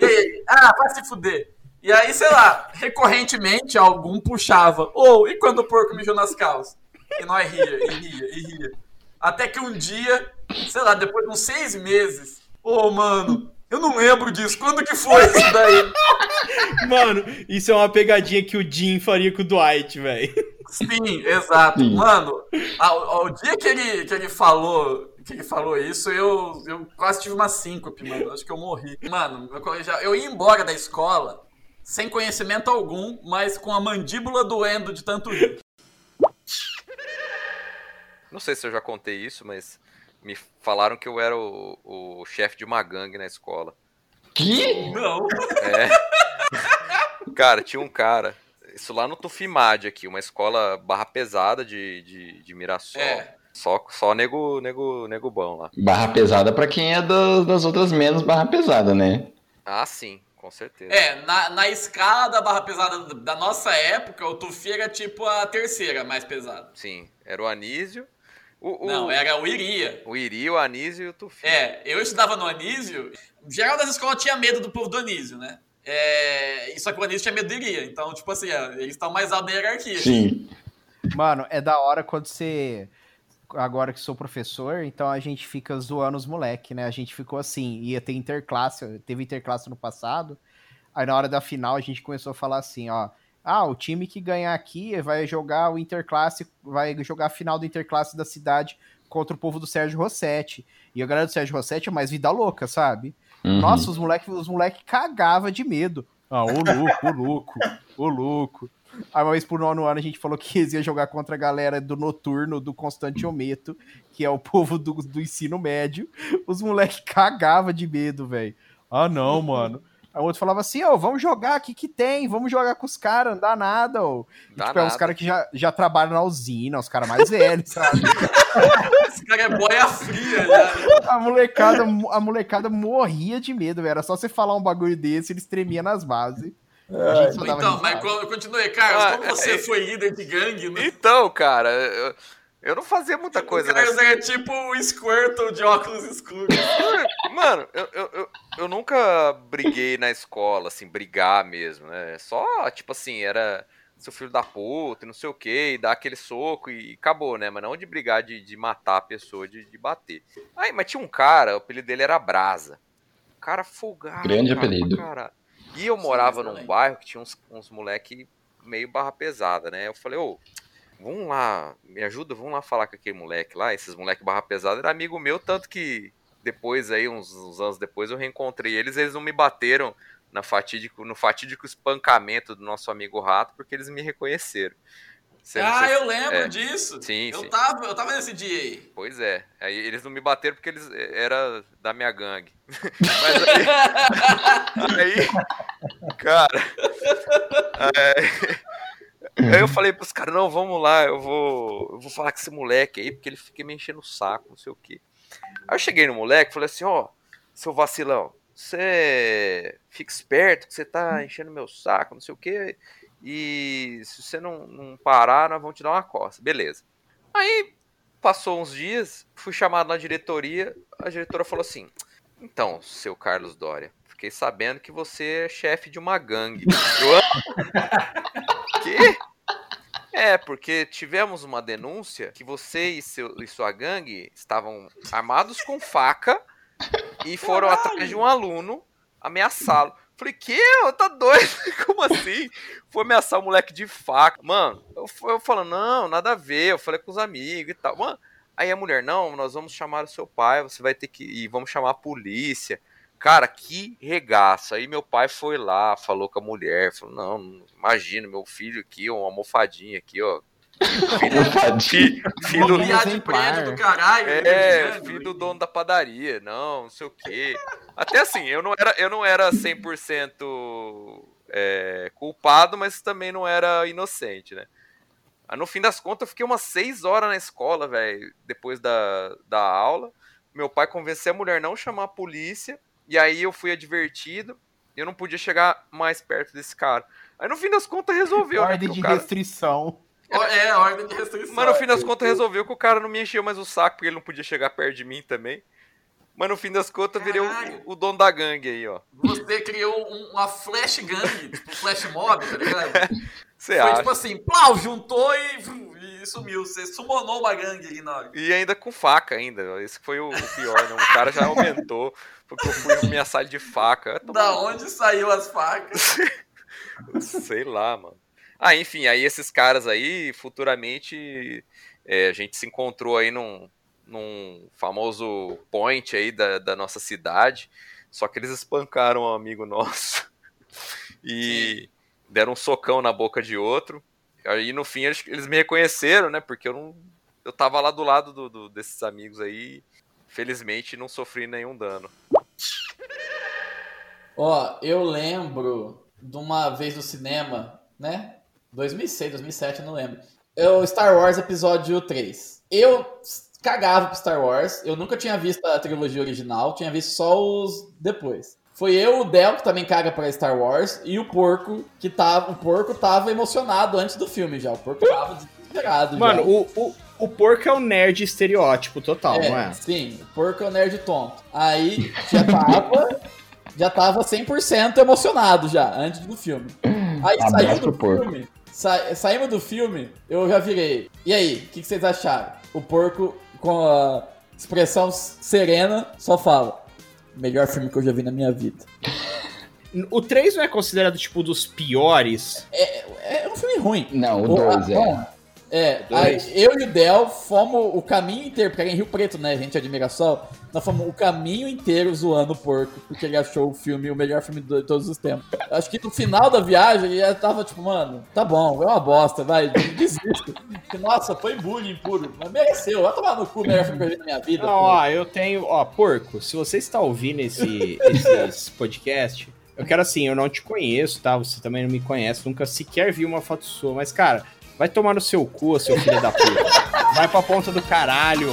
E ele, ah, vai se fuder. E aí, sei lá, recorrentemente algum puxava. Ou, e quando o porco mijou nas calças? E nós ria, e ria, e ria. Até que um dia, sei lá, depois de uns seis meses, ô, mano, Eu não lembro disso. Quando que foi isso daí? Mano, isso é uma pegadinha que o Jim faria com o Dwight, velho. Sim, exato. Sim. Mano, ao, ao dia que ele, que ele falou que ele falou isso, eu, eu quase tive uma síncope, mano. Acho que eu morri. Mano, meu colegial, eu ia embora da escola sem conhecimento algum, mas com a mandíbula doendo de tanto rir. Não sei se eu já contei isso, mas me falaram que eu era o, o chefe de uma gangue na escola. Que? Não. É. Cara, tinha um cara. Isso lá no Tufimad aqui, uma escola barra pesada de, de, de Mirassol. É. Só, só nego, nego, nego bom lá. Barra pesada pra quem é das, das outras menos barra pesada, né? Ah, sim, com certeza. É, na, na escala da barra pesada da nossa época, o Tufi era tipo a terceira mais pesada. Sim, era o Anísio. O, o- Não, era o Iria. O Iri, o Anísio e o Tufi. É, eu estudava no Anísio. Geral das escolas tinha medo do povo do Anísio, né? É, só que o Anísio tinha medo do Iria. Então, tipo assim, ó, eles estão mais alto na hierarquia. Sim. Mano, é da hora quando você. Agora que sou professor, então a gente fica zoando os moleque, né? A gente ficou assim, ia ter interclasse, teve interclasse no passado. Aí na hora da final a gente começou a falar assim, ó. Ah, o time que ganhar aqui vai jogar o interclasse, vai jogar a final do interclasse da cidade contra o povo do Sérgio Rossetti. E a galera do Sérgio Rossetti é mais vida louca, sabe? Uhum. Nossa, os moleques os moleque cagava de medo. Ah, ô louco, ô louco, ô louco. Aí uma vez por nono ano a gente falou que eles iam jogar contra a galera do noturno, do Constantiometo, que é o povo do, do ensino médio. Os moleques cagavam de medo, velho. Ah, não, mano. Aí o outro falava assim, ô, vamos jogar, o que que tem? Vamos jogar com os caras, não dá nada. E, Dá tipo, é uns nada. caras que já, já trabalham na usina, os caras mais velhos, sabe? Esse cara é boia fria já. A molecada, a molecada morria de medo, velho. Era só você falar um bagulho desse, eles tremiam nas bases. Dava Então, mas co- continue, Carlos. Ah, como você é- foi líder de gangue, né? Então, cara, eu, não fazia muita coisa o Carlos nessa- era tipo o Squirtle de óculos escuros. Mano, eu, eu, eu, eu nunca briguei na escola, assim, brigar mesmo, né? Só, tipo assim, era seu filho da puta, e não sei o que, e dar aquele soco e acabou, né? Mas não de brigar, de, de matar a pessoa, de, de bater. Aí, mas tinha um cara, o apelido dele era Brasa. Um cara folgado. Grande cara, apelido. caralho. E eu morava num excelente. bairro que tinha uns, uns moleque meio barra pesada, né? Eu falei, ô, vamos lá, me ajuda, vamos lá falar com aquele moleque lá. Esses moleque barra pesada era amigo meu, tanto que depois aí, uns, uns anos depois, eu reencontrei eles, eles não me bateram na fatídico, no fatídico espancamento do nosso amigo Rato, porque eles me reconheceram. Você ah, se- eu lembro é. disso. Sim, eu sim. Tava, eu tava nesse dia aí. Pois é. Aí eles não me bateram porque eles eh, era da minha gangue. Mas aí, aí cara, é, aí eu falei pros caras, não, vamos lá, eu vou, eu vou falar com esse moleque aí, porque ele fica me enchendo o saco, não sei o quê. Aí eu cheguei no moleque falei assim, ó, seu vacilão, você fica esperto que você tá enchendo meu saco, não sei o quê, e se você não, não parar, nós vamos te dar uma coça. Beleza. Aí passou uns dias, fui chamado na diretoria, a diretora falou assim: Então, seu Carlos Dória, fiquei sabendo que você é chefe de uma gangue. Que? É, porque tivemos uma denúncia que você e, seu, e sua gangue estavam armados com faca e foram atrás de um aluno ameaçá-lo. Falei, que? Tá doido? Como assim? Foi ameaçar o moleque de faca. Mano, eu, eu falo, não, nada a ver. Eu falei com os amigos e tal. Mano, aí a mulher, não, nós vamos chamar o seu pai, você vai ter que ir, vamos chamar a polícia. Cara, que regaço. Aí meu pai foi lá, falou com a mulher, falou, não, imagina, meu filho aqui, uma almofadinha aqui, ó. Filho, fi- filho, piada de prédio do caralho. é, né, filho do dono da padaria, não, não sei o quê. Até assim, eu não era, eu não era 100% é, culpado, mas também não era inocente, né? Aí, no fim das contas, eu fiquei umas seis horas na escola, velho, depois da, da aula. Meu pai convenceu a mulher a não chamar a polícia, e aí eu fui advertido, e eu não podia chegar mais perto desse cara. Aí, no fim das contas, resolveu, né? Ordem porque de cara- restrição. É, ordem de restrição. mas no fim das contas resolveu que o cara não me encheu mais o saco, porque ele não podia chegar perto de mim também. Mas no fim das contas virei o, o dono da gangue aí, ó. Você criou um- uma flash gang, tipo flash mob, tá ligado? Você Foi acha? tipo assim, plau, juntou e, e sumiu. Você sumonou uma gangue ali na hora. E ainda com faca ainda. Esse foi o pior, né? O cara já aumentou porque eu fui ameaçar ele de faca. Da onde saiu as facas? Sei lá, mano. Ah, enfim, aí esses caras aí, futuramente, é, a gente se encontrou aí num, num famoso point aí da, da nossa cidade. Só que eles espancaram um amigo nosso. E deram um socão na boca de outro. Aí no fim eles, eles me reconheceram, né? Porque eu não. Eu tava lá do lado do, do, desses amigos aí. Felizmente não sofri nenhum dano. Ó, eu lembro de uma vez no cinema, né? 2006, 2007, eu não lembro. Eu, Star Wars Episódio 3. Eu cagava pro Star Wars. Eu nunca tinha visto a trilogia original, tinha visto só os depois. Foi eu, o Del, que também caga pra Star Wars, e o Porco, que tava. O Porco tava emocionado antes do filme já. O Porco tava desesperado. Mano, já. o, o, o porco é o nerd estereótipo total, É, não é? Sim, o Porco é o nerd tonto. Aí já tava. já tava 100% emocionado já, antes do filme. Aí Abraço saiu do porco. filme. sa- saímos do filme, eu já virei. E aí, o que, que vocês acharam? O porco, com a expressão serena, só fala. Melhor filme que eu já vi na minha vida. O 3 não é considerado, tipo, dos piores? É um filme ruim. Não, o O- 2 ah, é. bom, É, dois. aí eu e o Del fomos o caminho inteiro, porque era em Rio Preto, né? A gente admira sol. Nós fomos o caminho inteiro zoando o porco, porque ele achou o filme o melhor filme de todos os tempos. Acho que no final da viagem ele já tava tipo, mano, tá bom, é uma bosta, vai, desisto. Nossa, foi bullying puro. Mas mereceu, vai tomar no cu o melhor filme que eu vi na minha vida. Não, ó, eu tenho. Ó, porco, se você está ouvindo esse, esse podcast, eu quero assim, eu não te conheço, tá? Você também não me conhece, nunca sequer vi uma foto sua, mas, cara, vai tomar no seu cu, seu filho da puta. Vai pra ponta do caralho.